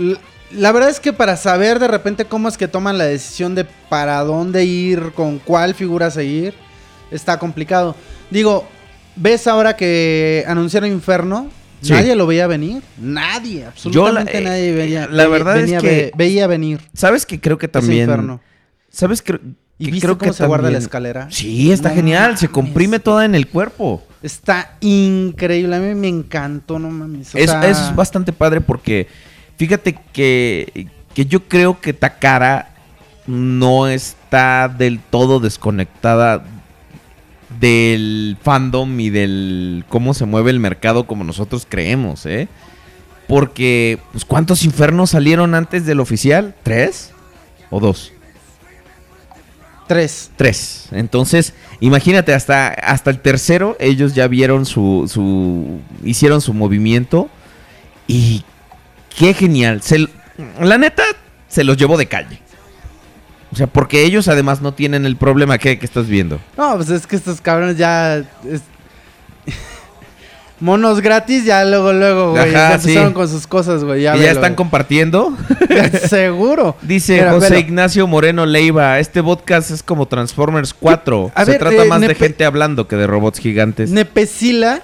La verdad es que para saber de repente cómo es que toman la decisión de para dónde ir, con cuál figura seguir, está complicado. Digo, ¿ves ahora que anunciaron Inferno? Sí. Nadie lo veía venir. Nadie, absolutamente eh, nadie veía. la ve- verdad es que- ve- veía venir ¿Sabes que creo que también... Inferno. ¿Sabes? ¿Y que viste creo cómo que se guarda la también- escalera? Sí, está No genial. Se comprime toda en el cuerpo. Está increíble. A mí me encantó, no mames. O Es, sea, es bastante padre porque fíjate que, que yo creo que Takara no está del todo desconectada del fandom y del cómo se mueve el mercado como nosotros creemos, ¿eh? Porque, pues, ¿cuántos infernos salieron antes del oficial? ¿Tres? ¿O dos? Tres. Tres. Entonces, imagínate, hasta, hasta el tercero, ellos ya vieron su, su. hicieron su movimiento. Y qué genial. Se la neta, se los llevó de calle. O sea, porque ellos además no tienen el problema que, que estás viendo. No, pues es que estos cabrones ya. es- Monos gratis, ya luego, luego, güey. Ajá, ya empezaron sí. con sus cosas, güey. Ya, y ya están güey. compartiendo. [laughs] Seguro. Dice Mira, José velo. Ignacio Moreno Leiva, este podcast es como Transformers 4. A Se ver, trata eh, más de gente hablando que de robots gigantes. Nepesila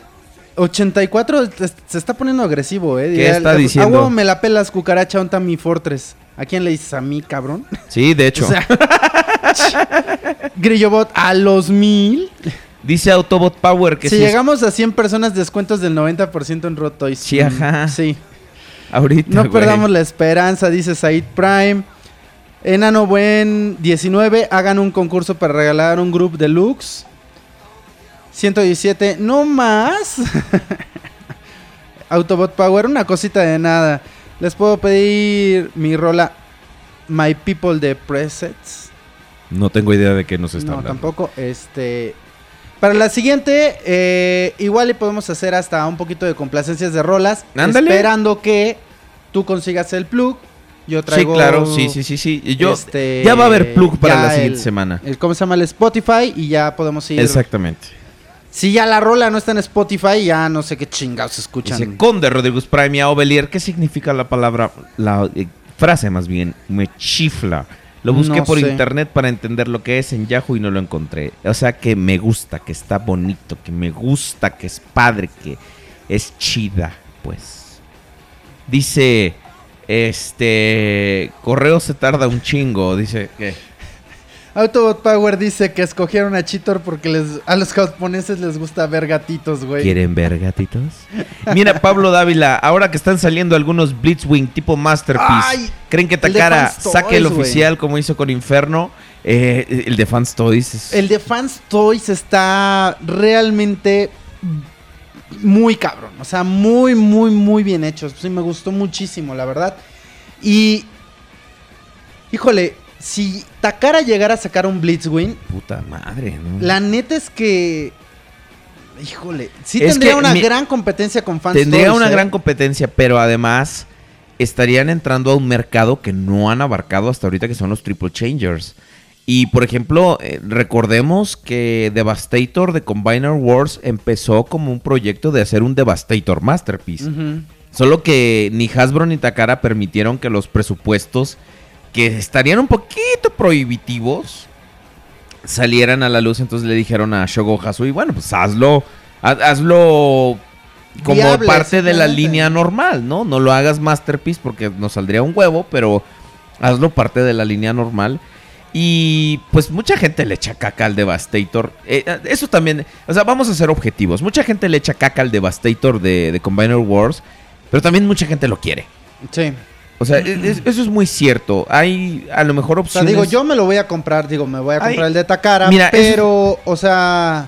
84 es- se está poniendo agresivo, eh. ¿Qué Ya- está diciendo? A huevo me la pelas, cucaracha, onta mi Fortress. ¿A quién le dices? ¿A mí, cabrón? Sí, de hecho. [laughs] O sea, Grillobot a los mil. Dice Autobot Power que si si es- llegamos a 100 personas, descuentos del 90% en Rot Toys. Sí, ajá. Sí. ahorita. No güey. perdamos la esperanza, dice Said Prime. Enano Buen 19, hagan un concurso para regalar un grupo deluxe. 117, no más. [laughs] Autobot Power, una cosita de nada. Les puedo pedir mi rola My People de Presets. No tengo idea de qué nos está No, hablando. tampoco. Este. Para la siguiente, eh, igual le podemos hacer hasta un poquito de complacencias de rolas. Ándale. Esperando que tú consigas el plug. Yo Sí, traigo. claro, sí, sí, sí, sí. Y Yo, este, ya va a haber plug para la siguiente el- semana. el- ¿Cómo se llama? El Spotify. Y ya podemos ir. Exactamente. Si ya la rola no está en Spotify, ya no sé qué chingados escuchan. Dice Conde Rodríguez Prime y Aubelier. ¿Qué significa la palabra, la eh, frase más bien? Me chifla. Lo busqué No por sé. internet para entender lo que es en Yahoo y no lo encontré. O sea que me gusta, que está bonito, que me gusta, que es padre, que es chida, pues. Dice, este, correo se tarda un chingo. Dice que Autobot Power dice que escogieron a Cheetor porque les, a los japoneses les gusta ver gatitos, güey. ¿Quieren ver gatitos? [laughs] Mira, Pablo Dávila, ahora que están saliendo algunos Blitzwing tipo Masterpiece, Ay, ¿creen que Takara saque el Toys, oficial como hizo con Inferno? Eh, el de Fans Toys. es- El de Fans Toys está realmente muy cabrón. O sea, muy, muy, muy bien hecho. Sí, me gustó muchísimo, la verdad. Y. Híjole, si Takara llegara a sacar un Blitzwing, Puta madre, ¿no? la neta es que. Híjole, sí Es tendría una mi- gran competencia con Fans Tendría Toys, una ¿eh? gran competencia, pero además estarían entrando a un mercado que no han abarcado hasta ahorita, que son los Triple Changers. Y por ejemplo, eh, recordemos que Devastator de Combiner Wars empezó como un proyecto de hacer un Devastator Masterpiece. Solo que ni Hasbro ni Takara permitieron que los presupuestos, que estarían un poquito prohibitivos, salieran a la luz. Entonces le dijeron a Shogo Hasui, bueno, pues hazlo, ha- hazlo como parte de la línea normal, ¿no? No lo hagas Masterpiece porque nos saldría un huevo, pero hazlo parte de la línea normal. Y pues mucha gente le echa caca al Devastator. Eh, eh, eso también, o sea, vamos a ser objetivos. Mucha gente le echa caca al Devastator de, de Combiner Wars, pero también mucha gente lo quiere. Sí. O sea, es- es- eso es muy cierto. Hay a lo mejor O sea, opciones. digo, yo me lo voy a comprar, digo, me voy a comprar Ay, el de Takara, mira, pero, o sea,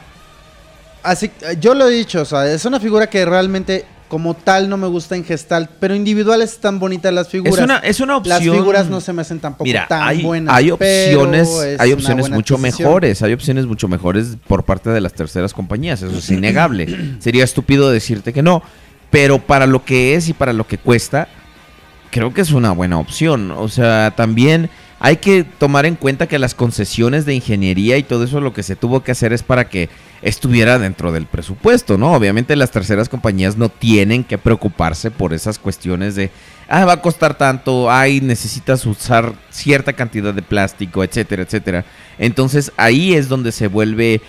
así, yo lo he dicho, o sea, es una figura que realmente como tal no me gusta en Gestalt, pero individuales están bonitas las figuras. es una, es una Las opción. figuras no se me hacen tampoco Mira, tan hay, buenas. hay opciones, es hay opciones mucho mejores, hay opciones mucho mejores por parte de las terceras compañías, eso es [clears throat] innegable. Sería estúpido decirte que no, pero para lo que es y para lo que cuesta, creo que es una buena opción. O sea, también hay que tomar en cuenta que las concesiones de ingeniería y todo eso lo que se tuvo que hacer es para que estuviera dentro del presupuesto, ¿no? Obviamente las terceras compañías no tienen que preocuparse por esas cuestiones de, ah, va a costar tanto, ay, necesitas usar cierta cantidad de plástico, etcétera, etcétera. Entonces ahí es donde se vuelve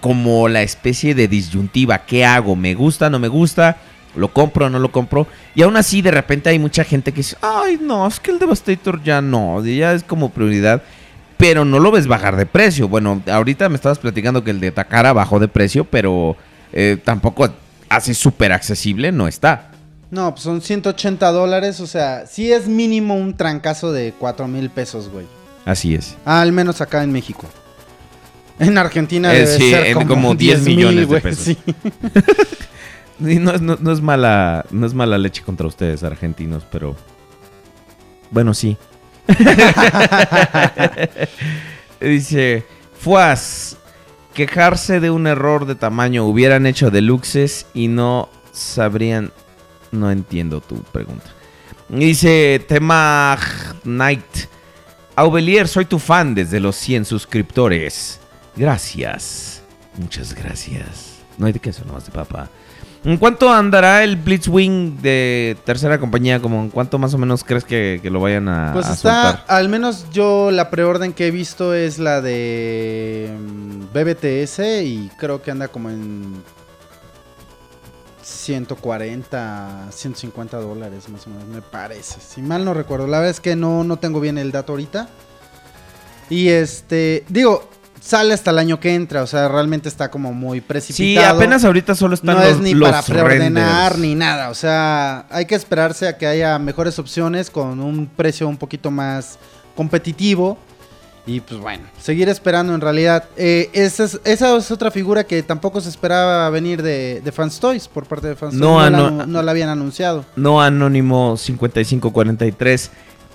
como la especie de disyuntiva, ¿qué hago? ¿Me gusta? ¿No me gusta? ¿Lo compro o no lo compro? Y aún así de repente hay mucha gente que dice, ay no, es que el Devastator ya no, ya es como prioridad. Pero no lo ves bajar de precio. Bueno, ahorita me estabas platicando que el de Takara bajó de precio, pero eh, tampoco así súper accesible no está. No, pues son 180 dólares, o sea, sí es mínimo un trancazo de 4 mil pesos, güey. Así es. Ah, al menos acá en México. En Argentina Eh, debe sí, ser en como, como 10 10 millones de pesos. sí. [laughs] No es mala, no es mala leche contra ustedes, argentinos, pero. Bueno, sí. [laughs] Dice. Fuas. Quejarse de un error de tamaño. Hubieran hecho deluxes y no sabrían. No entiendo tu pregunta. Dice Tema Knight. Aubelier, soy tu fan desde los 100 suscriptores. Gracias. Muchas gracias. No hay de queso, nomás de papa. ¿En cuánto andará el Blitzwing de tercera compañía? Como en cuánto más o menos crees que, que lo vayan a, Pues a está, soltar? al menos yo la preorden que he visto es la de mm, BBTS y creo que anda como en 140, 150 dólares más o menos, me parece. Si mal no recuerdo, la verdad es que no, no tengo bien el dato ahorita. Y este, digo, sale hasta el año que entra, o sea, realmente está como muy Sí, precipitado. apenas ahorita solo están no los, es ni los para preordenar renders. ni nada. O sea, hay que esperarse a que haya mejores opciones con un precio un poquito más competitivo. Y pues bueno, seguir esperando en realidad. Eh, esa, es, esa es otra figura que tampoco se esperaba venir de, de Fans Toys por parte de Fans No, Toys. no- la, no la habían anunciado. No Anónimo 5543.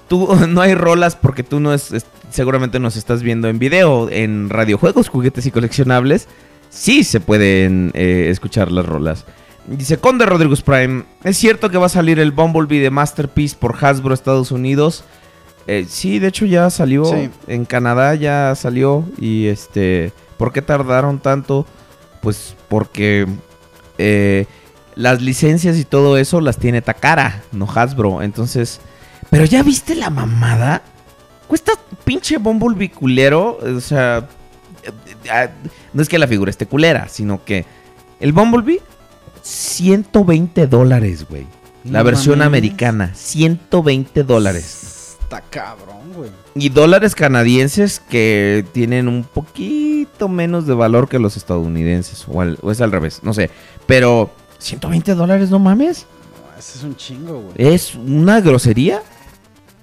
Tú [laughs] no hay rolas porque tú no es, es- seguramente nos estás viendo en video en radiojuegos, juguetes y coleccionables. Sí se pueden eh, escuchar las rolas. Dice Conde Rodríguez Prime, ¿es cierto que va a salir el Bumblebee de Masterpiece por Hasbro Estados Unidos? Eh, sí, de hecho ya salió. Sí. En Canadá ya salió. Y este. ¿Por qué tardaron tanto? Pues porque eh, las licencias y todo eso las tiene Takara, no Hasbro. Entonces. Pero ya viste la mamada. Cuesta pinche Bumblebee culero. O sea. eh, eh, No es que la figura esté culera, sino que el Bumblebee, 120 dólares, güey. La No versión mames. americana, 120 dólares. Está cabrón, güey. Y dólares canadienses que tienen un poquito menos de valor que los estadounidenses. O, al- o es al revés, no sé. Pero 120 dólares, no mames. No, ese es un chingo, güey. Es una grosería.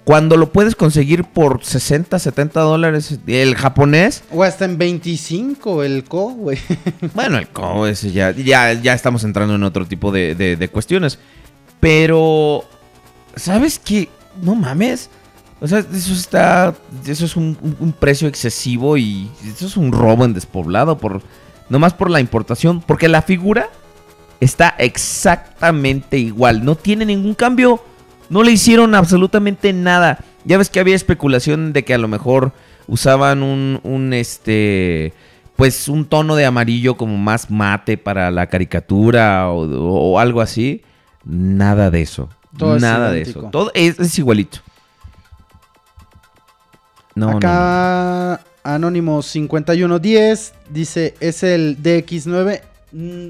Cuando lo puedes conseguir por 60, 70 dólares el japonés. O hasta en 25 el co, güey. [laughs] Bueno, el co, ese ya, ya, ya estamos entrando en otro tipo de, de- de cuestiones. Pero, ¿sabes qué? No mames. O sea, eso está. Eso es un, un- un precio excesivo y eso es un robo en despoblado. Por, nomás por la importación. Porque la figura está exactamente igual. No tiene ningún cambio. No le hicieron absolutamente nada. Ya ves que había especulación de que a lo mejor usaban un, un este. Pues un tono de amarillo como más mate para la caricatura o, o algo así. Nada de eso. Todo es nada de idéntico. eso. Todo es, es igualito. No, no, no. Acá Anónimo 5110 dice, es el DX9. Mm,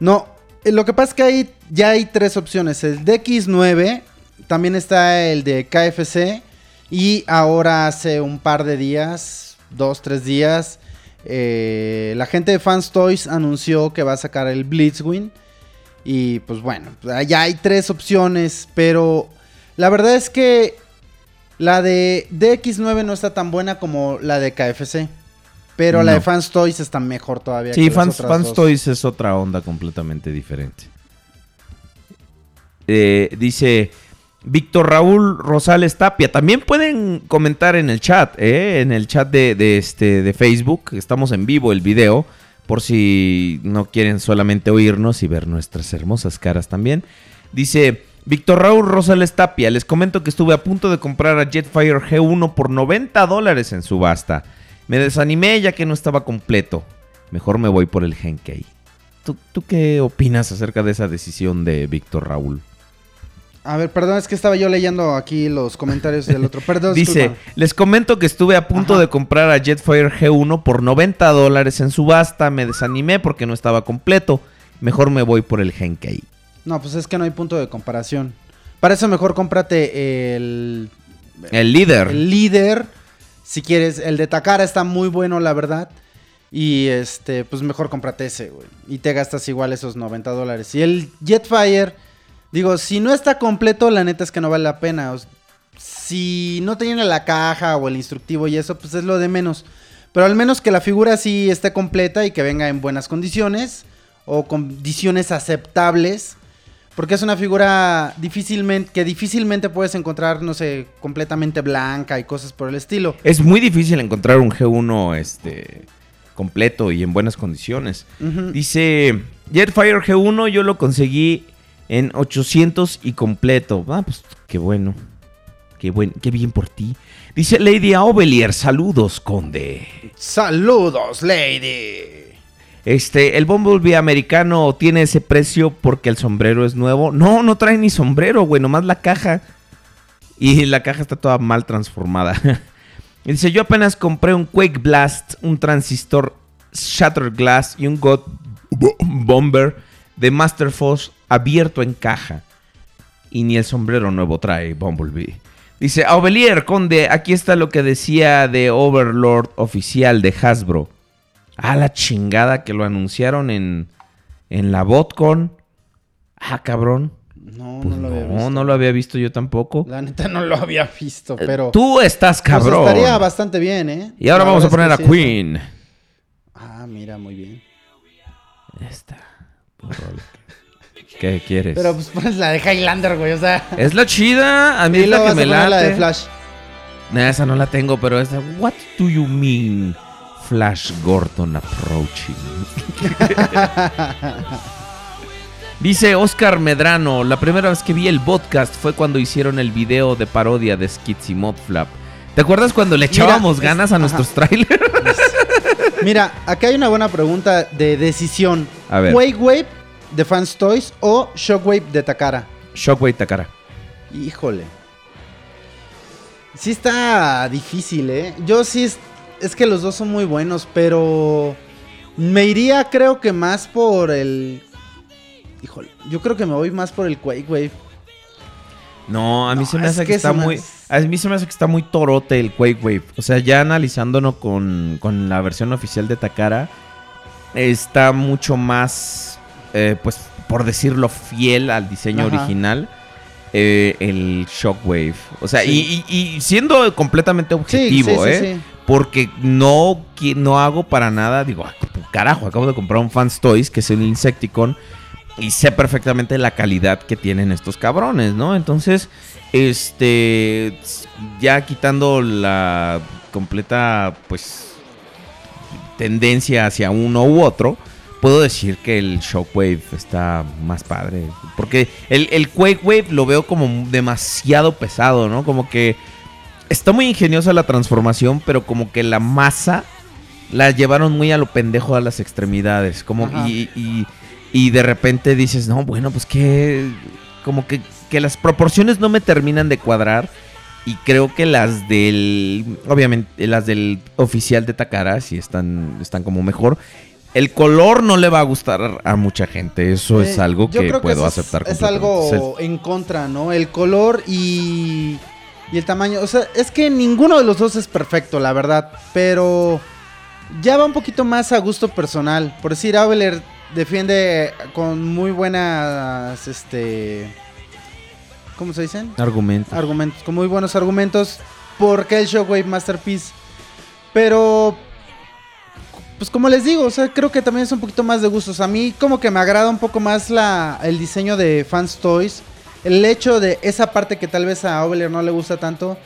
No, eh, lo que pasa es que hay, ya hay tres opciones. El DX9, también está el de KFC y ahora hace un par de días, dos, tres días, eh, la gente de Fans Toys anunció que va a sacar el Blitzwing. Y pues bueno, ya hay tres opciones, pero la verdad es que la de DX9 no está tan buena como la de KFC. Pero la de Fans Toys está mejor todavía. Sí, que las Fans, otras Fans dos. Toys es otra onda completamente diferente. Eh, dice Víctor Raúl Rosales Tapia. También pueden comentar en el chat, ¿eh? en el chat de, este, de Facebook. Estamos en vivo el video. Por si no quieren solamente oírnos y ver nuestras hermosas caras también. Dice Víctor Raúl Rosales Tapia. Les comento que estuve a punto de comprar a Jetfire G1 por 90 dólares en subasta. Me desanimé ya que no estaba completo. Mejor me voy por el Genkei. ¿Tú, tú qué opinas acerca de esa decisión de Víctor Raúl? A ver, perdón, es que estaba yo leyendo aquí los comentarios del otro. Perdón, [laughs] Dice, disculpa. les comento que estuve a punto Ajá. de comprar a Jetfire G1 por 90 dólares en subasta. Me desanimé porque no estaba completo. Mejor me voy por el Genkei. No, pues es que no hay punto de comparación. Para eso mejor cómprate el, El líder. el líder. Si quieres, el de Takara está muy bueno, la verdad. Y este, pues mejor cómprate ese, güey. Y te gastas igual esos 90 dólares. Y el Jetfire, digo, si no está completo, la neta es que no vale la pena. O si no tiene la caja o el instructivo y eso, pues es lo de menos. Pero al menos que la figura sí esté completa y que venga en buenas condiciones. O condiciones aceptables. Porque es una figura difícilmente, que difícilmente puedes encontrar, no sé, completamente blanca y cosas por el estilo. Es muy difícil encontrar un G1 este, completo y en buenas condiciones. Dice Jetfire G1 yo lo conseguí en 800 y completo. Ah, pues qué bueno. Qué, buen, qué bien por ti. Dice Lady Aubelier, saludos, conde. Saludos, lady. Este, el Bumblebee americano tiene ese precio porque el sombrero es nuevo. No, no trae ni sombrero, güey, nomás la caja. Y la caja está toda mal transformada. [laughs] Dice, yo apenas compré un Quake Blast, un transistor Shattered Glass y un God Bo- Bomber de Master Force abierto en caja. Y ni el sombrero nuevo trae Bumblebee. Dice, Aubelier, conde, aquí está lo que decía de Overlord oficial de Hasbro. Ah, la chingada que lo anunciaron en, en la BotCon. Ah, cabrón. No, Pues no lo había no, visto. no lo había visto yo tampoco. La neta no lo había visto, pero. Tú estás pues, cabrón. estaría bastante bien, ¿eh? Y ahora La vamos a poner a sí Queen. Ah, mira, muy bien. Esta. ¿Qué quieres? Pero pues pones la de Highlander, güey, o sea. Es la chida, a mí es la que me late. la de Flash. Nah, esa no la tengo, pero esa. What do you mean? Flash Gordon approaching. [laughs] Dice Oscar Medrano, la primera vez que vi el podcast fue cuando hicieron el video de parodia de Skits y Modflap. ¿Te acuerdas cuando le Mira, echábamos es- ganas a ajá. nuestros trailers? [laughs] Mira, acá hay una buena pregunta de decisión. A ver. Quake Wave de Fans Toys o Shockwave de Takara. Shockwave Takara. Híjole. Sí está difícil, ¿eh? Yo sí es, es que los dos son muy buenos, pero me iría creo que más por el... Híjole, yo creo que me voy más por el Quake Wave. No, a mí No, se me es hace que, que está muy. A mí se me hace que está muy torote el Quake Wave. O sea, ya analizándolo con, con la versión oficial de Takara, está mucho más, eh, pues, por decirlo, fiel al diseño Ajá. original. eh, el Shockwave. O sea, Sí. y, y- y siendo completamente objetivo, sí, sí, ¿eh? Porque no, no hago para nada, digo, "Ah, carajo, acabo de comprar un Fans Toys, que es el Insecticon, y sé perfectamente la calidad que tienen estos cabrones, ¿no? Entonces, este, ya quitando la completa, pues, tendencia hacia uno u otro, puedo decir que el Shockwave está más padre. Porque el, el Quake Wave lo veo como demasiado pesado, ¿no? Como que está muy ingeniosa la transformación, pero como que la masa la llevaron muy a lo pendejo a las extremidades. Como y, y- y de repente dices, no, bueno, pues que. Como que, que las proporciones no me terminan de cuadrar. Y creo que las del. Obviamente, las del oficial de Takara sí están, están como mejor. El color no le va a gustar a mucha gente. Eso es Eh, algo yo que puedo es- aceptar. Es, algo en contra, ¿no? El color y, y el tamaño. O sea, es que ninguno de los dos es perfecto, la verdad. Pero ya va un poquito más a gusto personal. Por decir, Aveler defiende con muy buenas, este... ¿Cómo se dicen? Argumento. argumentos, con muy buenos argumentos, porque el Shockwave Masterpiece. Pero, pues como les digo, o sea, creo que también es un poquito más de gustos. A mí como que me agrada un poco más la, el diseño de Fans Toys. El hecho de esa parte que tal vez a Oveler no le gusta tanto,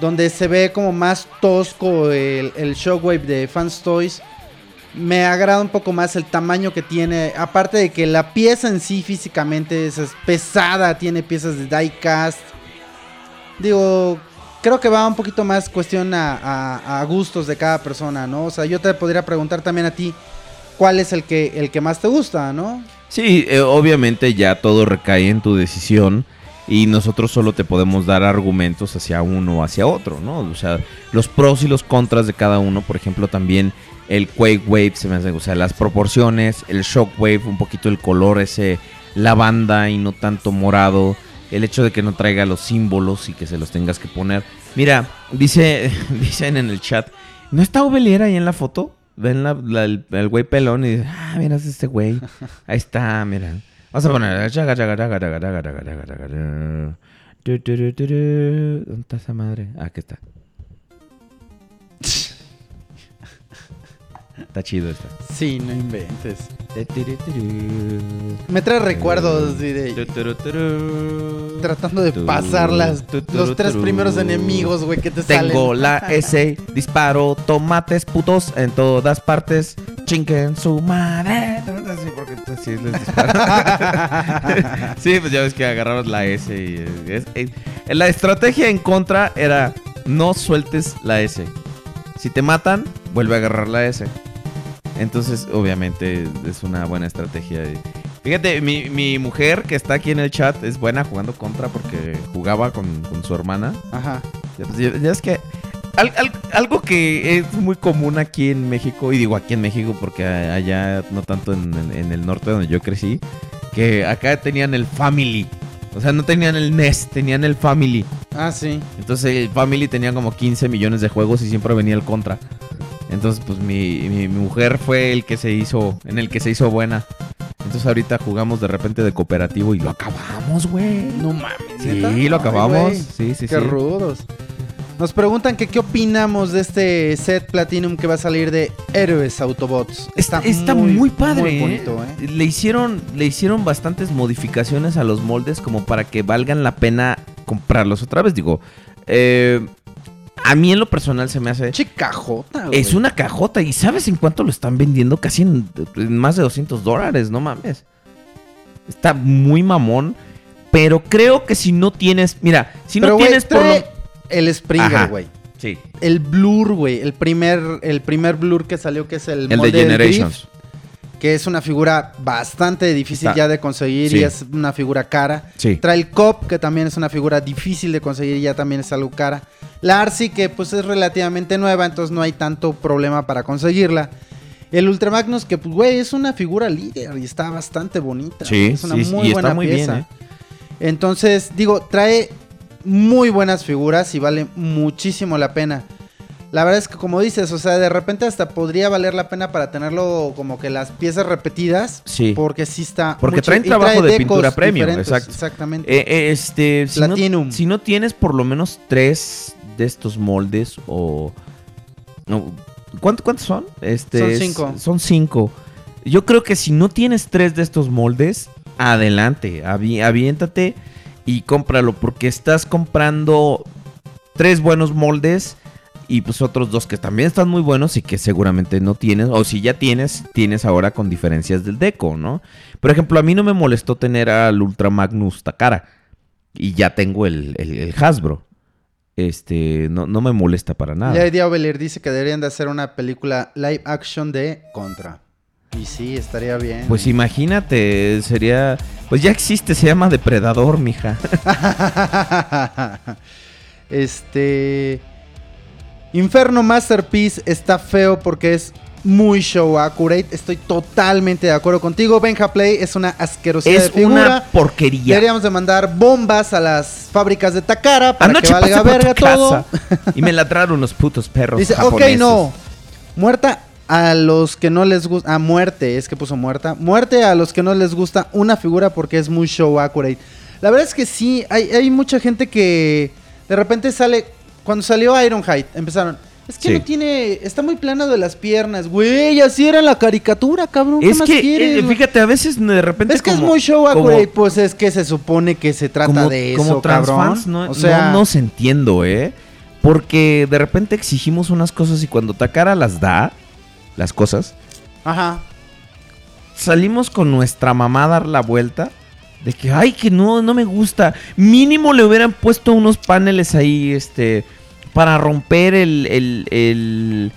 donde se ve como más tosco el, el Shockwave de Fans Toys. Me agrada un poco más el tamaño que tiene. Aparte de que la pieza en sí físicamente es, es pesada, tiene piezas de diecast. Digo, creo que va un poquito más cuestión a gustos de cada persona, ¿no? O sea, yo te podría preguntar también a ti cuál es el que, el que más te gusta, ¿no? Sí, eh, obviamente ya todo recae en tu decisión y nosotros solo te podemos dar argumentos hacia uno o hacia otro, ¿no? O sea, los pros y los contras de cada uno, por ejemplo, también el Quake Wave, se me hace, o sea, las proporciones, el Shockwave, un poquito el color ese lavanda y no tanto morado, el hecho de que no traiga los símbolos y que se los tengas que poner. Mira, dice, dicen en el chat, ¿no está Ovelier ahí en la foto? Ven la, el, el, güey pelón y dicen, ah, mira, es este güey. Ahí está, mira. Vamos a poner... ¿Dónde está esa madre? Ah, aquí está. Está chido esta. Sí, no inventes. Me trae recuerdos sí, de tratando de pasar las, los tres primeros enemigos, güey, que te Tengo salen. la [laughs] S, disparo tomates putos en todas partes. Chinquen su madre. Sí, porque tú sí les disparas. [laughs] sí, pues ya ves que agarrabas la S y es- la estrategia en contra era no sueltes la S. Si te matan, vuelve a agarrar la S. Entonces, obviamente, es una buena estrategia. Fíjate, mi, mi mujer que está aquí en el chat es buena jugando contra porque jugaba con, con su hermana. Ajá. Ya, pues, ya- es que al- al- algo que es muy común aquí en México, y digo aquí en México porque allá no tanto en, en el norte donde yo crecí, que acá tenían el Family. O sea, no tenían el NES, tenían el Family. Ah, sí. Entonces el Family tenía como 15 millones de juegos y siempre venía el contra. Entonces, pues mi, mi- mi mujer fue el que se hizo, en el que se hizo buena. Entonces ahorita jugamos de repente de cooperativo y lo acabamos, güey. No mames. Sí, ¿neta? lo Ay, acabamos. güey, sí, sí, Qué sí. rudos. Nos preguntan que qué opinamos de este set Platinum que va a salir de Héroes Autobots. Está, está muy, padre, muy ¿eh? bonito, ¿eh? Le hicieron, le hicieron bastantes modificaciones a los moldes como para que valgan la pena comprarlos otra vez. Digo, eh, a mí en lo personal se me hace. Chicajota, Es una cajota. ¿Y sabes en cuánto lo están vendiendo? Casi en, en más de 200 dólares, no mames. Está muy mamón. Pero creo que si no tienes. Mira, si Pero, no güey, tienes por lo. el Ajá. Springer, güey. Sí. El Blur, güey. El primer, el primer Blur que salió, que es el, El de Generations. Drift, que es una figura bastante difícil ya de conseguir sí. y es una figura cara. Sí. Trae el Cop, que también es una figura difícil de conseguir y ya también es algo cara. La Arcee, que pues es relativamente nueva, entonces no hay tanto problema para conseguirla. El Ultra Magnus, que pues, güey, es una figura líder y está bastante bonita. Sí, es una sí, muy y está buena muy bien, pieza. ¿eh? Entonces, digo, trae muy buenas figuras y vale muchísimo la pena. La verdad es que como dices, o sea, de repente hasta podría valer la pena para tenerlo como que las piezas repetidas. Sí. Porque sí está... Porque mucho- traen trabajo trae de pintura premium, exacto. Exactamente. Eh, eh, este, si no, Platinum. si no tienes por lo menos tres de estos moldes o... No, ¿cuánto- ¿Cuántos son? Este, Son cinco. Son cinco. Yo creo que si no tienes tres de estos moldes, adelante, avi- aviéntate y cómpralo porque estás comprando tres buenos moldes y pues otros dos que también están muy buenos y que seguramente no tienes, o si ya tienes, tienes ahora con diferencias del deco, ¿no? Por ejemplo, a mí no me molestó tener al Ultra Magnus Takara y ya tengo el, el- el Hasbro. Este, no, no me molesta para nada. Ya Diabelir dice que deberían de hacer una película live action de Contra. Y sí, estaría bien. Pues imagínate, sería. Pues ya existe, se llama Depredador, mija. [laughs] este. Inferno Masterpiece está feo porque es muy show accurate. Estoy totalmente de acuerdo contigo. Benja Play es una asquerosidad es de figura. una porquería. Deberíamos de mandar bombas a las fábricas de Takara para Anoche que valga verga todo. y me ladraron unos putos perros. Dice, ok, no. Muerta a los que no les gusta. A muerte, es que puso muerta. Muerte a los que no les gusta una figura porque es muy show accurate. La verdad es que sí, hay, hay mucha gente que de repente sale. Cuando salió Ironhide, empezaron. Es que Sí. no tiene. Está muy plano de las piernas, güey. Así era la caricatura, cabrón. ¿Qué Es más que, quieres, eh, güey? fíjate, a veces de repente. Es que como- es muy show accurate, pues es que se supone que se trata como, de eso, como cabrón. transfans no, o sea, no nos entiendo, ¿eh? Porque de repente exigimos unas cosas y cuando Takara las da, las cosas, Ajá. salimos con nuestra mamá a dar la vuelta. De que, ay, que no, no me gusta. Mínimo le hubieran puesto unos paneles ahí, este, para romper el, el, el,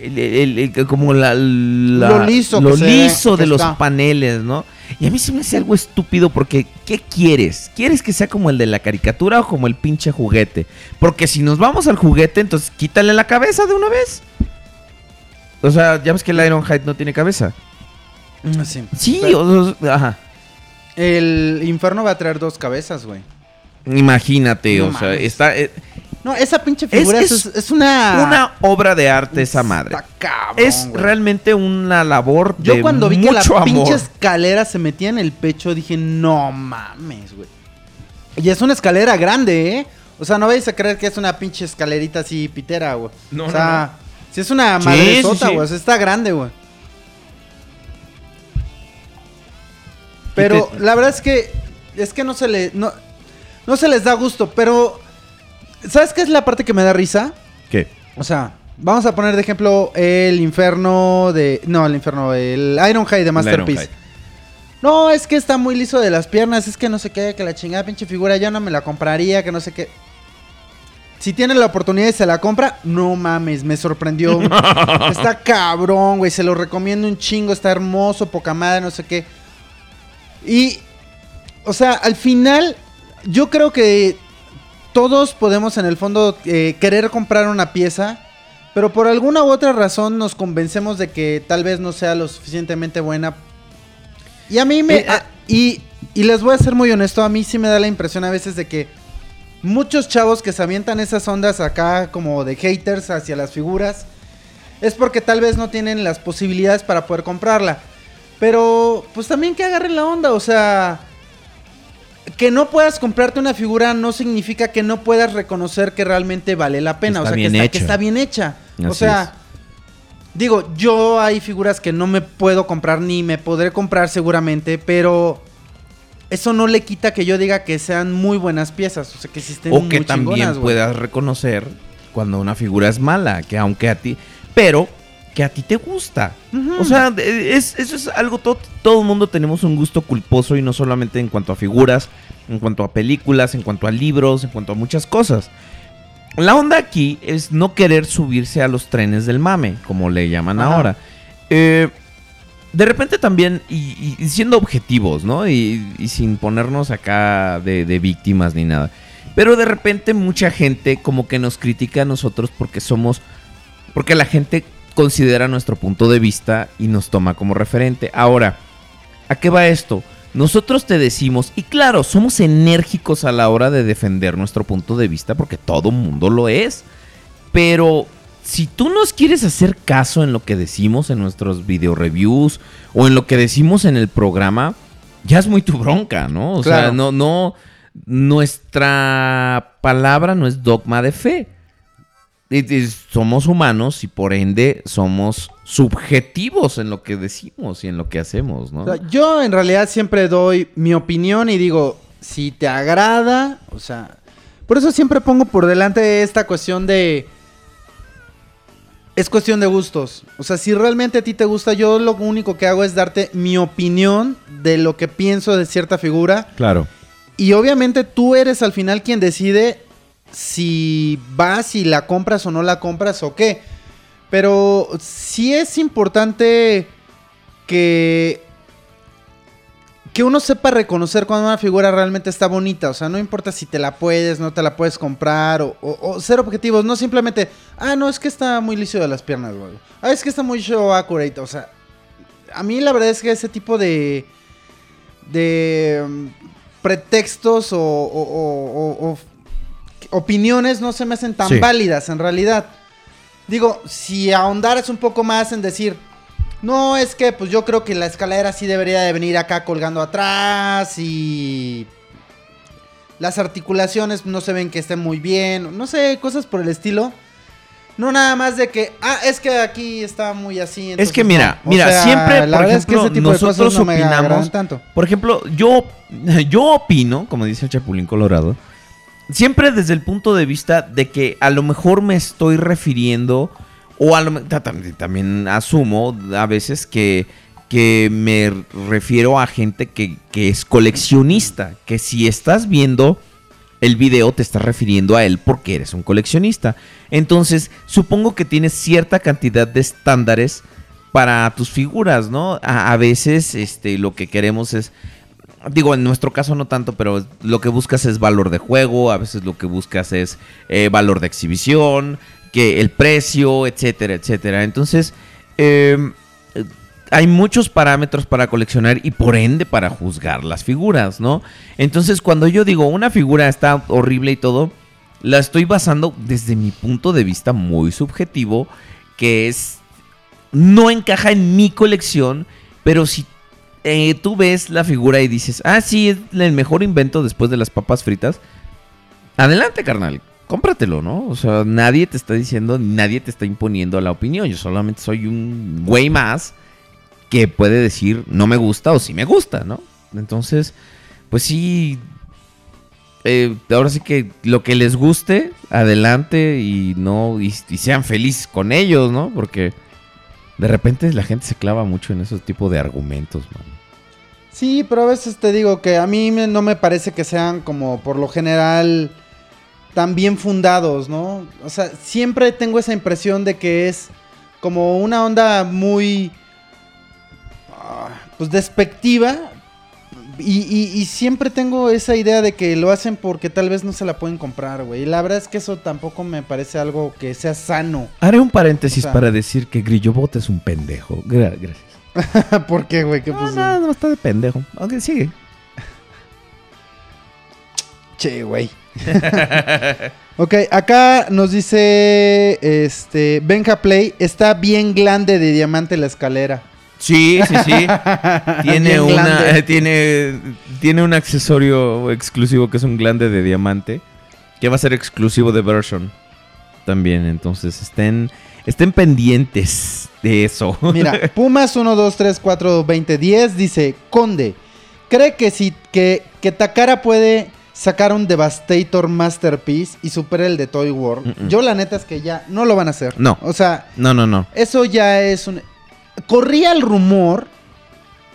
el- el- el- como la, la- Lo liso lo liso de los está. paneles, ¿no? Y a mí se me hace algo estúpido porque, ¿qué quieres? ¿Quieres que sea como el de la caricatura o como el pinche juguete? Porque si nos vamos al juguete, entonces quítale la cabeza de una vez. O sea, ya ves que el Ironhide no tiene cabeza. Mm, Sí. Sí, Pero- o- o- ajá. El infierno va a traer dos cabezas, güey. Imagínate, No o sea, está eh, No, esa pinche figura es, es- es, una. una obra de arte esa madre. Está cabrón, Es güey. realmente una labor Yo de cuando vi que la amor. pinche escalera se metía en el pecho, dije, no mames, güey. Y es una escalera grande, ¿eh? O sea, no vais a creer que es una pinche escalerita así pitera, güey. No, o no, sea, si es una Sí, madresota, sí, sí. güey. o sea, está grande, güey. Pero te- la verdad es que es que no se le no, no se les da gusto, pero ¿sabes qué es la parte que me da risa? ¿Qué? O sea, vamos a poner de ejemplo el infierno de no, el infierno, el Ironhide de Masterpiece. No, es que está muy liso de las piernas, es que no sé qué, que la chingada pinche figura ya no me la compraría, que no sé qué. Si tiene la oportunidad y se la compra, no mames, me sorprendió. [laughs] está cabrón, güey, se lo recomiendo un chingo, está hermoso, poca madre, no sé qué. Y, o sea, al final, yo creo que todos podemos en el fondo eh, querer comprar una pieza, pero por alguna u otra razón nos convencemos de que tal vez no sea lo suficientemente buena. Y a mí me... Eh, ah. a- y, y les voy a ser muy honesto, a mí sí me da la impresión a veces de que muchos chavos que se avientan esas ondas acá como de haters hacia las figuras, es porque tal vez no tienen las posibilidades para poder comprarla. Pero, pues también que agarren la onda, o sea... Que no puedas comprarte una figura no significa que no puedas reconocer que realmente vale la pena. Está o sea, que, está, hecha. que está bien hecha. o sea, es. digo, yo hay figuras que no me puedo comprar ni me podré comprar seguramente, pero eso no le quita que yo diga que sean muy buenas piezas. O sea, que sí estén O que muy también puedas reconocer cuando una figura es mala, que aunque a ti, pero que a ti te gusta. O sea, es, eso es algo, todo, todo el mundo tenemos un gusto culposo y no solamente en cuanto a figuras, en cuanto a películas, en cuanto a libros, en cuanto a muchas cosas. La onda aquí es no querer subirse a los trenes del mame, como le llaman Ajá. ahora. Eh, de repente también, y, y- y siendo objetivos, ¿no? Y, y sin ponernos acá de, de víctimas ni nada. Pero de repente mucha gente como que nos critica a nosotros porque somos... Porque la gente considera nuestro punto de vista y nos toma como referente. Ahora, ¿a qué va esto? Nosotros te decimos, y claro, somos enérgicos a la hora de defender nuestro punto de vista porque todo mundo lo es. Pero si tú nos quieres hacer caso en lo que decimos en nuestros video reviews o en lo que decimos en el programa, ya es muy tu bronca, ¿no? O sea, no, no, nuestra palabra no es dogma de fe. Somos humanos y por ende somos subjetivos en lo que decimos y en lo que hacemos, ¿no? O sea, yo en realidad siempre doy mi opinión y digo, si te agrada, o sea, por eso siempre pongo por delante esta cuestión de... Es cuestión de gustos. O sea, si realmente a ti te gusta, yo lo único que hago es darte mi opinión de lo que pienso de cierta figura. Claro. Y obviamente tú eres al final quien decide si vas y la compras o no la compras o qué. Pero sí es importante que que uno sepa reconocer cuando una figura realmente está bonita. O sea, no importa si te la puedes, no te la puedes comprar o, ser objetivos. No simplemente, ah, no, es que está muy liso de las piernas, güey. Ah, es que está muy show accurate. O sea, a mí la verdad es que ese tipo de de mm, pretextos o- o opiniones no se me hacen tan Sí. válidas en realidad. Digo, si ahondaras un poco más en decir, no, es que pues yo creo que la escalera sí debería de venir acá colgando atrás y las articulaciones no se ven que estén muy bien, no sé, cosas por el estilo. No nada más de que, ah, es que aquí está muy así. Es que mira, no. Mira, sea, siempre, la por verdad es que ejemplo, ese tipo de cosas nosotros no opinamos, tanto. por ejemplo, yo, [laughs] yo opino, como dice el Chapulín Colorado, siempre desde el punto de vista de que a lo mejor me estoy refiriendo, o a lo también asumo a veces que, que me refiero a gente que, que es coleccionista, que si estás viendo el video te estás refiriendo a él porque eres un coleccionista. Entonces, supongo que tienes cierta cantidad de estándares para tus figuras, ¿no? A, a veces este, lo que queremos es, digo, en nuestro caso no tanto, pero lo que buscas es valor de juego, a veces lo que buscas es eh, valor de exhibición, que el precio, etcétera, etcétera. Entonces, eh, hay muchos parámetros para coleccionar y por ende para juzgar las figuras, ¿no? Entonces, cuando yo digo una figura está horrible y todo, la estoy basando desde mi punto de vista muy subjetivo, que es no encaja en mi colección, pero si eh, tú ves la figura y dices, ah, sí, es el mejor invento después de las papas fritas, adelante, carnal. Cómpratelo, ¿no? O sea, nadie te está diciendo, nadie te está imponiendo la opinión. Yo solamente soy un güey más que puede decir no me gusta o sí me gusta, ¿no? Entonces, pues sí. eh, ahora sí que lo que les guste, adelante y no. Y, y sean felices con ellos, ¿no? Porque de repente la gente se clava mucho en esos tipos de argumentos, man. Sí, pero a veces te digo que a mí no me parece que sean como por lo general tan bien fundados, ¿no? O sea, siempre tengo esa impresión de que es como una onda muy, ah, pues despectiva. Y, y- y siempre tengo esa idea de que lo hacen porque tal vez no se la pueden comprar, güey. Y la verdad es que eso tampoco me parece algo que sea sano. Haré un paréntesis O sea- para decir que Grillobot es un pendejo. Gra- gracias. [laughs] ¿Por qué, güey? ¿Qué No, no, no está de pendejo. Aunque sigue. Che, güey. [laughs] ok, acá nos dice este Benja Play, está bien grande de diamante la escalera. Sí, sí, sí. [laughs] tiene una glande. tiene tiene un accesorio exclusivo que es un glande de diamante que va a ser exclusivo de version también, entonces estén estén pendientes de eso. [laughs] Mira, Pumas 1, 2, 3, 4, 20, 10 dice, Conde, ¿cree que si que, que Takara puede sacar un Devastator Masterpiece y supera el de Toy World? Mm-mm. Yo la neta es que ya no lo van a hacer. No. O sea, no, no, no. eso ya es un... Corría el rumor,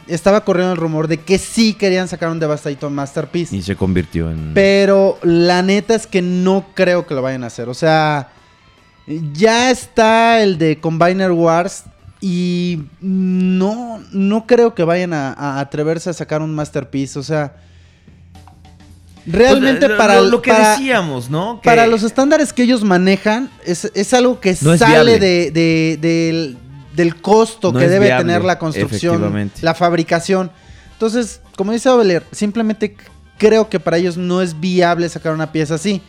estaba corriendo el rumor de que sí querían sacar un Devastator Masterpiece. Y se convirtió en Pero la neta es que no creo que lo vayan a hacer. O sea, ya está el de Combiner Wars. Y no, no creo que vayan a, a atreverse a sacar un Masterpiece. O sea, realmente Pues, lo- para, lo, que para, decíamos, ¿no? Que- para los estándares que ellos manejan, es, es algo que No es sale de, de- del, costo No que debe viable, tener la construcción, la fabricación. Entonces, como dice Oveler, simplemente creo que para ellos no es viable sacar una pieza así.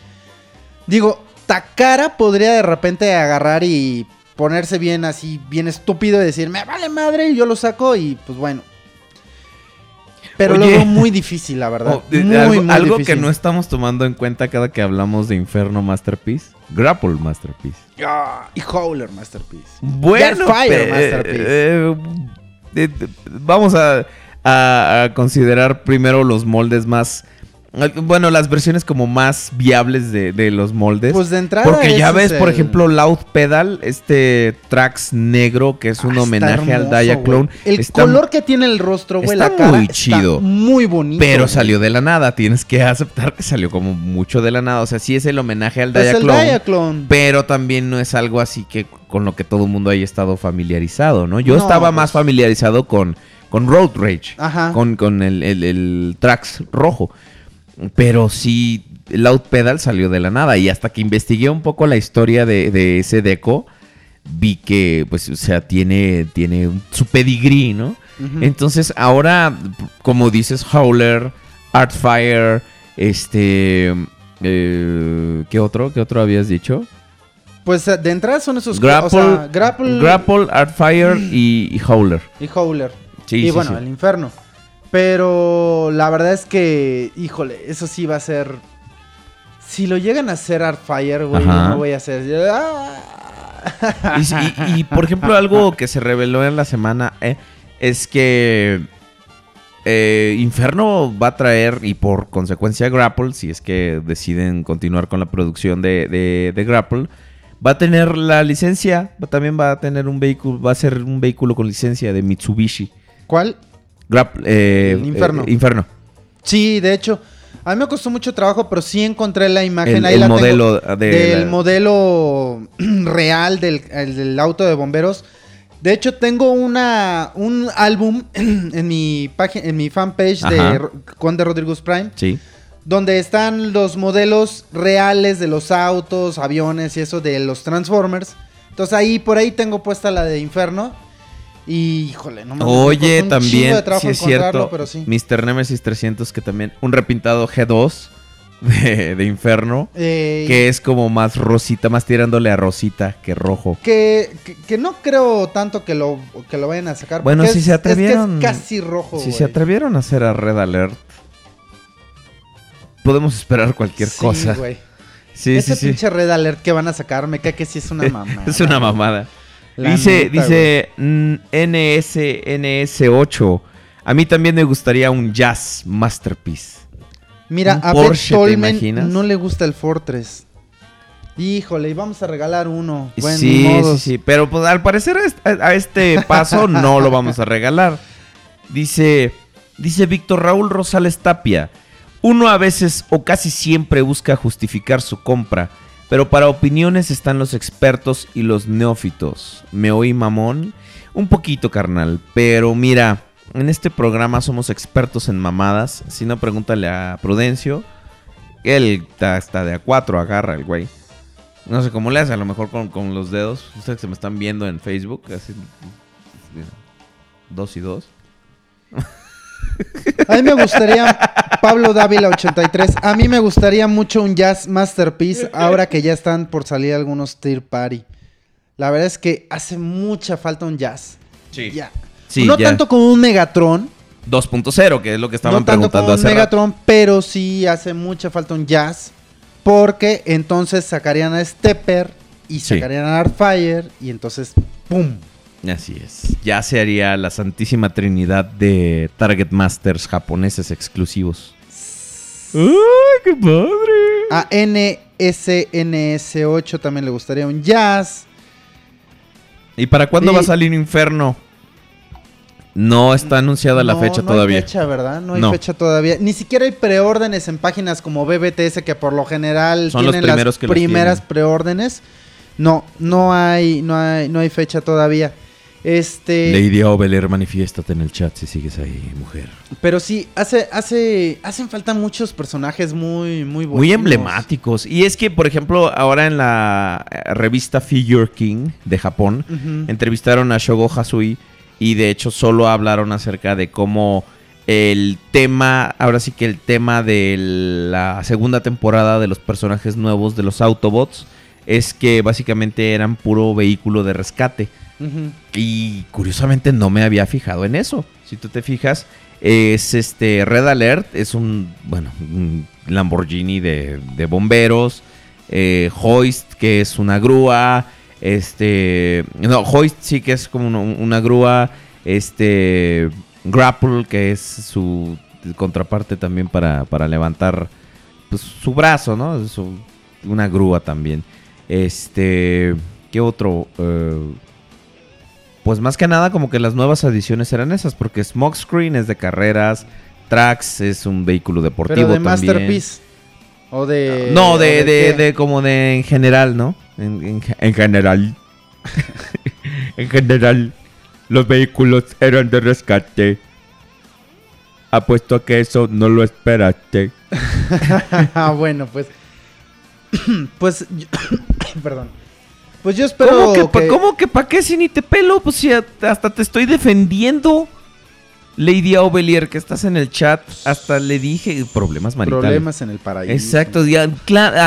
Digo, Takara podría de repente agarrar y ponerse bien así, bien estúpido y decir, me vale madre, y yo lo saco y pues bueno. Pero lo Oye. veo muy difícil, la verdad. [laughs] Oh, muy, algo muy algo que no estamos tomando en cuenta cada que hablamos de Inferno Masterpiece. Grapple Masterpiece. Ah, y Howler Masterpiece. Bueno, Fire pe- Masterpiece. eh, eh, eh, vamos a, a- a considerar primero los moldes más... Bueno, las versiones como más viables de, de los moldes. Pues de entrada Porque ya ves, es por ejemplo, Loud Pedal, este Trax negro, que es un Ah, está homenaje al Diaclone. güey. El Está- color que tiene el rostro, güey, está la cara. muy está chido. muy bonito. Pero salió de la nada, tienes que aceptar que salió como mucho de la nada. O sea, sí es el homenaje al Es el Diaclone. Diaclone. Pero también no es algo así que con lo que todo el mundo haya estado familiarizado, ¿no? Yo No, estaba pues- más familiarizado con, con Road Rage. Ajá. Con, con el, el, el Trax rojo. Pero sí, Loud Pedal salió de la nada. Y hasta que investigué un poco la historia de, de ese deco, vi que, pues, o sea, tiene, tiene su pedigrí, ¿no? Entonces, ahora, como dices, Howler, Artfire, este. eh, ¿Qué otro? ¿Qué otro habías dicho? Pues eh, de entrada son esos Grapple, o sea, Grapple, Grapple, Artfire [clears throat] y, y Howler. y Howler. Sí, y sí, bueno, sí. el infierno. Pero la verdad es que, híjole, eso sí va a ser. Si lo llegan a hacer Artfire, güey, no voy a hacer. ¡Ah! Y, y- y, por ejemplo, algo que se reveló en la semana eh, es que eh, Inferno va a traer, y por consecuencia Grapple, si es que deciden continuar con la producción de, de- de Grapple, va a tener la licencia, también va a tener un vehículo, va a ser un vehículo con licencia de Mitsubishi. ¿Cuál? Grapple, eh, El Inferno. eh, Inferno. Sí, de hecho, a mí me costó mucho trabajo, pero sí encontré la imagen. El- ahí el la tengo, modelo de del la- modelo [clears throat] real del, el del auto de bomberos. De hecho, tengo una un álbum [clears throat] en mi página, en mi fanpage de Ajá. Ro- Conde Rodríguez Prime, Sí. donde están los modelos reales de los autos, aviones y eso de los Transformers. Entonces ahí por ahí tengo puesta la de Inferno. Y híjole, no me Oye, un chingo también, de trabajo sí es cierto, pero sí. Mr. Nemesis 300 que también, un repintado G2 de, de Inferno, Eh, que es como más rosita, más tirándole a rosita que rojo. Que, que, que no creo tanto que lo, que lo vayan a sacar. Bueno, si es- se es que es atrevieron- casi rojo. si se atrevieron a hacer a Red Alert, podemos esperar cualquier Sí, cosa. güey. Sí, Ese pinche Red Alert que van a sacar, me cae que sí es una [laughs] mamada. es una mamada. La dice neta, dice mm, NS, NS8. A mí también me gustaría un Jazz Masterpiece. Mira, un a Porsche, no le gusta el Fortress. Híjole, y vamos a regalar uno. Bueno, sí, modos. sí, sí. Pero pues al parecer a este paso [laughs] no lo vamos a regalar. Dice, dice Víctor Raúl Rosales Tapia. Uno a veces o casi siempre busca justificar su compra, pero para opiniones están los expertos y los neófitos. ¿Me oí mamón? Un poquito, carnal. Pero mira, en este programa somos expertos en mamadas. Si no, pregúntale a Prudencio. Él está de a cuatro, agarra el güey. No sé cómo le hace, a lo mejor con, con los dedos. Ustedes que me están viendo en Facebook, así. Dos y dos. A mí me gustaría, Pablo Dávila 83, a mí me gustaría mucho un Jazz Masterpiece ahora que ya están por salir algunos Tier Party. La verdad es que hace mucha falta un jazz. Sí. Ya. Sí, no ya. tanto como un Megatron, 2.0, que es lo que estaban no tanto preguntando como un hace rato. Megatron, pero sí hace mucha falta un Jazz. Porque entonces sacarían a Stepper y Sí. sacarían a Artfire y entonces ¡pum! Así es. Ya se haría la santísima trinidad de Target Masters japoneses exclusivos. ¡Ay, qué padre! A NSNS8 también le gustaría un Jazz. ¿Y para cuándo Y- va a salir Inferno? No está anunciada la No, fecha no todavía. hay fecha, ¿verdad? No hay No. fecha todavía. Ni siquiera hay preórdenes en páginas como BBTS que por lo general Son los tienen primeros las que los primeras preórdenes. No, no hay, no hay, no hay fecha todavía. Este, Lady Oveler, manifiéstate en el chat si sigues ahí, mujer. pero sí hace, hace, hacen falta muchos personajes muy, muy buenos. Muy emblemáticos. Y es que, por ejemplo, ahora en la eh, revista Figure King de Japón, entrevistaron a Shogo Hasui y de hecho solo hablaron acerca de cómo el tema, ahora sí que el tema de la segunda temporada de los personajes nuevos de los Autobots es que básicamente eran puro vehículo de rescate. Y curiosamente no me había fijado en eso. Si tú te fijas, es este Red Alert, es un, bueno, un Lamborghini de, de bomberos. eh, Hoist, que es una grúa. Este, no, Hoist sí que es como una, una grúa. Este, Grapple, que es su contraparte también para, para levantar pues, su brazo, ¿no? Su- una grúa también. Este, ¿qué otro? Eh, pues más que nada como que las nuevas adiciones eran esas, porque Smokescreen es de carreras, Trax es un vehículo deportivo Pero de también. Masterpiece. O de. No, de, de, de como de en general, ¿no? En, en- en general. [laughs] en general, los vehículos eran de rescate. Apuesto a que eso no lo esperaste. [laughs] Ah, bueno, pues. [clears throat] pues. yo- [coughs] Perdón. Pues yo espero. ¿Cómo que, pa- que- ¿Cómo que pa' qué si ni te pelo? Pues si hasta te estoy defendiendo. Lady Ovelier, que estás en el chat, hasta le dije problemas maritales. Problemas en el paraíso. Exacto, ya,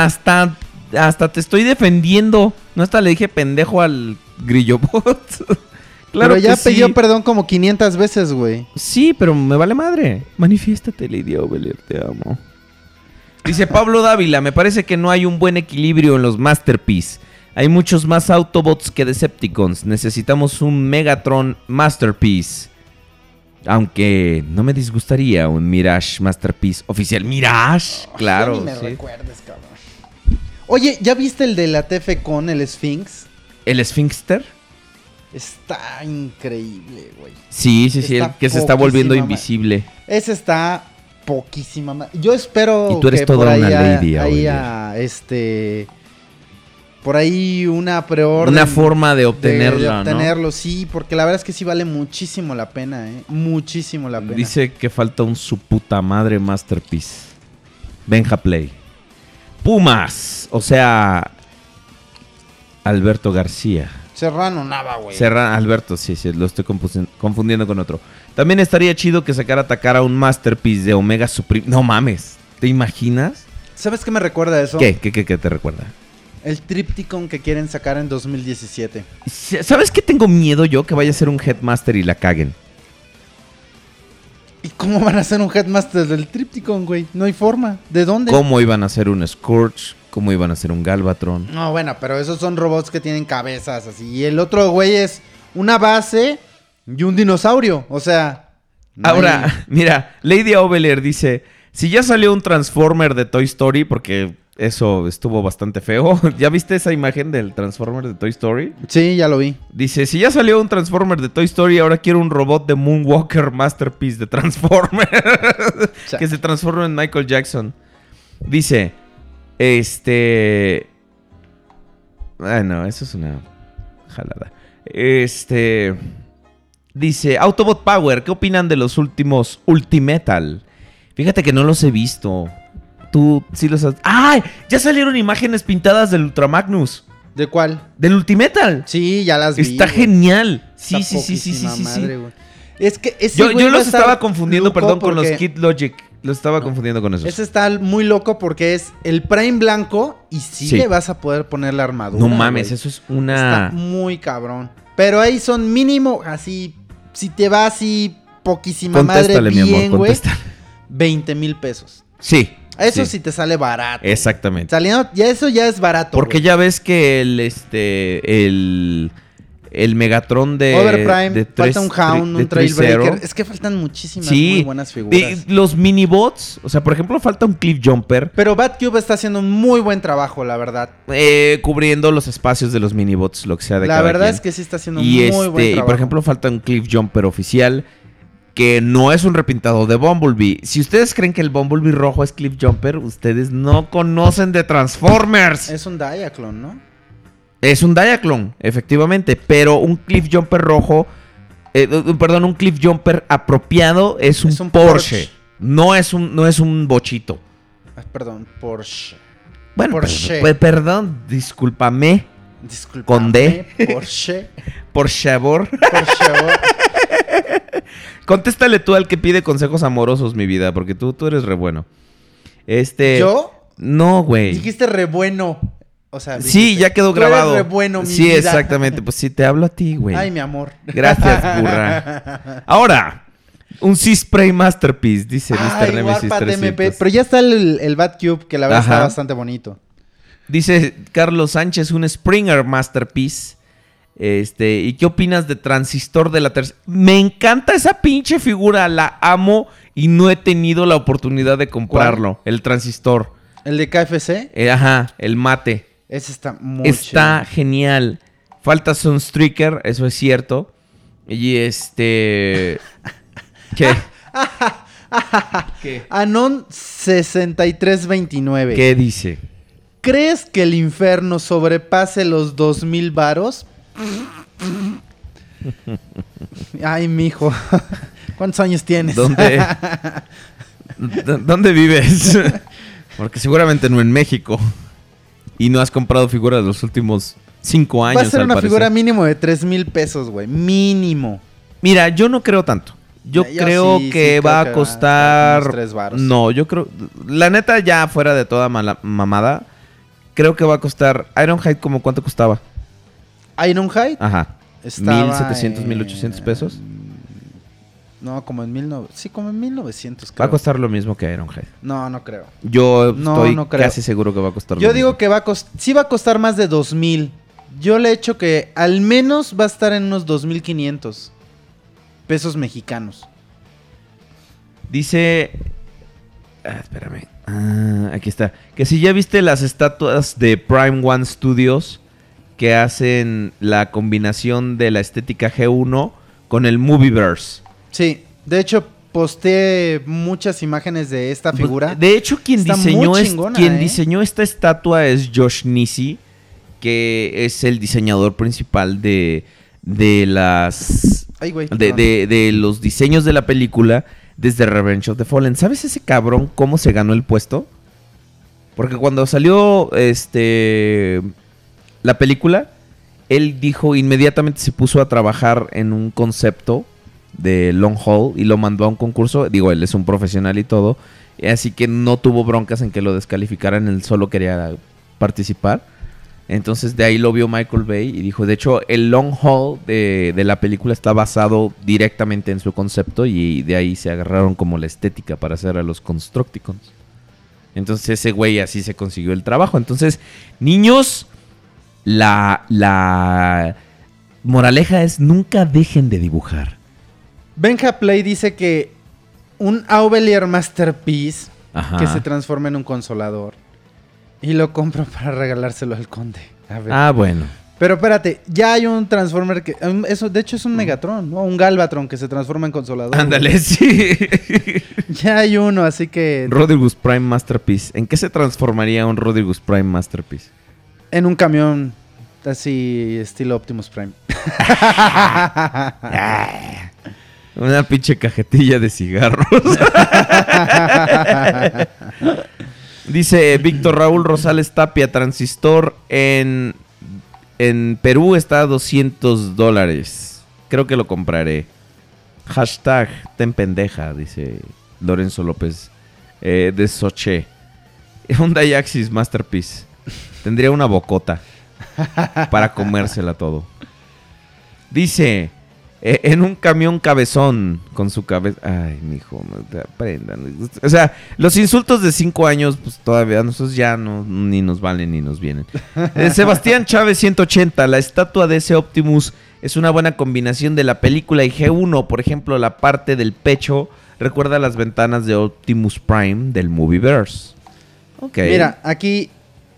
hasta, hasta te estoy defendiendo. No hasta le dije pendejo al grillobot. [laughs] claro Pero ya que pidió sí. perdón como 500 veces, güey. Sí, pero me vale madre. Manifiéstate, Lady Ovelier, te amo. Dice Pablo Dávila, me parece que no hay un buen equilibrio en los Masterpiece. Hay muchos más Autobots que Decepticons. Necesitamos un Megatron Masterpiece. Aunque no me disgustaría un Mirage Masterpiece oficial. Mirage, claro. Ni me sí. recuerdes, cabrón. Oye, ¿ya viste el de la TF con el Sphinx? ¿El Sphinxter? Está increíble, güey. Sí, sí, sí, el que se está volviendo invisible. Ese está poquísima ma- Yo espero Y tú eres que toda por ahí una lady, haya, este por ahí una preorden Una forma de obtenerlo, de obtenerlo, sí, porque la verdad es que sí vale muchísimo la pena, eh, muchísimo la pena. Dice que falta un su puta madre masterpiece. Benja Play. Pumas. O sea. Alberto García. Serrano Nava, güey. Serra Alberto, sí, sí, lo estoy confundiendo con otro. También estaría chido que sacara a atacar a un masterpiece de Omega Supreme. No mames. ¿Te imaginas? ¿Sabes qué me recuerda eso? ¿Qué? ¿Qué, qué, qué te recuerda? El Tripticon que quieren sacar en 2017. ¿Sabes qué tengo miedo yo? Que vaya a ser un Headmaster y la caguen. ¿Y cómo van a hacer un Headmaster del Tripticon, güey? No hay forma. ¿De dónde? ¿Cómo iban a hacer un Scourge? ¿Cómo iban a hacer un Galvatron? No, bueno, pero esos son robots que tienen cabezas así. Y el otro güey es una base y un dinosaurio. O sea. no Ahora, hay- [laughs] mira, Lady Ovelier dice, si ya salió un Transformer de Toy Story, porque eso estuvo bastante feo. [laughs] ¿Ya viste esa imagen del Transformer de Toy Story? Sí, ya lo vi. Dice, si ya salió un Transformer de Toy Story, ahora quiero un robot de Moonwalker Masterpiece de Transformer. [laughs] que se transforme en Michael Jackson. Dice, este... Bueno, eso es una jalada. Este... Dice, Autobot Power, ¿qué opinan de los últimos Ultimetal? Fíjate que no los he visto. Tú sí los has... ¡Ay! Ya salieron imágenes pintadas del Ultramagnus. ¿De cuál? Del Ultimetal. Sí, ya las vi. Está güey. genial. Sí, Está sí, sí, sí, sí, sí, sí. madre, güey. Es que ese Yo, güey yo los estaba confundiendo, perdón, con los Kid Logic. Los estaba confundiendo con esos. Ese está muy loco porque es el Prime blanco y sí, Sí. le vas a poder poner la armadura. No mames, güey. eso es una... Está muy cabrón. Pero ahí son mínimo así si te va así poquísima Contéstale, madre mi bien, amor, güey, contéstale. 20 mil pesos. Sí. Eso sí. sí. te sale barato. Exactamente. Saliendo, ya eso ya es barato. Porque güey. ya ves que el este el el Megatron de Overprime, de falta un tres- Hound, un Trailbreaker. 3.0. Es que faltan muchísimas Sí, muy buenas figuras. de- los minibots, o sea, por ejemplo, falta un Cliff Jumper Pero Batcube está haciendo un muy buen trabajo, la verdad. eh, cubriendo los espacios de los minibots, lo que sea de La cada verdad quien. es que sí está haciendo y muy este, buen y trabajo. por ejemplo, falta un Cliff Jumper oficial que no es un repintado de Bumblebee. Si ustedes creen que el Bumblebee rojo es Cliff Jumper, ustedes no conocen de Transformers. es un Diaclone, ¿no? Es un Diaclone, efectivamente, pero un Cliff Jumper rojo, eh, perdón, un Cliff Jumper apropiado es un, Es un Porsche. Porsche. No es un, no es un bochito. Ah, perdón, Porsche. Bueno, Porsche. per- perdón, discúlpame, Disculpa. Con D. Porsche. [laughs] por favor. Porsche. Contéstale tú al que pide consejos amorosos, mi vida, porque tú, tú eres re bueno. Este. ¿Yo? No, güey. Dijiste re bueno. O sea, Sí, ya quedó "Tú eres grabado. re bueno, mi sí, vida". exactamente. Pues sí, te hablo a ti, güey. Ay, mi amor. Gracias, [laughs] burra. Ahora, un C-Spray Masterpiece, dice Mr. Ay, Nemesis 300. MP. Pero ya está el, el Batcube, que la verdad Ajá. está bastante bonito. Dice Carlos Sánchez, un Springer Masterpiece. Este, ¿y qué opinas de Transistor de la tercera? Me encanta esa pinche figura, la amo y no he tenido la oportunidad de comprarlo. El Transistor. El de KFC, Eh, ajá, el mate. ese está muy Está chido. genial. Falta Sunstreaker, eso es cierto. Y este. [laughs] ¿Qué? [laughs] ¿Qué? Anon 6329. ¿Qué dice? ¿Crees que el infierno sobrepase los 2000 varos? Ay, mijo. [laughs] ¿Cuántos años tienes? ¿Dónde? [laughs] ¿Dónde vives? [laughs] Porque seguramente no en México. Y no has comprado figuras los últimos cinco años. Va a ser una parecer. figura mínimo de 3 mil pesos, güey. Mínimo. Mira, yo no creo tanto. Yo, Yo creo sí, que sí, va creo a costar. tres varos. No, yo creo. La neta, ya fuera de toda mala- mamada. Creo que va a costar. Ironhide, como cuánto costaba? Ironhide Ajá. estaba 1700, en- 1800 pesos. No, como en 1900. Sí, como en 1900. Va a creo. costar lo mismo que Ironhide. No, no creo. Yo No, estoy no creo. casi seguro que va a costar lo Yo mismo. digo que va a costar. Sí va a costar más de 2000. Yo le echo que al menos va a estar en unos 2500 pesos mexicanos. Dice. Ah, espérame. Ah, aquí está. Que si ya viste las estatuas de Prime One Studios que hacen la combinación de la estética G1 con el Movieverse. Sí, de hecho posteé muchas imágenes de esta figura. Pues, De hecho, quien, Está diseñó, chingona, quien ¿eh? diseñó esta estatua es Josh Nisi, que es el diseñador principal de, de las Ay, güey. de, perdón. de- de los diseños de la película desde Revenge of the Fallen. ¿Sabes ese cabrón cómo se ganó el puesto? Porque cuando salió este la película, él dijo inmediatamente se puso a trabajar en un concepto de long haul y lo mandó a un concurso. Digo, él es un profesional y todo, así que no tuvo broncas en que lo descalificaran, él solo quería participar. Entonces de ahí lo vio Michael Bay y dijo, de hecho, el long haul de, de la película está basado directamente en su concepto y de ahí se agarraron como la estética para hacer a los Constructicons. Entonces ese güey así se consiguió el trabajo. Entonces, niños, la, la moraleja es nunca dejen de dibujar. Benja Play dice que un Aubelier Masterpiece Ajá. que se transforma en un consolador. Y lo compro para regalárselo al conde. A ver. Ah, bueno. Pero espérate, ya hay un Transformer que. Eso, de hecho, es un Megatron, ¿no? Un Galvatron que se transforma en consolador. Ándale, [laughs] sí. [laughs] Ya hay uno, así que. Rodriguez Prime Masterpiece. ¿En qué se transformaría un Rodriguez Prime Masterpiece? En un camión. Así, estilo Optimus Prime. [laughs] Una pinche cajetilla de cigarros. [laughs] Dice Víctor Raúl Rosales Tapia, transistor en, en Perú está a 200 dólares. Creo que lo compraré. Hashtag ten pendeja, dice Lorenzo López eh, de Soche. [laughs] Un Dayaxis Masterpiece. Tendría una bocota para comérsela todo. Dice eh, en un camión cabezón con su cabeza. Ay, mijo, aprendan. O sea, los insultos de cinco años, pues todavía nosotros ya no, ni nos valen ni nos vienen. Eh, Sebastián Chávez 180, la estatua de ese Optimus es una buena combinación de la película y G1, por ejemplo, la parte del pecho recuerda las ventanas de Optimus Prime del Movieverse. Mira, aquí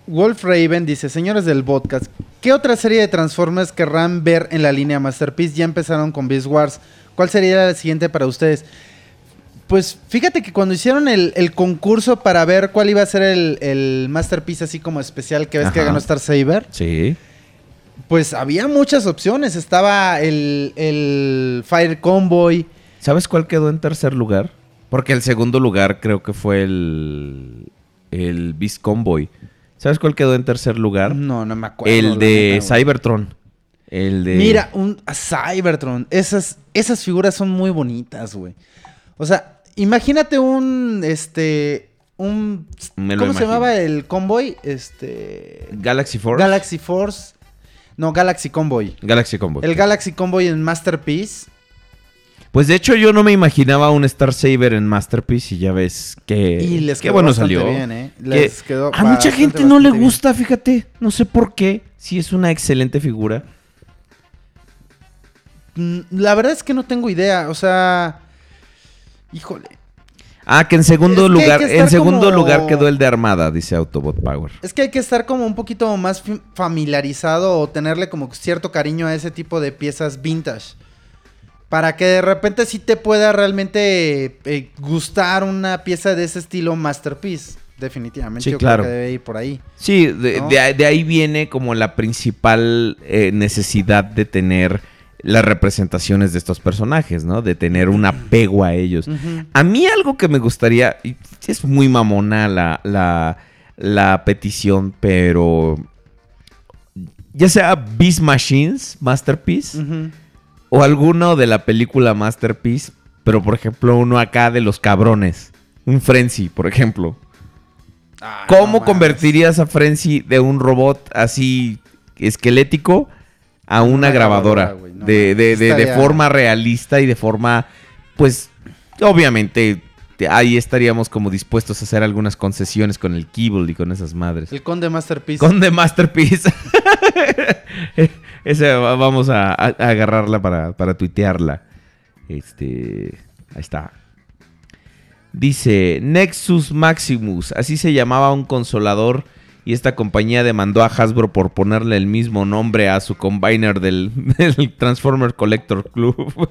Wolf Raven dice, señores del podcast, ¿qué otra serie de Transformers querrán ver en la línea Masterpiece? Ya empezaron con Beast Wars. ¿Cuál sería la siguiente para ustedes? Pues fíjate que cuando hicieron el, el concurso para ver cuál iba a ser el, el Masterpiece así como especial que ves que ganó Star Saber, Sí. pues había muchas opciones. Estaba el, el Fire Convoy. ¿Sabes cuál quedó en tercer lugar? Porque el segundo lugar creo que fue el, el Beast Convoy. ¿Sabes cuál quedó en tercer lugar? No, no me acuerdo. el de neta. Cybertron. El de... Mira, un a Cybertron. Esas, esas figuras son muy bonitas, güey. O sea, imagínate un, este, un... Me ¿Cómo se llamaba el convoy? Este... Galaxy Force. Galaxy Force. No, Galaxy Convoy. Galaxy Convoy. El Galaxy Convoy en Masterpiece. Pues de hecho yo no me imaginaba un Star Saber en Masterpiece y ya ves que... Y les qué quedó bueno salió. bien, ¿eh? Que Les quedó a mucha gente no le bien. gusta, fíjate. No sé por qué. Si es una excelente figura. Mm, La verdad es que no tengo idea. O sea... Híjole. Ah, que en segundo Es lugar, que en segundo como- lugar quedó el de Armada, dice Autobot Power. Es que hay que estar como un poquito más familiarizado o tenerle como cierto cariño a ese tipo de piezas vintage. Para que de repente sí te pueda realmente eh, gustar una pieza de ese estilo masterpiece. Definitivamente. Sí, yo claro. creo que debe ir por ahí. Sí, de, ¿No? de ahí- de ahí viene como la principal eh, necesidad de tener las representaciones de estos personajes, ¿no? De tener un apego a ellos. A mí algo que me gustaría, y es muy mamona la, la, la petición, pero ya sea Beast Machines, Masterpiece. O alguno de la película Masterpiece, pero por ejemplo uno acá de los cabrones, un Frenzy, por ejemplo. Ah, ¿Cómo no convertirías a Frenzy de un robot así esquelético a una, Una grabadora? grabadora, güey, no de, de- de- forma realista y de forma, pues, obviamente, te- ahí estaríamos como dispuestos a hacer algunas concesiones con el Kibble y con esas madres. El conde masterpiece. Con The Masterpiece. [laughs] Ese va- vamos a, agarrarla para, para tuitearla. Este. Ahí está. Dice Nexus Maximus. Así se llamaba un consolador. Y esta compañía demandó a Hasbro por ponerle el mismo nombre a su combiner del, [laughs] del Transformer Collector Club. [laughs]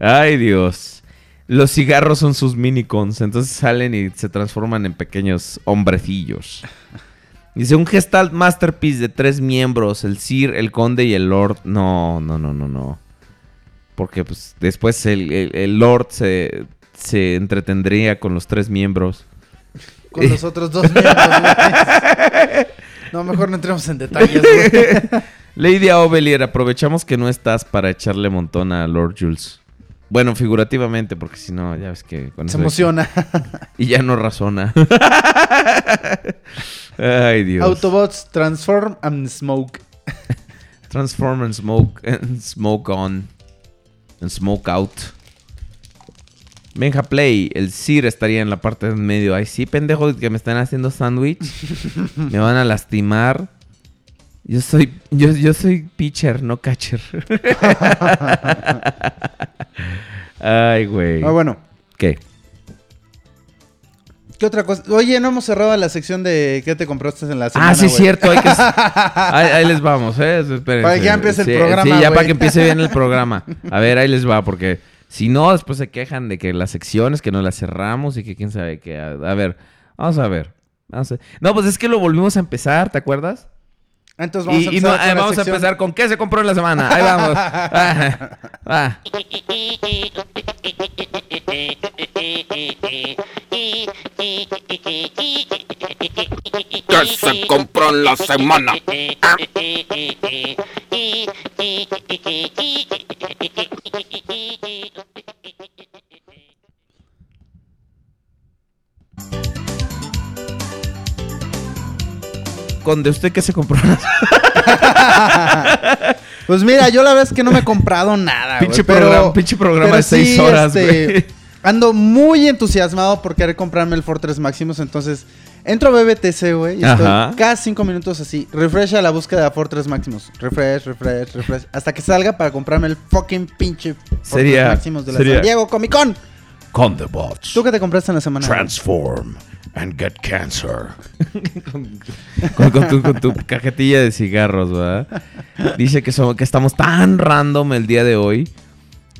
Ay, Dios. Los cigarros son sus minicons, entonces salen y se transforman en pequeños hombrecillos. Dice, un Gestalt Masterpiece de tres miembros, el Sir, el Conde y el Lord. No, no, no, no, no. Porque pues después el, el- el Lord se, se entretendría con los tres miembros. Con los otros dos miembros. [laughs] güey. no, mejor no entremos en detalles, güey. [laughs] Lady Ovelier, aprovechamos que no estás para echarle montón a Lord Jules. Bueno, figurativamente, porque si no, ya ves que... con Se eso emociona. [laughs] Y ya no razona. [laughs] Ay, Dios. Autobots transform and smoke. [laughs] Transform and smoke and smoke on. And smoke out. Benja Play, el Sir estaría en la parte de en medio. Ay, sí, pendejo, que me están haciendo sándwich. me van a lastimar. Yo soy, yo, yo soy pitcher, no catcher. Ay, güey. Ah, bueno. ¿Qué? ¿Qué otra cosa? Oye, no hemos cerrado la sección de qué te compraste en la semana, ah, sí, es cierto. Hay que... [laughs] ahí, ahí les vamos, ¿eh? Espérense. Para que ya empiece el programa, Sí, ya para que empiece bien el programa. A ver, ahí les va, porque si no, después se quejan de que las secciones, que no las cerramos y que quién sabe qué. A, ver, vamos a ver. Vamos a- No, pues es que lo volvimos a empezar, ¿te acuerdas? Entonces vamos a y y empezar no, con eh, la vamos a empezar con qué se compró en la semana. Ahí vamos. [laughs] Ah, ah. ¿Qué se compró en la semana? De usted qué se compró [laughs] Pues mira, yo la verdad es que no me he comprado nada, Pinche programa- pinche programa de seis horas, güey. Ando muy entusiasmado por querer comprarme el Fortress Maximus, entonces entro a BBTC, güey, y estoy Ajá. cada cinco minutos así, refresh a la búsqueda de Fortress Maximus, refresh, refresh, refresh, hasta que salga para comprarme el fucking pinche Fortress Sería- Maximus de la sería- San Diego Comic Con. Con the bots. ¿Tú qué te compraste en la semana? Transform and get cancer. con, con tu, con tu cajetilla de cigarros, ¿verdad? Dice que, somos, que estamos tan random el día de hoy.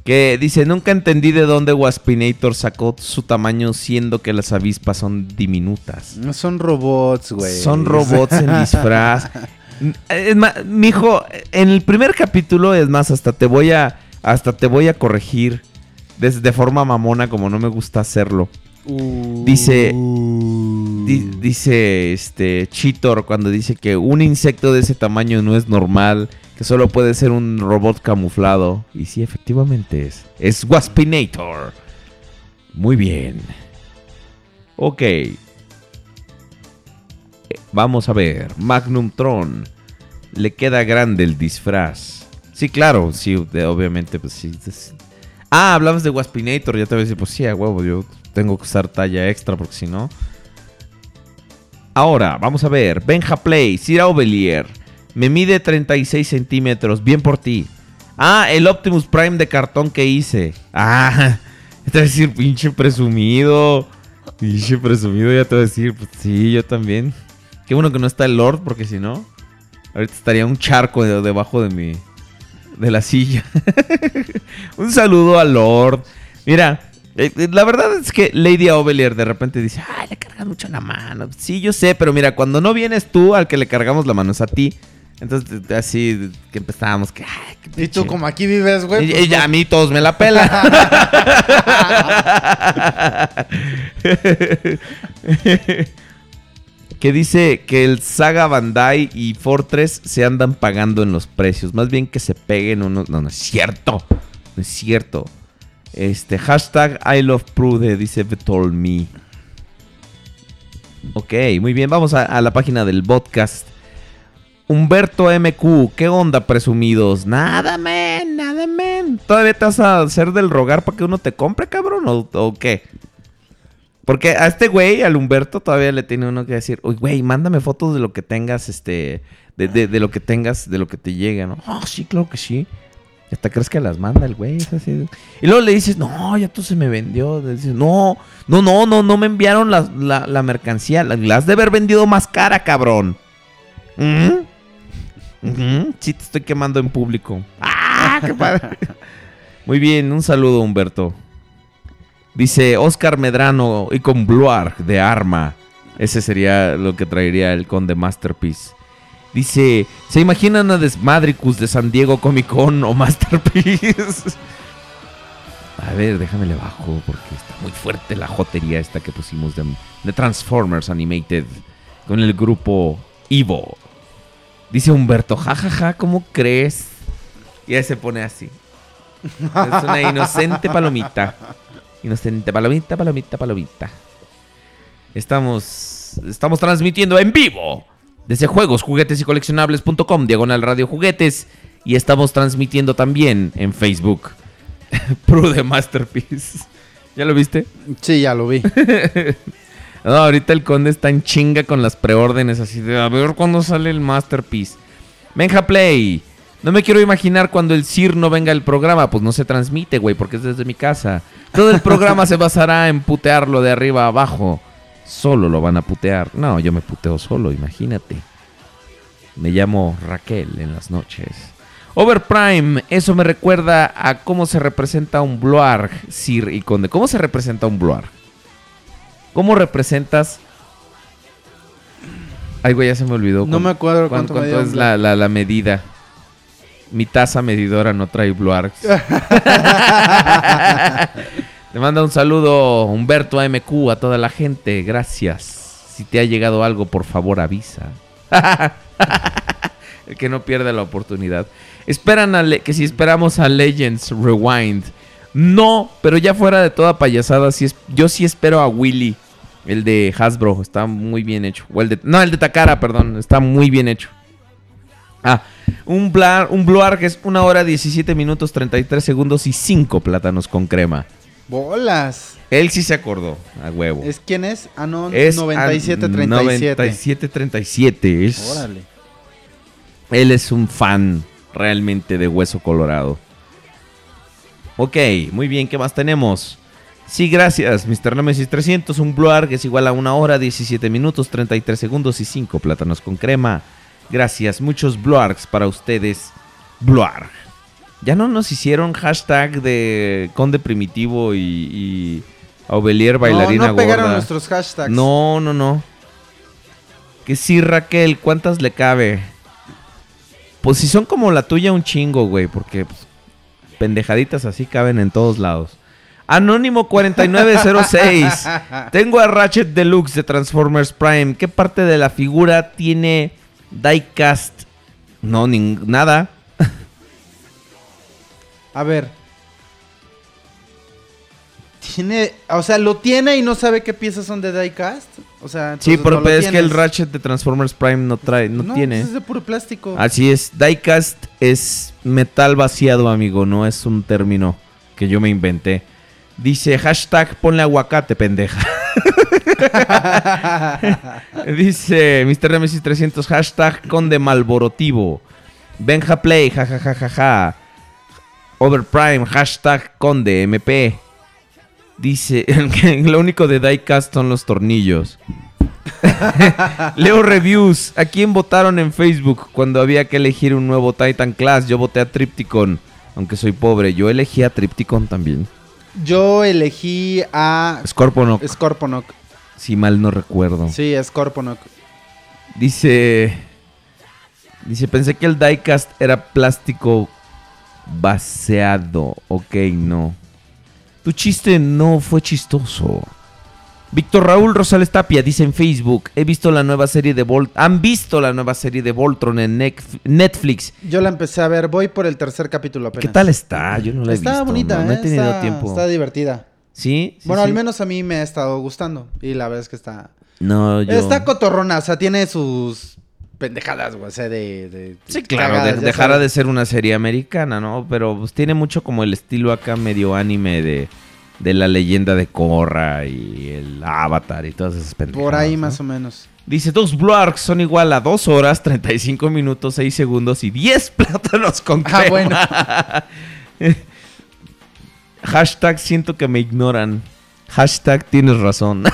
Que dice, nunca entendí de dónde Waspinator sacó su tamaño siendo que las avispas son diminutas. No son robots, güey. Son robots en disfraz. Es más, mijo, en el primer capítulo, es más, hasta te voy a, hasta te voy a corregir de, de forma mamona como no me gusta hacerlo. Dice, di- dice este Cheetor cuando dice que un insecto de ese tamaño no es normal, que solo puede ser un robot camuflado. Y sí, efectivamente es. Es Waspinator. Muy bien. Ok. Vamos a ver. Magnum Tron. Le queda grande el disfraz. Sí, claro, sí, obviamente, pues sí. Ah, hablabas de Waspinator. Ya te voy a decir, pues sí, a huevo, yo tengo que usar talla extra porque si no. Ahora, vamos a ver. Benja Play, Sir Aubelier. Me mide 36 centímetros. Bien por ti. Ah, el Optimus Prime de cartón que hice. Ah, [laughs] te voy a decir, pinche presumido. Pinche presumido, ya te voy a decir. Pues sí, yo también. Qué bueno que no está el Lord, porque si no, ahorita estaría un charco de- debajo de mi. De la silla. [laughs] un saludo al Lord. Mira, eh, eh, la verdad es que Lady Ovelier de repente dice, ay, le cargas mucho la mano. Sí, yo sé, pero mira, cuando no vienes tú, al que le cargamos la mano es a ti. Entonces, así que empezábamos que, ay, qué Y tú como aquí vives, güey. y, pues, y a no- mí todos me la pelan. [laughs] [laughs] que dice que el Saga Bandai y Fortress se andan pagando en los precios. Más bien que se peguen unos. No, no es cierto. No es cierto. Este, hashtag I love Prude, dice Told Me. Ok, muy bien. Vamos a, la página del podcast. Humberto MQ, ¿qué onda, presumidos? Nada, men, nada, men. ¿Todavía te vas a hacer del rogar para que uno te compre, cabrón? ¿O, o qué? Porque a este güey, al Humberto, todavía le tiene uno que decir, uy, güey, mándame fotos de lo que tengas, este, de, de- de lo que tengas, de lo que te llegue, ¿no? Ah, sí, claro que sí. Y hasta crees que las manda el güey. es así. Y luego le dices, no, ya tú se me vendió. Le dices, no, no, no, no, no me enviaron la, la- la mercancía. La, la has de haber vendido más cara, cabrón. ¿Mm? Ujú, Sí, te estoy quemando en público. ¡Ah, qué padre! [laughs] Muy bien, un saludo, Humberto. Dice Oscar Medrano y con Bluarg de arma. Ese sería lo que traería el conde Masterpiece. Dice, ¿se imaginan a Desmadricus de San Diego Comic Con o Masterpiece? [laughs] A ver, déjame le bajo porque está muy fuerte la jotería esta que pusimos de, de Transformers Animated con el grupo Evo. Dice Humberto, jajaja, ¿cómo crees? Y ahí se pone así. Es una inocente palomita. Inocente palomita, palomita, palomita. Estamos, estamos transmitiendo en vivo desde juegos, juguetes y coleccionables.com, diagonal radio juguetes. Y estamos transmitiendo también en Facebook. [laughs] Prude Masterpiece. ¿Ya lo viste? Sí, ya lo vi. [laughs] No, ahorita el conde está en chinga con las preórdenes, así de a ver cuándo sale el Masterpiece. Benja Play. No me quiero imaginar cuando el CIR no venga al programa, pues no se transmite, güey, porque es desde mi casa. Todo el programa se basará en putearlo de arriba a abajo. Solo lo van a putear. No, yo me puteo solo, imagínate. Me llamo Raquel en las noches. Overprime, eso me recuerda a cómo se representa un Bloarg, Sir y Conde. ¿Cómo se representa un Bloarg? ¿Cómo representas? Ay, güey, ya se me olvidó. No me acuerdo cuán- cuánto es la, la- la medida. Mi taza medidora no trae Bloargs. [laughs] Te manda un saludo Humberto AMQ a toda la gente. Gracias. Si te ha llegado algo, por favor avisa. [laughs] El que no pierde la oportunidad. Esperan a Le- que si esperamos a Legends Rewind. No, pero ya fuera de toda payasada, sí es- yo sí espero a Willy. El de Hasbro, está muy bien hecho. O el de, no, el de Takara, perdón, está muy bien hecho. Ah, Un, bla- un que es 1 hora 17 minutos 33 segundos y 5 plátanos con crema. Bolas. Él sí se acordó, a huevo. ¿Es quién es? Anon Es 9737. 9737. Es, Órale. Él es un fan realmente de Hueso Colorado. Ok, muy bien, ¿qué más tenemos? Sí, gracias, Mr. Nemesis 300, un Bluar que es igual a 1 hora, 17 minutos, 33 segundos y 5 plátanos con crema. Gracias, muchos Bluargs para ustedes. Bluar. Ya no nos hicieron hashtag de Conde Primitivo y, y Aubelier bailarina no, no pegaron gorda. nuestros hashtags. No, no, no. Que sí, Raquel, ¿cuántas le cabe? Pues si son como la tuya, un chingo, güey, porque pues, pendejaditas así caben en todos lados. Anónimo 4906. [laughs] Tengo a Ratchet Deluxe de Transformers Prime. ¿Qué parte de la figura tiene diecast? No, ning- nada. A ver. Tiene, o sea, lo tiene y no sabe qué piezas son de diecast. O sea, Sí, pero no lo es que el. Ratchet de Transformers Prime no trae, no, No, tiene. pues es de puro plástico. Así es, diecast es metal vaciado, amigo, no es un término que yo me inventé. Dice hashtag ponle aguacate, pendeja. [laughs] [laughs] Dice Mr. Nemesis 300 hashtag conde malborotivo. Benja Play, jajajajaja. Overprime, hashtag conde MP. Dice [laughs] lo único de diecast son los tornillos. [laughs] Leo reviews. ¿A quién votaron en Facebook cuando había que elegir un nuevo Titan Class? Yo voté a Tripticon, aunque soy pobre. Yo elegí a Tripticon también. Yo elegí a Scorponok, Scorponok. Si mal no recuerdo. Sí, Scorponok. Dice. Dice, pensé que el diecast era plástico vaciado. Ok, no. Tu chiste no fue chistoso. Víctor Raúl Rosales Tapia dice en Facebook, he visto la nueva serie de Volt, han visto la nueva serie de Voltron en Netflix. Yo la empecé a ver, voy por el tercer capítulo apenas. ¿Qué tal está? Yo no la he está visto. bonita, no, no he ¿eh? tenido está, tiempo. Está divertida. ¿Sí? Sí, bueno, sí. al menos a mí me ha estado gustando. Y la verdad es que está. No, yo... Está cotorrona, o sea, tiene sus pendejadas, güey. O sea, de. de- Sí, claro, cagadas, sabes. de ser una serie americana, ¿no? Pero pues, tiene mucho como el estilo acá medio anime de, de la leyenda de Korra y el Avatar y todas esas pendejadas. Por ahí ¿no? más o menos. Dice, dos Blarks son igual a 2 horas, 35 minutos, 6 segundos y 10 [laughs] plátanos con Ah, crema. [laughs] Hashtag siento que me ignoran. Hashtag tienes razón. [laughs]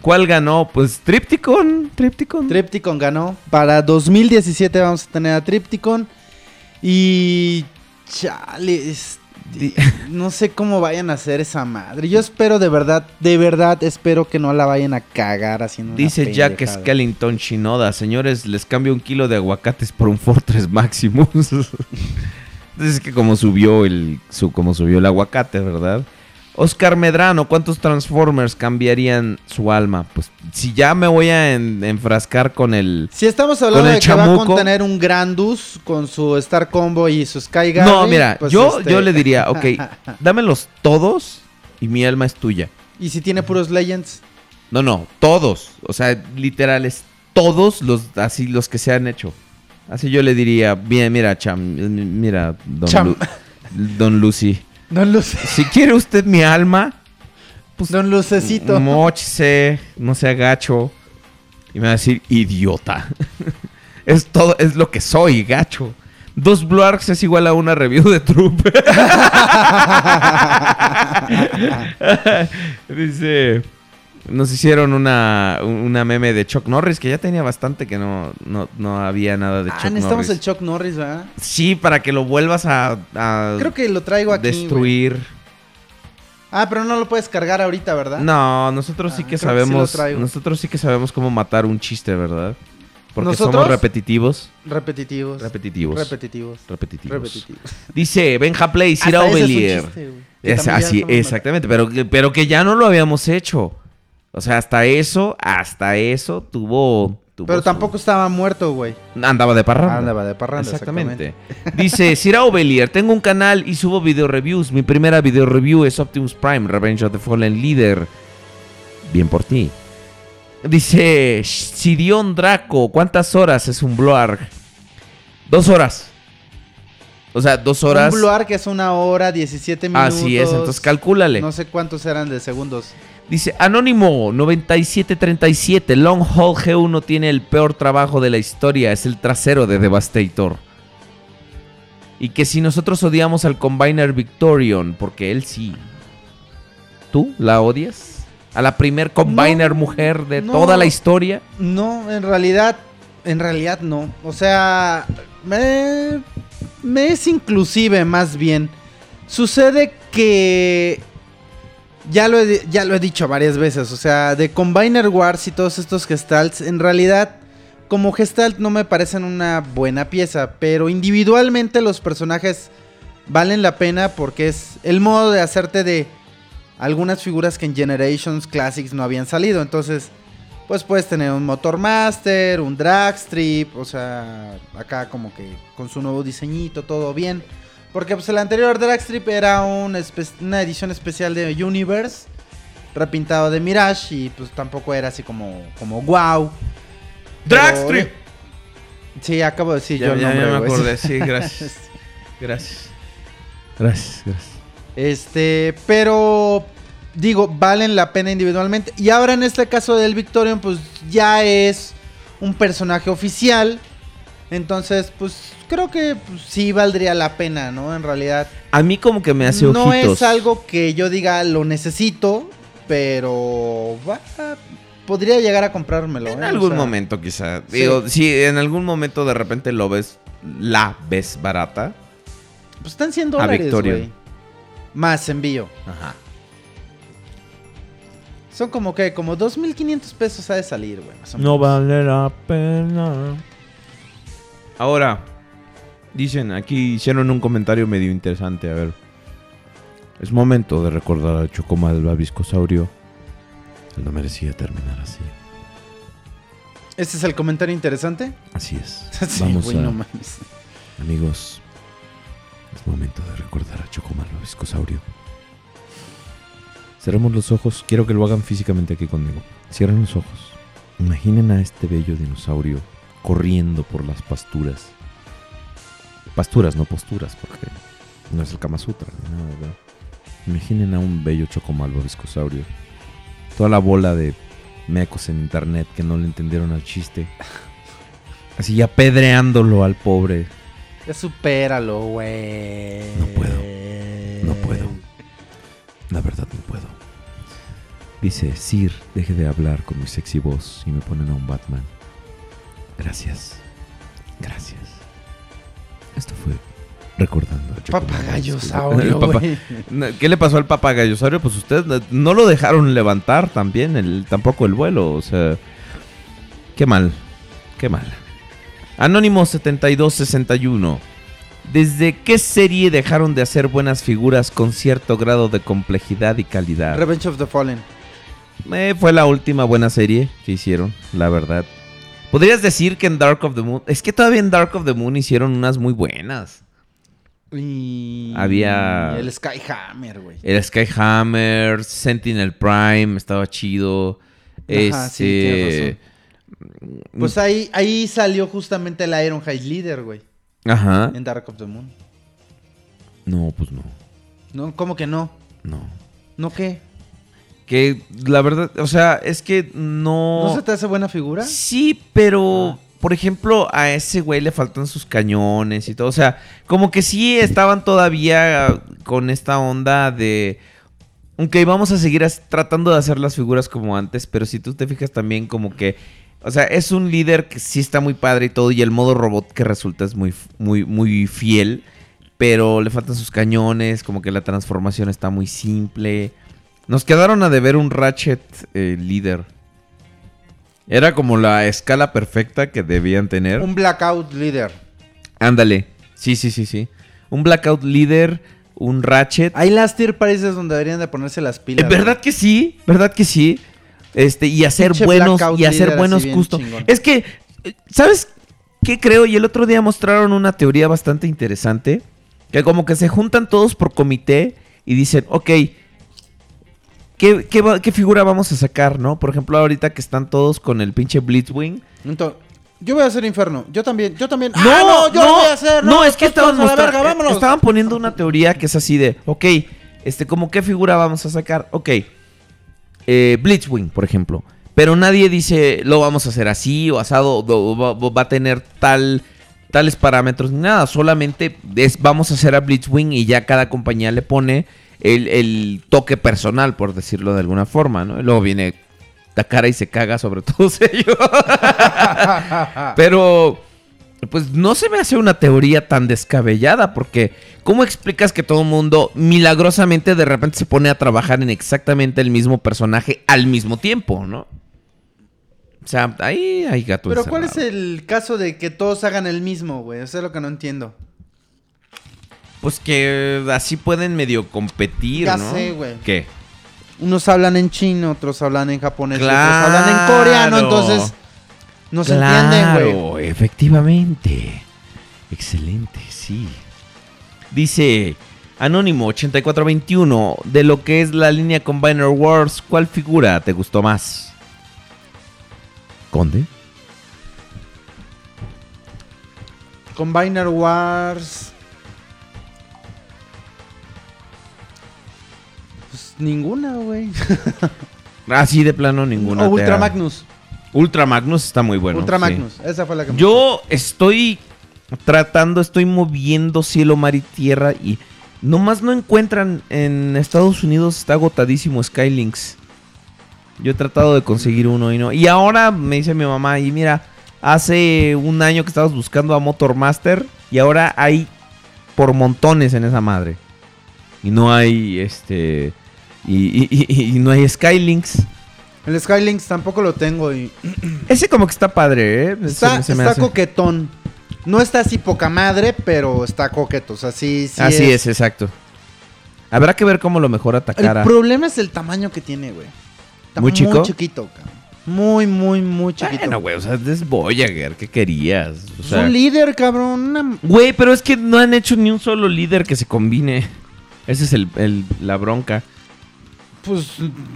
¿Cuál ganó? Pues Tripticon. Tripticon. Tripticon ganó. Para 2017 vamos a tener a Tripticon. Y. Chale. No sé cómo vayan a hacer esa madre. Yo espero de verdad, de verdad, espero que no la vayan a cagar haciendo una Dice Jack. Skellington Shinoda, señores, les cambio un kilo de aguacates por un Fortress Maximus. [laughs] Entonces es que como subió el su, como subió el aguacate, ¿verdad? Oscar Medrano, ¿cuántos Transformers cambiarían su alma? Pues si ya me voy a en- enfrascar con el Si estamos hablando de que va a contener un Grandus con su Star Combo y su Sky Garden, No, mira, pues, yo, este, yo le diría, ok, [laughs] dámelos todos y mi alma es tuya. Y si tiene puros Legends. No, no, todos. O sea, literales, todos los así los que se han hecho. Así yo le diría, bien, mira, Cham, mira, Don, Cham. Lu- Don Lucy. Don Luce. Si quiere usted mi alma, Don Lucecito. mochse, no sea gacho. Y me va a decir, idiota. [laughs] es todo, es lo que soy, gacho. Dos Blarks es igual a una review de Troop. [laughs] Dice, nos hicieron una, una meme de Chuck Norris, que ya tenía bastante que no, no, no había nada de Ah, Chuck necesitamos Norris. el Chuck Norris, ¿verdad? Sí, para que lo vuelvas a, a Creo que lo traigo aquí. destruir. Ah, pero no lo puedes cargar ahorita, ¿verdad? No, nosotros sí Ah, que sí sabemos. nosotros sí que sabemos cómo matar un chiste, ¿verdad? Porque somos repetitivos. Repetitivos. Repetitivos. Repetitivos. Repetitivos. Repetitivos. [laughs] Dice Benja Play, Sir Hasta ese es así, exactamente, pero, pero que ya no lo habíamos hecho. O sea, hasta eso, hasta eso tuvo. tuvo Pero su- tampoco estaba muerto, güey. Andaba de parranda. Andaba de parranda, Exactamente. Dice [laughs] Sir Aubelier, tengo un canal y subo video reviews. Mi primera video review es Optimus Prime, Revenge of the Fallen Leader. Bien por ti. Dice Sidion Draco, ¿cuántas horas es un Bloarg? Dos horas. O sea, dos horas. Un que es una hora, 17 minutos. Así es, entonces calcúlale. No sé cuántos eran de segundos. Dice Anónimo 9737, Long Haul G1 tiene el peor trabajo de la historia, es el trasero de Devastator. Y que si nosotros odiamos al Combiner Victorion, porque él sí. ¿Tú la odias? ¿A la primer Combiner No, mujer de no. toda la historia? No, en realidad, en realidad no. O sea, me, me es inclusive más bien. Sucede que ya lo, he, ya lo he dicho varias veces. O sea, de Combiner Wars y todos estos gestalts, en realidad, como gestalt no me parecen una buena pieza. Pero individualmente los personajes valen la pena porque es el modo de hacerte de algunas figuras que en Generations Classics no habían salido. Entonces, pues puedes tener un Motor Master, un Dragstrip, o sea, acá como que con su nuevo diseñito, todo bien. Porque pues el anterior Dragstrip era un una edición especial de Universe, repintado de Mirage, y pues tampoco era así como, como wow. Dragstrip. Sí, acabo de decir Ya, yo el ya- ya nombre, me acordé, sí, [laughs] gracias. Gracias. Gracias, gracias. Este, pero digo, valen la pena individualmente. Y ahora en este caso del Victorion, pues ya es un personaje oficial. Entonces, pues creo que pues, sí valdría la pena, ¿no? En realidad. A mí como que me hace no ojitos. es algo que yo diga lo necesito, pero va- podría llegar a comprármelo. En ¿eh? O algún sea, momento quizá. sí. Digo, si en algún momento de repente lo ves, la ves barata. Pues están 100 A dólares, güey. Más envío. Ajá. Son como que, como 2.500 pesos ha de salir, güey. No vale la pena. Ahora, dicen, aquí hicieron un comentario medio interesante, a ver. Es momento de recordar al Chocomalva Viscosaurio. Él no merecía terminar así. ¿Este es el comentario interesante? Así es. [laughs] Sí, Vamos güey, a... no mames. Amigos, es momento de recordar a Chocomalo Viscosaurio. Cerramos los ojos. Quiero que lo hagan físicamente aquí conmigo. Cierren los ojos. Imaginen a este bello dinosaurio corriendo por las pasturas. Pasturas, no posturas, porque no es el Kama Sutra ni nada, ¿verdad? Imaginen a un bello Chocomalvo Viscosaurio. Toda la bola de mecos en internet que no le entendieron al chiste. Así ya pedreándolo al pobre. Ya supéralo, güey. No puedo. No puedo. La verdad no puedo. Dice, Sir, deje de hablar con mi sexy voz y me ponen a un Batman. Gracias. Gracias. Esto fue recordando Papagayosaurio. No, ¿Qué le pasó al papagayosaurio? Pues ustedes no- no lo dejaron levantar también, el, tampoco el vuelo. O sea, qué mal, qué mal. Anónimo 7261. ¿Desde qué serie dejaron de hacer buenas figuras con cierto grado de complejidad y calidad? Revenge of the Fallen. Eh, fue la última buena serie que hicieron, la verdad. Podrías decir que en Dark of the Moon. Es que todavía en Dark of the Moon hicieron unas muy buenas. Y... Había- El Skyhammer, güey. El Skyhammer, Sentinel Prime, estaba chido. Ajá, sí, este. tienes Pues ahí, ahí salió justamente el Ironhide Leader, güey. Ajá. En Dark of the Moon. No, pues no. No, ¿cómo que no? No. ¿No qué? Que la verdad, o sea, es que no. ¿No se te hace buena figura? Sí, pero. Por ejemplo, a ese güey le faltan sus cañones y todo. O sea, como que sí estaban todavía con esta onda de. Aunque vamos a seguir tratando de hacer las figuras como antes, pero si tú te fijas también como que. O sea, es un líder que sí está muy padre y todo, y el modo robot que resulta es muy, muy, muy fiel. Pero le faltan sus cañones, como que la transformación está muy simple. Nos quedaron a deber un Ratchet eh, líder. Era como la escala perfecta que debían tener. Un Blackout Leader. Ándale. Sí, sí, sí, sí. Un Blackout líder, un Ratchet. Hay las tier prices donde deberían de ponerse las pilas. Eh, ¿Verdad que sí? ¿Verdad que sí? Este, y hacer Pinche buenos, y hacer líder buenos custom. Es que, eh, ¿sabes qué creo? Y el otro día mostraron una teoría bastante interesante. Que como que se juntan todos por comité y dicen, ok, ¿qué, qué, figura vamos a sacar, no? Por ejemplo, ahorita que están todos con el pinche Blitzwing. Entonces, yo voy a hacer Inferno. Yo también, yo también. No, ¡Ah, no, yo lo voy a hacer. No, es que estaban, verga, vámonos. estaban poniendo una teoría que es así de, ok, este, como qué figura vamos a sacar, ok, eh, Blitzwing, por ejemplo, pero nadie dice lo vamos a hacer así o asado o, va, va a tener tal tales parámetros ni nada, solamente es, vamos a hacer a Blitzwing y ya cada compañía le pone el, el toque personal, por decirlo de alguna forma, ¿no? Luego viene Takara y se caga sobre [laughs] todos ellos. Pero, pues no se me hace una teoría tan descabellada, porque ¿cómo explicas que todo el mundo milagrosamente de repente se pone a trabajar en exactamente el mismo personaje al mismo tiempo, ¿no? O sea, ahí hay gato Pero ¿cuál es el caso de que todos hagan el mismo, güey? Eso es lo que no entiendo. Pues que así pueden medio competir, Ya ¿no? sé, güey. ¿Qué? Unos hablan en chino, otros hablan en japonés, Claro. otros hablan en coreano, entonces no se entienden, güey. Claro, efectivamente. Excelente, sí. Dice Anónimo 8421, de lo que es la línea Combiner Wars, ¿cuál figura te gustó más? ¿Conde? Combiner Wars. Pues ninguna, güey. [laughs] Así de plano ninguna. o Ultra Magnus. Ultra Magnus está muy bueno. Ultra sí. Magnus. Esa fue la que me Yo estoy tratando, estoy moviendo cielo, mar y tierra y nomás no encuentran en Estados Unidos, está agotadísimo Skylinks. Yo he tratado de conseguir uno y no. Y ahora me dice mi mamá, y mira, hace un año que estabas buscando a Motormaster y ahora hay por montones en esa madre. Y no hay este... Y, y- y- y no hay Skylinks. El Skylinks tampoco lo tengo y [clears throat] Ese como que está padre, ¿eh? está, Se- se me está hace- coquetón. No está así poca madre, pero está coqueto. O sea, sí, sí Así es. exacto. Habrá que ver cómo lo mejora El Takara. problema es el tamaño que tiene, güey. Está ¿Muy chico? Muy chiquito, cabrón. Muy, muy, muy chiquito. Bueno, güey, o sea, es Voyager, ¿qué querías? O es un líder, cabrón. una- Güey, pero es que no han hecho ni un solo líder que se combine. Esa es el, el- la bronca. Pues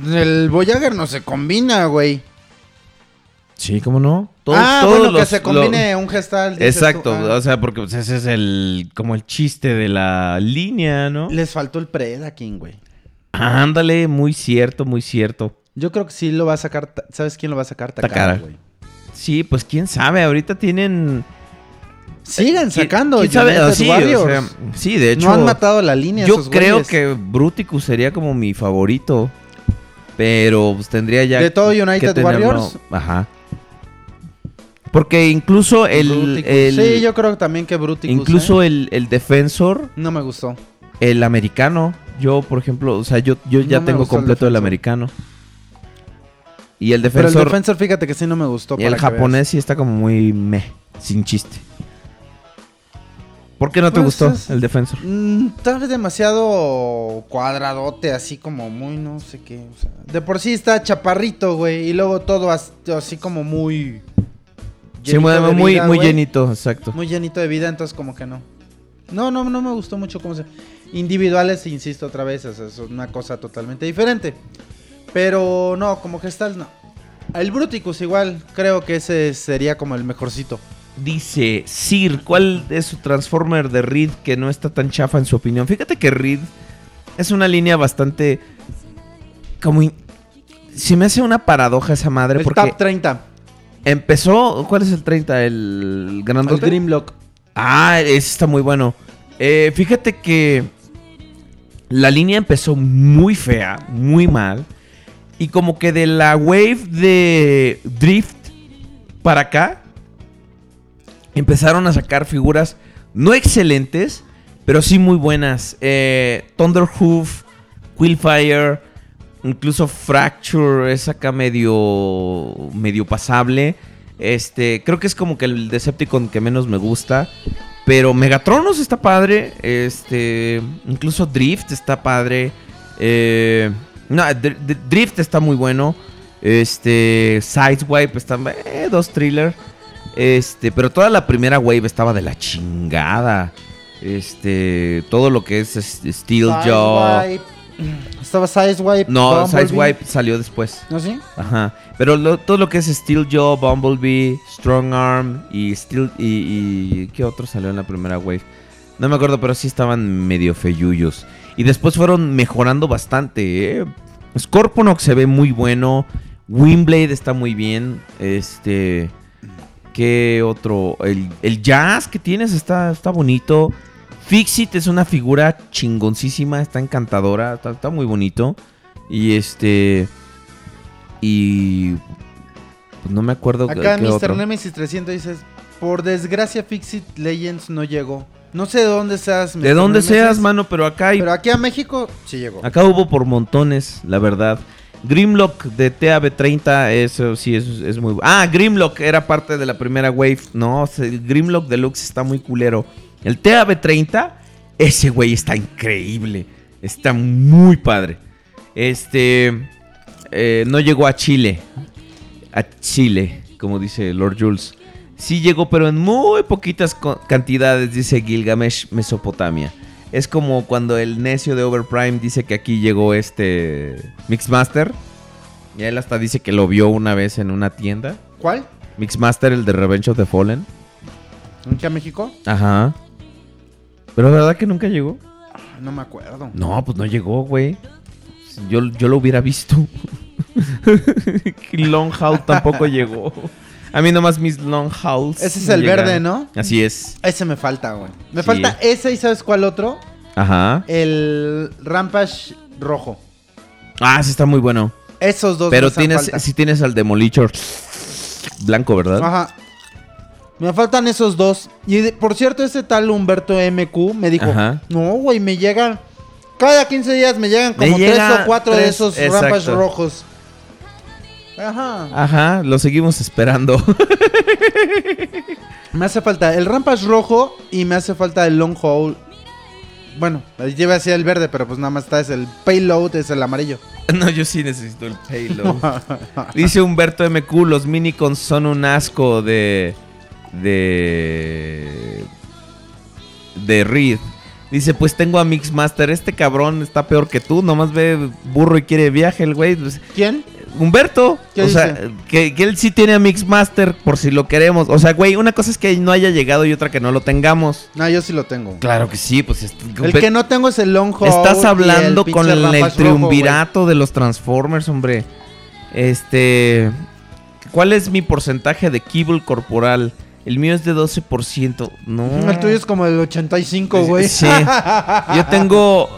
el Voyager no se combina, güey. Sí, ¿cómo no? Todos- ah, todos bueno, que los- se combine un gestal. Exacto. Ah. o sea, porque pues, ese es el como el chiste de la línea, ¿no? Les faltó el Predaking, güey. Ándale, muy cierto, muy cierto. Yo creo que sí lo va a sacar. ¿Sabes quién lo va a sacar? Takara. Takara, güey. Sí, pues quién sabe, ahorita tienen... Sigan ¿Quién- sacando quién sabe? Ah, sí, o Warriors. sea, sí, de hecho... no han matado la línea. Yo esos creo güeyes. que Bruticus sería como mi favorito. Pero pues tendría ya. ¿De todo United que Warriors? Ajá. Porque incluso el. El- sí, yo creo también que Bruticus. incluso ¿eh? el, el defensor, No me gustó. el americano. Yo, por ejemplo, o sea, yo, yo ya No tengo el completo el, defensor. americano. Y el Pero el defensor. defensor, fíjate que sí no me gustó. y el japonés sí está como muy meh, sin chiste. ¿Por qué no te Pues gustó es- el defensor? Mm, tal vez demasiado cuadradote, así como muy, no sé qué. o sea, de por sí está chaparrito, güey. Y luego todo as- así como muy. Sí, muy, de muy, vida, muy güey. llenito, exacto. Muy llenito de vida, entonces como que no. No, no, no me gustó mucho cómo se... Individuales, insisto otra vez, o sea, es una cosa totalmente diferente. Pero no, como gestal no. El Bruticus igual, creo que ese sería como el mejorcito. Dice Sir, ¿cuál es su Transformer de Reed que no está tan chafa en su opinión? Fíjate que Reed es una línea bastante como in- se me hace una paradoja esa madre El porque Top 30, empezó, ¿cuál es el 30? El el grandote. Grimlock. Ah, ese está muy bueno. Eh, fíjate que la línea empezó muy fea, muy mal. Y como que de la wave de Drift para acá, empezaron a sacar figuras no excelentes, pero sí muy buenas. Eh, Thunderhoof, Quillfire, incluso Fracture es acá medio, medio pasable. Este, creo que es como que el Decepticon que menos me gusta. Pero Megatronus está padre. Este, incluso Drift está padre. Eh, no, Dr- Dr- Drift está muy bueno. Este, Sideswipe está. Eh, dos thriller. Este, pero toda la primera wave estaba de la chingada. Este, todo lo que es, Steel Jaw. Estaba Sideswipe. No. Sideswipe salió después. ¿No sí? Ajá. Pero lo- todo lo que es Steel Jaw, Bumblebee, Strong Arm y Steel. Y, y- ¿Qué otro salió en la primera wave? No me acuerdo, pero sí estaban medio feyuyos. Y después fueron mejorando bastante. ¿eh? Scorponok se ve muy bueno. Windblade está muy bien. Este. ¿Qué otro? El, el jazz que tienes está, está bonito. Fixit es una figura chingoncísima, está encantadora, está, está muy bonito. Y este. Y. Pues no me acuerdo Acá qué Mr. otro. Nemesis 300 dices, por desgracia Fixit Legends no llegó. No sé de dónde seas. De Mr. donde Nemesis, seas, mano, pero acá hay. Pero aquí a México sí llegó. Acá hubo por montones, la verdad. Grimlock de TAB30, eso sí es, es muy... Ah, Grimlock era parte de la primera wave. No, el Grimlock Deluxe está muy culero. El TAB30, ese güey está increíble. Está muy padre. Este... eh, no llegó a Chile. A Chile, como dice Lord Jules. Sí llegó, pero en muy poquitas cantidades, dice Gilgamesh, Mesopotamia. Es como cuando el necio de Overprime dice que aquí llegó este Mixmaster. Y él hasta dice que lo vio una vez en una tienda. ¿Cuál? Mixmaster, el de Revenge of the Fallen. ¿Aquí a México? Ajá. Pero ¿verdad que nunca llegó? No me acuerdo. No, pues no llegó, güey. Yo, yo lo hubiera visto. [laughs] Long Haul tampoco llegó. [laughs] A mí nomás mis Long Hauls. Ese es me el verde, ¿no? Así es. Ese me falta, güey. Me Sí. falta ese y ¿sabes cuál otro? Ajá. El Rampage rojo. Ah, sí está muy bueno. Esos dos Pero me tienes, falta. si tienes al Demolitor blanco, ¿verdad? Ajá. Me faltan esos dos. Y de- por cierto, ese tal Humberto MQ me dijo, Ajá. no, güey, me llegan... Cada 15 días me llegan Me como tres llega o cuatro de tres, esos. Rampage rojos. Ajá. Ajá, lo seguimos esperando. [laughs] Me hace falta el Rampage rojo y me hace falta el Long Haul. Bueno, lleva así el verde, pero pues nada más está es el Payload, es el amarillo. [laughs] no, yo sí necesito el payload. [laughs] Dice Humberto MQ, los minicons son un asco de... De... De Reed. Dice, pues tengo a Mixmaster. Este cabrón está peor que tú. Nomás ve burro y quiere viaje el güey. Pues, ¿Quién? Humberto. ¿Qué o sea, que, que él sí tiene a Mixmaster por si lo queremos. O sea, güey, una cosa es que no haya llegado y otra que no lo tengamos. No, yo sí lo tengo. Claro que sí, pues... est- El que no tengo es el Haul. Estás hablando con el, rojo, triunvirato de los Transformers, hombre. Este. ¿Cuál es mi porcentaje de kibble corporal? El mío es de 12%. No. El tuyo es como el 85, güey. Sí. Yo tengo.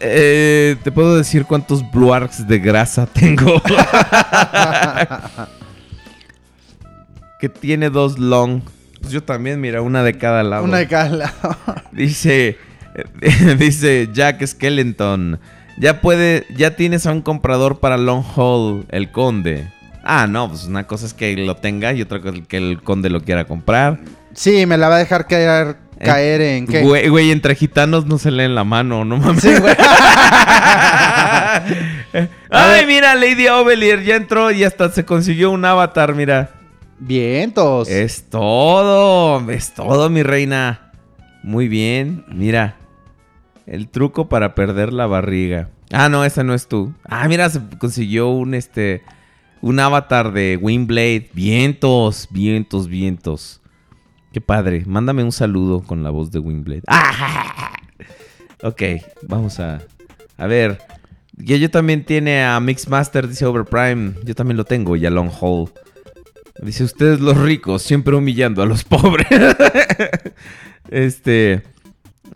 eh, te puedo decir cuántos Blue Arcs de grasa tengo. [laughs] que tiene dos long. Pues yo también, mira, una de cada lado. Una de cada lado. [laughs] Dice, [laughs] dice Jack Skeleton. Ya puede, ya tienes a un comprador para Long Haul, el conde. Ah, no, pues una cosa es que lo tenga y otra cosa es que el conde lo quiera comprar. Sí, me la va a dejar caer, caer en qué. Güey, güey, entre gitanos no se leen la mano, no mames. Sí, güey. [laughs] Ay, mira, Lady Ovelier ya entró y hasta se consiguió un avatar, mira. Vientos. Es todo, es todo, mi reina. Muy bien, mira. El truco para perder la barriga. Ah, no, esa no es tú. Ah, mira, se consiguió un este un avatar de Windblade. Vientos, vientos, vientos. Qué padre. Mándame un saludo con la voz de Windblade. Ah, [laughs] ok, vamos a a ver. Y yo también tiene a Mixmaster, dice Overprime. Yo también lo tengo y a Long Haul. Dice, ustedes los ricos, siempre humillando a los [laughs] pobres. este.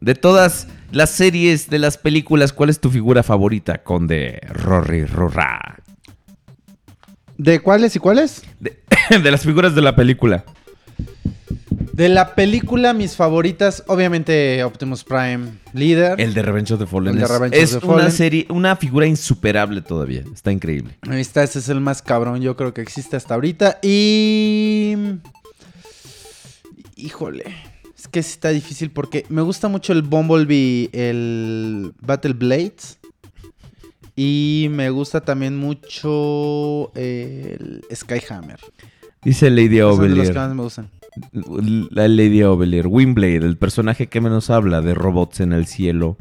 De todas las series, de las películas, ¿cuál es tu figura favorita, Conde Rory Rorra? ¿De cuáles y cuáles? De, [coughs] de las figuras de la película. De la película, mis favoritas, obviamente Optimus Prime, líder. El de Revenge of the Fallen. El de es Revenge of es the una Fallen. serie, una figura insuperable todavía. Está increíble. Ahí está, ese es el más cabrón, yo creo que existe hasta ahorita. Y. Híjole. Es que está difícil porque me gusta mucho el Bumblebee, el Battle Blades. Y me gusta también mucho el Skyhammer. Dice Lady Son de los Ovelier. que más me gustan. La Lady Ovelier. Windblade, el personaje que menos habla de robots en el cielo.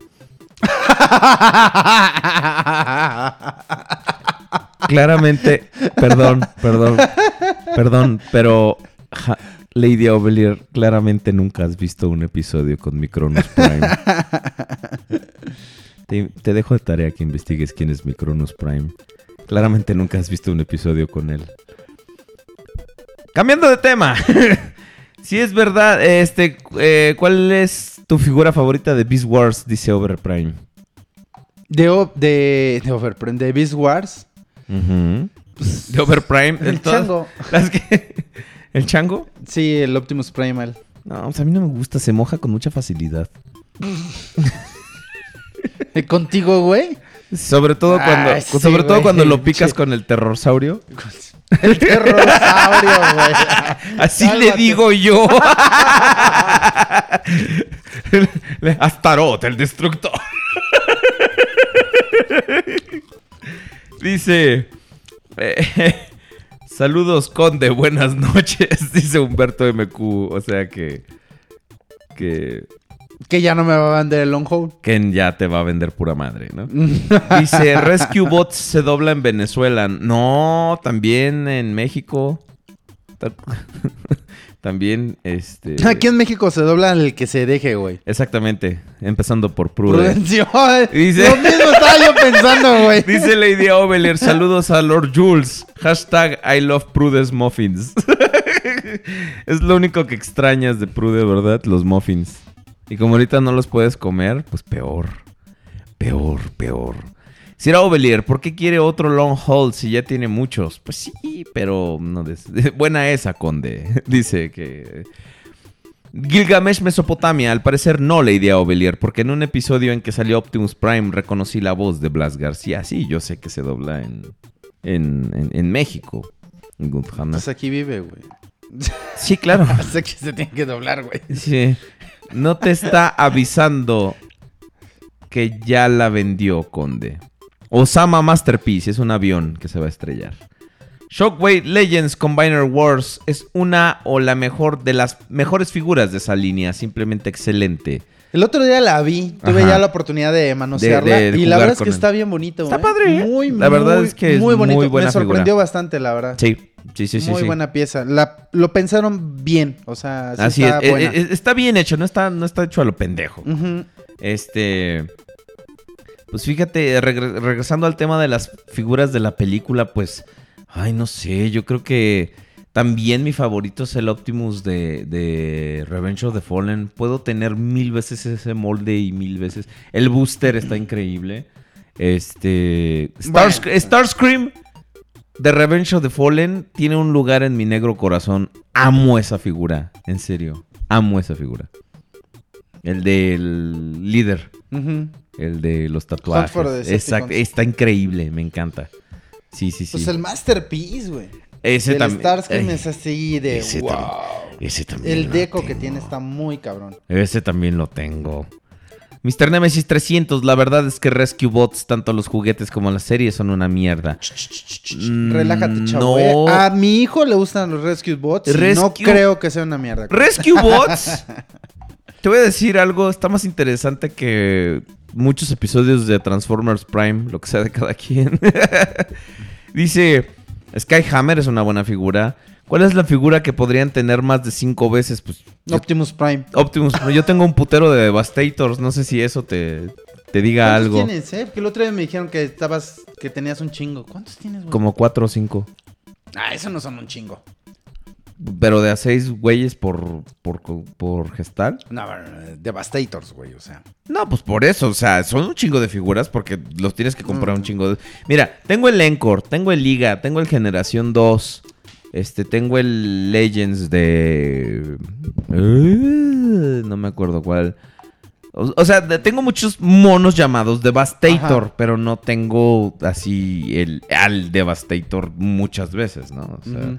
Claramente, perdón, perdón, perdón, pero ja, Lady Ovelier, claramente nunca has visto un episodio con Micronus Prime. [laughs] Te, te dejo de tarea que investigues quién es Micronus Prime. Claramente nunca has visto un episodio con él. Cambiando de tema. [laughs] si es verdad, este, eh, ¿cuál es tu figura favorita de Beast Wars? Dice Overprime. De, o- de, de Overprime, de Beast Wars. Ujú. De Overprime. El todas chango. las que- [laughs] ¿El chango? Sí, el Optimus Primal. No, pues a mí no me gusta, se moja con mucha facilidad. [laughs] Eh, ¿Contigo, güey? Sobre todo cuando, Ay, sí, sobre todo güey, cuando lo picas con el terrorsaurio. El terrosaurio, güey. Así le digo yo. Astaroth, el destructor. Dice. eh, saludos, Conde, buenas noches. [laughs] Dice Humberto MQ. O sea que. Que Que ya no me va a vender el long haul. Ken ya te va a vender pura madre, ¿no? [laughs] Dice, Rescue Bots se dobla en Venezuela. No, también en México. Ta- [laughs] También, este... Aquí en México se dobla el que se deje, güey. Exactamente, empezando por Prude. Prudencio. [laughs] Dice- Lo mismo estaba yo pensando, güey. Dice Lady Oveler, saludos a Lord Jules. Hashtag I love Prude's muffins. es lo único que extrañas de Prude, ¿verdad? Los muffins. Y como ahorita no los puedes comer, pues peor. Peor, peor. Si era Ovelier, ¿por qué quiere otro long haul si ya tiene muchos? Pues sí, pero no des- [laughs] buena esa, Conde. [laughs] Dice que Gilgamesh Mesopotamia, al parecer no la idea Ovelier, porque en un episodio en que salió Optimus Prime reconocí la voz de Blas García. Sí, yo sé que se dobla en, en, en- en México. Pues aquí vive, güey. Sí, claro. [laughs] sé que se tiene que doblar, güey. Sí. No te está avisando que ya la vendió, Conde. Osama Masterpiece es un avión que se va a estrellar. Shockwave Legends Combiner Wars es una o la mejor de las mejores figuras de esa línea. Simplemente excelente. El otro día la vi, tuve Ajá. ya la oportunidad de manosearla De- de y la verdad es que él. está bien bonito. Está ¿eh? padre, ¿eh? Muy, La verdad muy, es que es muy bonito. muy buena Me sorprendió figura. bastante, la verdad. Sí, sí, sí, sí. muy sí. buena pieza. La- lo pensaron bien, o sea, sí Así está es. Buena. eh, está bien hecho, no está, no está hecho a lo pendejo. Este. Pues fíjate, regre- regresando al tema de las figuras de la película, pues. Ay, no sé, yo creo que también mi favorito es el Optimus de, de Revenge of the Fallen. Puedo tener mil veces ese molde y mil veces. El booster está increíble. Este. Stars- Bueno. Starscream de Revenge of the Fallen tiene un lugar en mi negro corazón. Amo esa figura, en serio. Amo esa figura. El del líder. El de los tatuajes. the. Exacto. Está increíble, me encanta. Sí, sí, sí. Pues el Masterpiece, güey. ese el también. Starscream Ay, es así de ese wow. también- ese también El deco que tiene está muy cabrón. Ese también lo tengo. Mr. Nemesis 300, la verdad es que Rescue Bots, tanto los juguetes como las series, son una mierda. Mm, Relájate, chavo. No. eh. A mi hijo le gustan los Rescue Bots. y no creo que sea una mierda. Rescue [laughs] Bots. Te voy a decir algo, está más interesante que muchos episodios de Transformers Prime, lo que sea de cada quien. [laughs] Dice, Skyhammer es una buena figura. ¿Cuál es la figura que podrían tener más de cinco veces? Pues Optimus Prime. Optimus, yo tengo un putero de Devastators, no sé si eso te, te diga ¿Cuántos algo. tienes, eh? Porque el otro día me dijeron que estabas, que tenías un chingo. ¿Cuántos tienes, güey? Como cuatro o cinco. Ah, eso no son un chingo. Pero de a seis güeyes por, por, por gestal. No, Devastators, güey, o sea. No, pues por eso, o sea, son un chingo de figuras porque los tienes que comprar un chingo de... Mira, tengo el Encore, tengo el Liga, tengo el Generación 2, este, tengo el Legends de... Eh, no me acuerdo cuál. O, o sea, tengo muchos monos llamados Devastator, Ajá. pero no tengo así el al Devastator muchas veces, ¿no? O sea,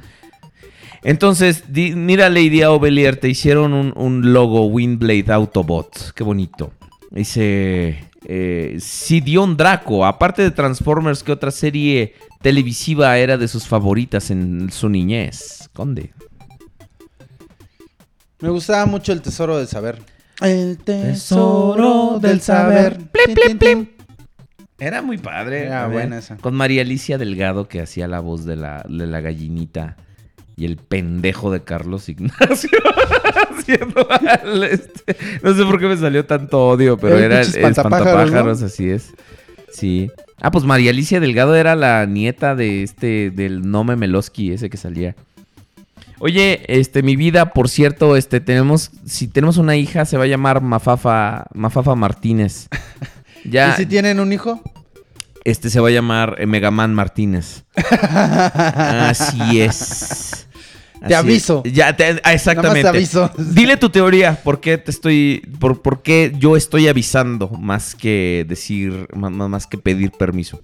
entonces, di- mira Lady Ovelier, te hicieron un, un logo Windblade Autobot. Qué bonito. Dice eh, Sidion Draco. Aparte de Transformers, ¿qué otra serie televisiva era de sus favoritas en su niñez? Conde. Me gustaba mucho el tesoro del saber. El Tesoro del saber. Plim, plim, plim. Era muy padre. Era A ver, buena esa. Con María Alicia Delgado, que hacía la voz de la, de la gallinita. Y el pendejo de Carlos Ignacio. [laughs] haciendo al este- No sé por qué me salió tanto odio, pero El era el, espantapájaros, espantapájaros, ¿no? así es. Sí. Ah, pues María Alicia Delgado era la nieta de este, del Nome Meloski, ese que salía. Oye, este, mi vida, por cierto, este, tenemos, si tenemos una hija, se va a llamar Mafafa, Mafafa Martínez. [laughs] Ya, ¿Y si tienen un hijo? este se va a llamar eh, Megaman Martínez. [laughs] Así es. Te Así aviso. es. Ya, te- ah, exactamente. Nada más te aviso. [laughs] Dile tu teoría, ¿por qué te estoy, por, por qué yo estoy avisando más que decir, ma- más que pedir permiso?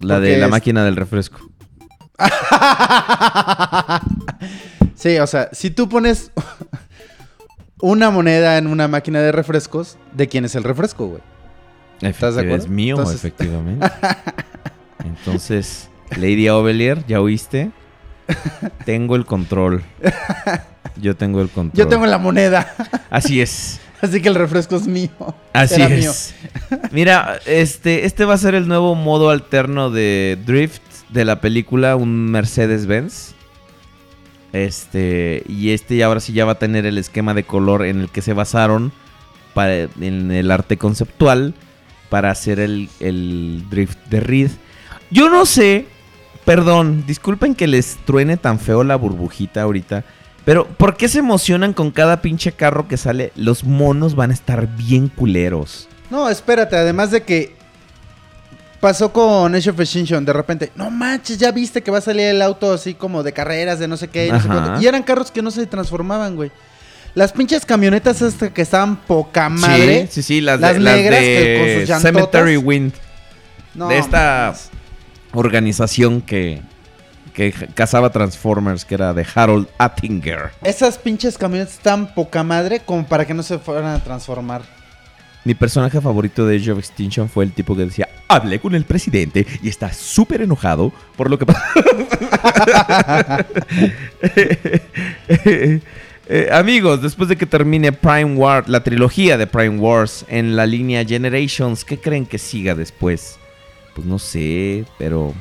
La de la es- máquina del refresco. [laughs] Sí, o sea, si tú pones una moneda en una máquina de refrescos, ¿de quién es el refresco, güey? ¿Estás de acuerdo? Es mío, Entonces- efectivamente. Entonces, Lady Ovelier, ¿ya oíste? [laughs] Tengo el control. Yo tengo el control. Yo tengo la moneda, Así es. [laughs] así que el refresco es mío. Así Era es. [laughs] Mira, este, este va a ser el nuevo modo alterno de Drift de la película, un Mercedes-Benz. Este, y este ahora sí ya va a tener el esquema de color en el que se basaron para, en el arte conceptual para hacer el, el Drift de Reed. Yo no sé, perdón, disculpen que les truene tan feo la burbujita ahorita. Pero, ¿por qué se emocionan con cada pinche carro que sale? Los monos van a estar bien culeros. No, espérate, además de que pasó con Age of Extinction, de repente, no manches, ya viste que va a salir el auto así como de carreras, de no sé qué, y no sé Ajá. cuánto. Y eran carros que no se transformaban, güey. Las pinches camionetas hasta que estaban poca madre. Sí, sí, sí, las, Las de, las negras de que con sus llantotas. Cemetery Wind. No, de esta. Organización que, que cazaba Transformers, que era de Harold Attinger. Esas pinches camionetas están poca madre como para que no se fueran a transformar. Mi personaje favorito de Age of Extinction fue el tipo que decía, hablé con el presidente y está súper enojado por lo que pasó. [laughs] Eh, amigos, después de que termine Prime War, la trilogía de Prime Wars en la línea Generations, ¿qué creen que siga después? Pues no sé, pero...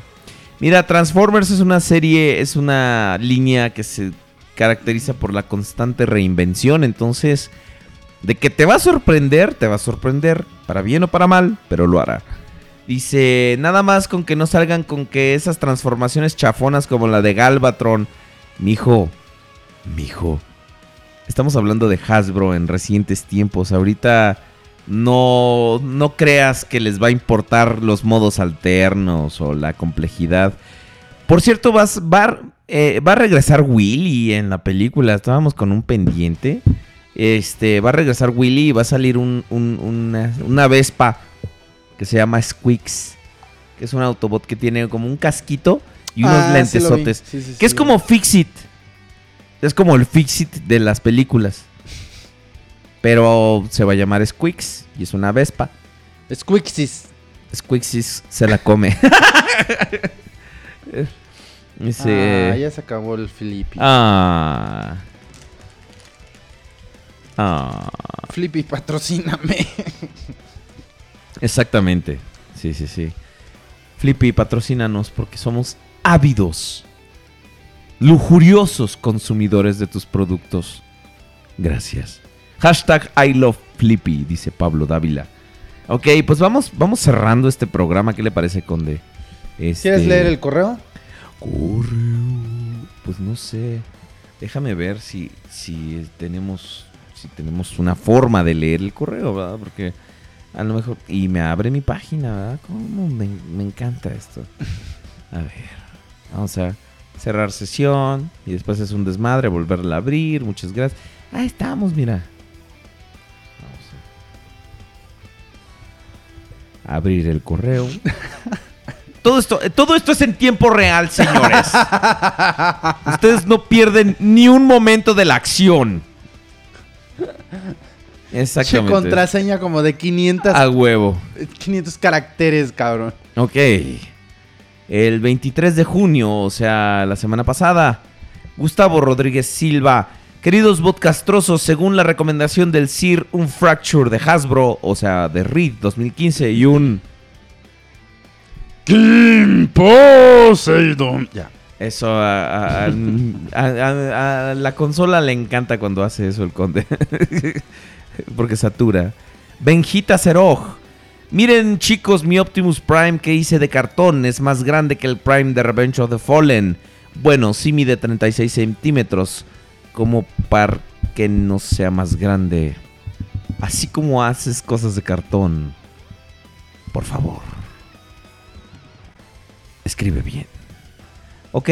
Mira, Transformers es una serie, es una línea que se caracteriza por la constante reinvención, entonces... De que te va a sorprender, te va a sorprender, para bien o para mal, pero lo hará. Dice, nada más con que no salgan con que esas transformaciones chafonas como la de Galvatron. Mijo, mijo, estamos hablando de Hasbro en recientes tiempos. Ahorita no, no creas que les va a importar los modos alternos o la complejidad. Por cierto, vas, va, eh, va a regresar Willy en la película. Estábamos con un pendiente. Este, va a regresar Willy y va a salir un, un- una, una Vespa que se llama Squeaks. Que es un Autobot que tiene como un casquito y unos Ah, lentesotes. Sí, sí, sí, que es como. Fixit. Es como el Fixit de las películas. Pero se va a llamar Squeaks y es una Vespa. Squixis. Squeaksis se la come. [laughs] Dice- Ah, ya se acabó el Flippy. Ah. Ah. Flippy, patrocíname. [laughs] Exactamente. Sí, sí, sí. Flippy, patrocínanos porque somos ávidos, lujuriosos consumidores de tus productos. Gracias. Hashtag I love Flippy, dice Pablo Dávila. Ok, pues vamos, vamos cerrando este programa. ¿Qué le parece, Conde? ¿Quieres Este- leer el correo? Correo. Pues no sé. Déjame ver si, si tenemos si tenemos una forma de leer el correo, ¿verdad? Porque a lo mejor... Y me abre mi página, ¿verdad? ¿Cómo me, me encanta esto? A ver. Vamos a cerrar sesión. Y después es un desmadre, volverla a abrir. Muchas gracias. Ahí estamos, mira. Abrir el correo. [laughs] Todo esto, todo esto es en tiempo real, señores. [laughs] Ustedes no pierden ni un momento de la acción. Che, Exactamente. contraseña como de 500, A huevo. 500 caracteres, cabrón. Ok. El 23 de junio, o sea, la semana pasada, Gustavo Rodríguez Silva. Queridos podcastrosos, según la recomendación del CIR, un Fracture de Hasbro, o sea, de Reed 2015 y un King Poseidon. Ya. Eso a, a- a- a- a la consola le encanta cuando hace eso el conde. [laughs] Porque satura. Benjita Ceroj. Miren chicos, mi Optimus Prime que hice de cartón es más grande que el Prime de Revenge of the Fallen. Bueno, sí mide 36 centímetros. Como para que no sea más grande. Así como haces cosas de cartón. Por favor. Escribe bien. Ok,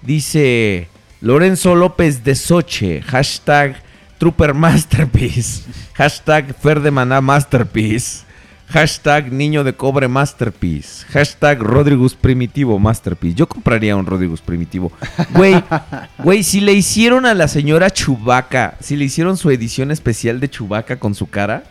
dice Lorenzo López de Soche, hashtag Trooper Masterpiece, [laughs] hashtag Fer de Maná Masterpiece, hashtag Niño de Cobre Masterpiece, hashtag Rodrigus Primitivo Masterpiece. Yo compraría un Rodrigus Primitivo. Güey, [laughs] güey, si le hicieron a la señora Chubaca, si le hicieron su edición especial de Chubaca con su cara,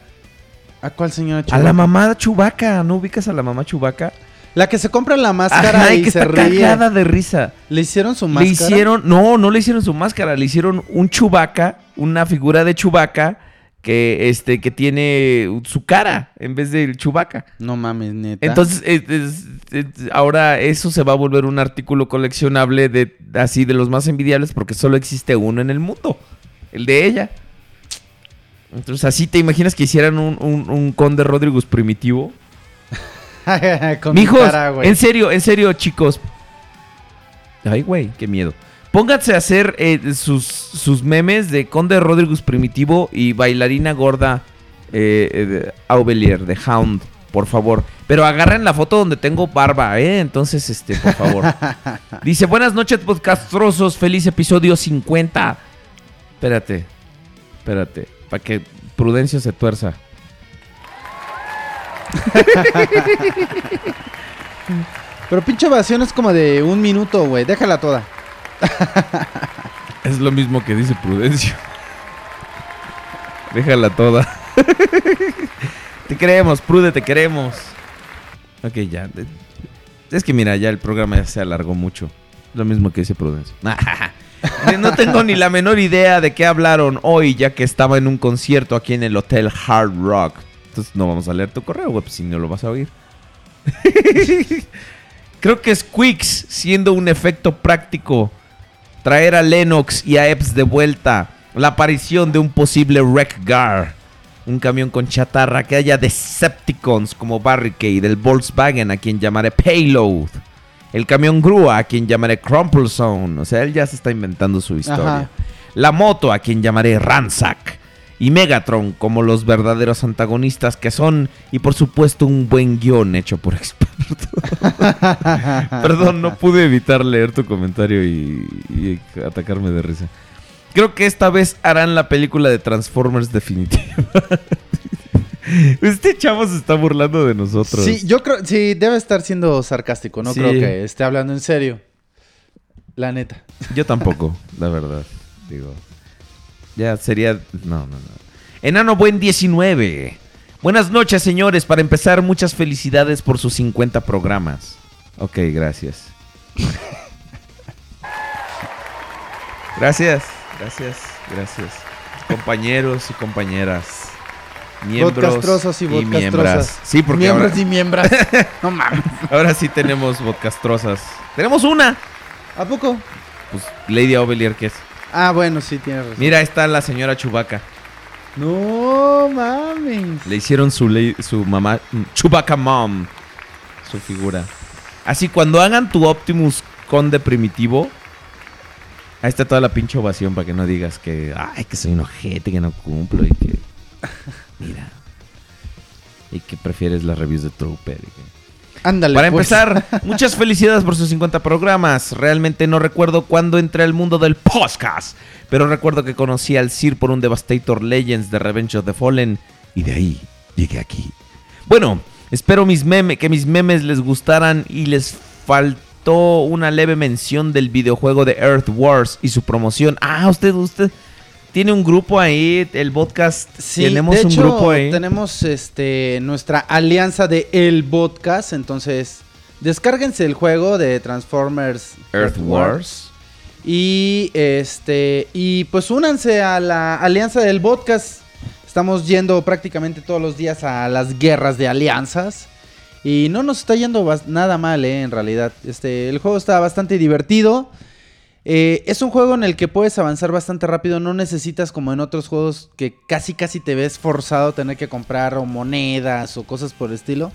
¿A cuál señora a Chubaca? la mamá Chubaca, ¿no ubicas a la mamá Chubaca? La que se compra la máscara Ajá, y y que se está ríe. cagada de risa. ¿Le hicieron su Le máscara? hicieron, no, no le hicieron su máscara, le hicieron un chubaca, una figura de chubaca que este que tiene su cara en vez del chubaca. No mames, neta. Entonces, es- es- es- ahora eso se va a volver un artículo coleccionable de así de los más envidiables porque solo existe uno en el mundo, el de ella. Entonces, así te imaginas que hicieran un, un, un conde Rodríguez primitivo. [laughs] Con mi Mijos, cara, güey. en serio, en serio, chicos. Ay, güey, qué miedo. Pónganse a hacer eh, sus, sus memes de Conde Rodríguez Primitivo y bailarina gorda eh, eh, de Aubelier, de Hound, por favor. Pero agarren la foto donde tengo barba, ¿eh? Entonces, este, por favor. [laughs] Dice, buenas noches, podcastrosos. Feliz episodio 50. Espérate, espérate, para que Prudencio se tuerza. [laughs] Pero pinche ovación es como de un minuto, güey. Déjala toda. [laughs] Es lo mismo que dice Prudencio. Déjala toda. [laughs] te queremos, Prude, te queremos. Ok, ya. Es que mira, ya el programa ya se alargó mucho. Lo mismo que dice Prudencio. [laughs] no tengo ni la menor idea de qué hablaron hoy, ya que estaba en un concierto aquí en el Hotel Hard Rock. Entonces no vamos a leer tu correo, güey, pues, si no lo vas a oír. Creo que es Quicks, siendo un efecto práctico, traer a Lennox y a Epps de vuelta, la aparición de un posible Wreck-Gar, un camión con chatarra que haya Decepticons como Barricade, el Volkswagen a quien llamaré Payload, el camión grúa a quien llamaré Crumple Zone, o sea, él ya se está inventando su historia. Ajá. La moto a quien llamaré Ransack. Y Megatron como los verdaderos antagonistas que son. Y por supuesto un buen guion hecho por [laughs] expertos. Perdón, no pude evitar leer tu comentario y, y atacarme de risa. Creo que esta vez harán la película de Transformers definitiva. [laughs] este chavo se está burlando de nosotros. Sí, yo creo, sí, debe estar siendo sarcástico. No Sí. creo que esté hablando en serio. La neta. Yo tampoco, la verdad. Digo. Ya sería. No, no, no. Enano Buen 19. Buenas noches, señores. Para empezar, muchas felicidades por sus 50 programas. Ok, gracias. [laughs] gracias, gracias, gracias. Compañeros y compañeras. Miembros Podcastrosos y miembras. Sí, porque Miembros ahora, y miembras. no mames. ahora sí tenemos podcastrosas. Tenemos una. ¿A poco? Pues Lady Ovelier, que es. Ah, bueno, sí, tienes razón. Mira, ahí está la señora Chubaca. No mames. Le hicieron su, ley- su mamá, Chewbacca Mom, su figura. Así, cuando hagan tu Optimus Conde primitivo, ahí está toda la pinche ovación para que no digas que, ay, que soy un ojete, que no cumplo y que, mira, y que prefieres las reviews de Trooper. y que- Ándale. Para pues. empezar, [laughs] muchas felicidades por sus 50 programas. Realmente no recuerdo cuándo entré al mundo del podcast, pero recuerdo que conocí al Sir por un Devastator Legends de Revenge of the Fallen y de ahí llegué aquí. Bueno, espero mis meme, que mis memes les gustaran y les faltó una leve mención del videojuego de Earth Wars y su promoción. Ah, usted, usted tiene un grupo ahí, el podcast. Sí, tenemos de un hecho, grupo ahí. tenemos este nuestra alianza de El Podcast, entonces descárguense el juego de Transformers Earth Wars. y este y pues únanse a la alianza del podcast. Estamos yendo prácticamente todos los días a las guerras de alianzas Y no nos está yendo nada mal, eh, en realidad. Este, el juego está bastante divertido. Eh, es un juego en el que puedes avanzar bastante rápido. No necesitas como en otros juegos que casi casi te ves forzado a tener que comprar o monedas o cosas por el estilo.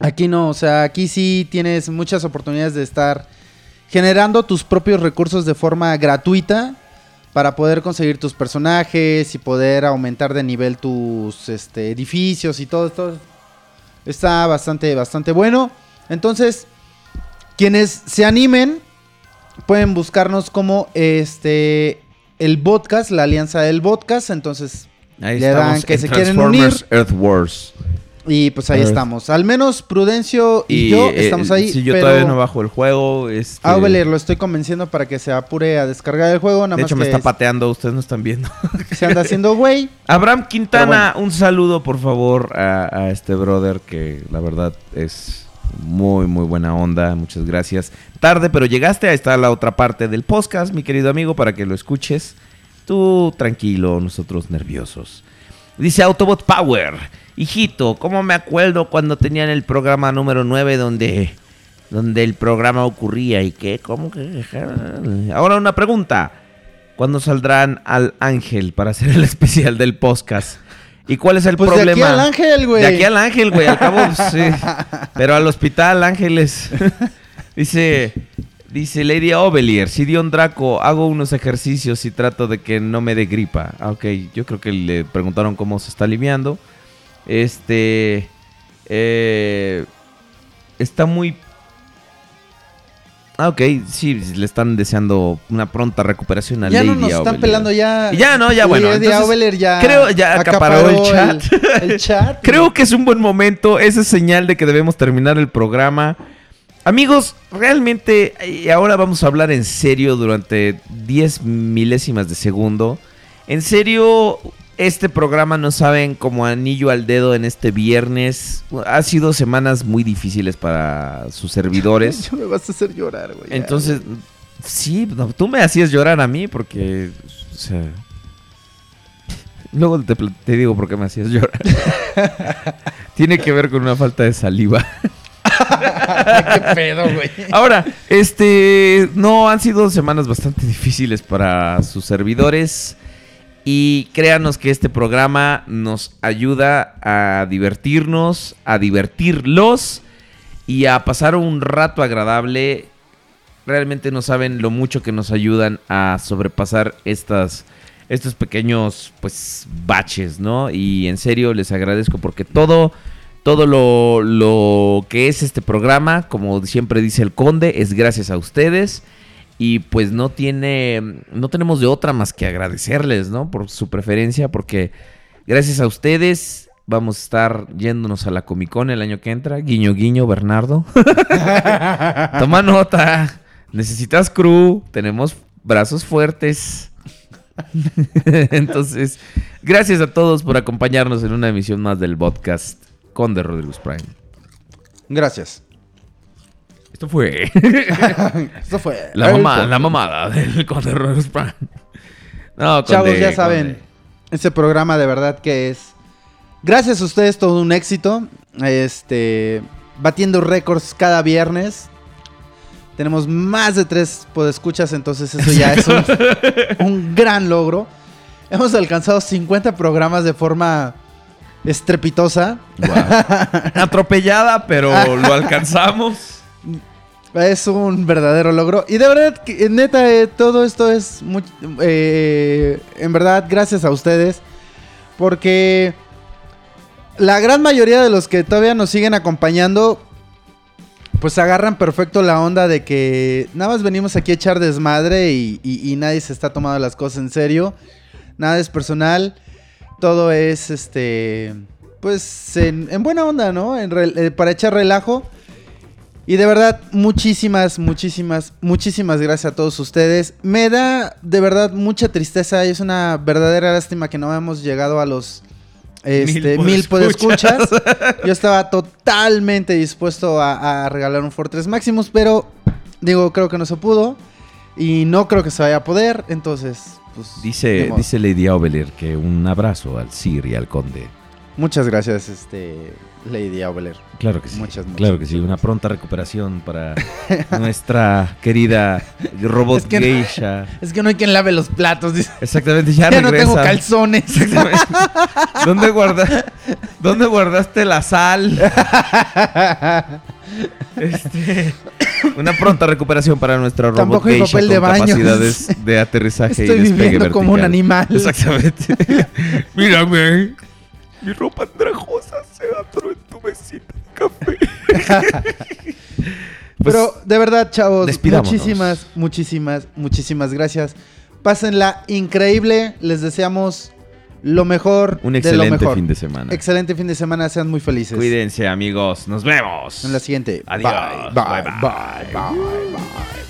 Aquí no, o sea, aquí sí tienes muchas oportunidades de estar generando tus propios recursos de forma gratuita para poder conseguir tus personajes y poder aumentar de nivel tus este, edificios y todo esto. Está bastante, bastante bueno. Entonces, quienes se animen pueden buscarnos como este el podcast, la alianza del podcast. Entonces, Ahí le dan que en se quieren unir. Transformers Earth Wars. Y pues ahí Earth. estamos. Al menos Prudencio y, yo eh, estamos ahí. Si yo pero todavía no bajo el juego. Este, a Oveler lo estoy convenciendo para que se apure a descargar el juego. Nada de más hecho, me que está pateando. Ustedes no están viendo. [laughs] se anda haciendo güey. Abraham Quintana, un saludo por favor a, a este brother que la verdad es muy muy buena onda, muchas gracias. Tarde pero llegaste, ahí está la otra parte del podcast, mi querido amigo, para que lo escuches. Tú tranquilo, nosotros nerviosos. Dice Autobot Power, hijito, ¿cómo me acuerdo cuando tenían el programa número 9 donde, donde el programa ocurría y qué? ¿Cómo que? Ahora una pregunta. ¿Cuándo saldrán al Ángel para hacer el [laughs] especial del podcast? ¿Y cuál es el Pues de problema? aquí al Ángel, güey. De aquí al Ángel, güey, al cabo, sí. [laughs] Pero al hospital, Ángeles. [laughs] dice, dice Lady Ovelier, si Dion Draco, hago unos ejercicios y trato de que no me dé gripa. Ah, ok, yo creo que le preguntaron cómo se está aliviando. Este, eh, está muy... Ah, ok, sí, le están deseando una pronta recuperación a Ya Lady no nos están pelando ya. Y ya, no, ya, bueno, Lady entonces, ya creo ya acaparó el chat. El, el [laughs] chat. Creo que es un buen momento, esa es señal de que debemos terminar el programa. Amigos, realmente, y ahora vamos a hablar en serio durante 10 milésimas de segundo. En serio, este programa no saben como anillo al dedo en este viernes. Ha sido semanas muy difíciles para sus servidores. [laughs] Ya me vas a hacer llorar, güey. Entonces, sí, no, tú me hacías llorar a mí porque, o sea... Luego te, te digo por qué me hacías llorar. [laughs] Tiene que ver con una falta de saliva. Qué pedo, güey. Ahora, este, no han sido semanas bastante difíciles para sus servidores y créanos que este programa nos ayuda a divertirnos, a divertirlos y a pasar un rato agradable. Realmente no saben lo mucho que nos ayudan a sobrepasar estas estos pequeños pues baches, ¿no? Y en serio les agradezco porque todo todo lo, lo que es este programa, como siempre dice el conde, es gracias a ustedes. Y pues no tiene, no tenemos de otra más que agradecerles, ¿no? Por su preferencia, porque gracias a ustedes vamos a estar yéndonos a la Comic Con el año que entra. Guiño, guiño, Bernardo. [laughs] Toma nota. Necesitas crew, tenemos brazos fuertes. [laughs] Entonces, gracias a todos por acompañarnos en una emisión más del podcast con The Rodriguez Prime. Gracias. Esto fue [laughs] Esto fue. la, mamá, la mamada del con The Rodriguez Prime. No, Chavos, Conde, ya saben, Conde. este programa de verdad que es, gracias a ustedes, todo un éxito. Este, batiendo récords cada viernes. Tenemos más de tres podescuchas, entonces eso ya es un, [laughs] un gran logro. Hemos alcanzado 50 programas de forma estrepitosa. [laughs] Atropellada, pero lo alcanzamos. Es un verdadero logro. Y de verdad, que, neta, eh, todo esto es muy, eh, en verdad gracias a ustedes. Porque la gran mayoría de los que todavía nos siguen acompañando, pues agarran perfecto la onda de que nada más venimos aquí a echar desmadre y, y- nadie se está tomando las cosas en serio. Nada es personal. Todo es, este, pues en, en buena onda, ¿no? En eh, para echar relajo. Y de verdad, muchísimas, muchísimas, muchísimas gracias a todos ustedes. Me da de verdad mucha tristeza y es una verdadera lástima que no hemos llegado a los este, Mil mil podescuchas. podescuchas. Yo estaba totalmente dispuesto a, a regalar un Fortress Maximus, pero digo, creo que no se pudo. Y no creo que se vaya a poder. Entonces, pues. Dice, dice Lady Oveler que un abrazo al Sir y al Conde. Muchas gracias, este Lady Aubler. Claro que sí. Muchas, muchas, claro que sí. Una pronta recuperación para [laughs] nuestra querida robot Es que no- geisha. Es que no hay quien lave los platos. Exactamente, ya, Ya no tengo calzones. Exactamente. ¿Dónde, guarda- ¿Dónde guardaste la sal? Este, una pronta recuperación para nuestra robot Tampoco geisha papel de con baño. capacidades de aterrizaje y Estoy despegue viviendo como un animal. Exactamente. [laughs] Mírame. Mi ropa andrajosa se atoró en tu mesita de café. [laughs] Pues, Pero de verdad, chavos, muchísimas, muchísimas, muchísimas gracias. Pásenla increíble. Les deseamos lo mejor un de lo excelente mejor. fin de semana. Excelente fin de semana. Sean muy felices. Cuídense, amigos. Nos vemos. En la siguiente. Adiós. Bye, bye, Bye, bye, bye, bye.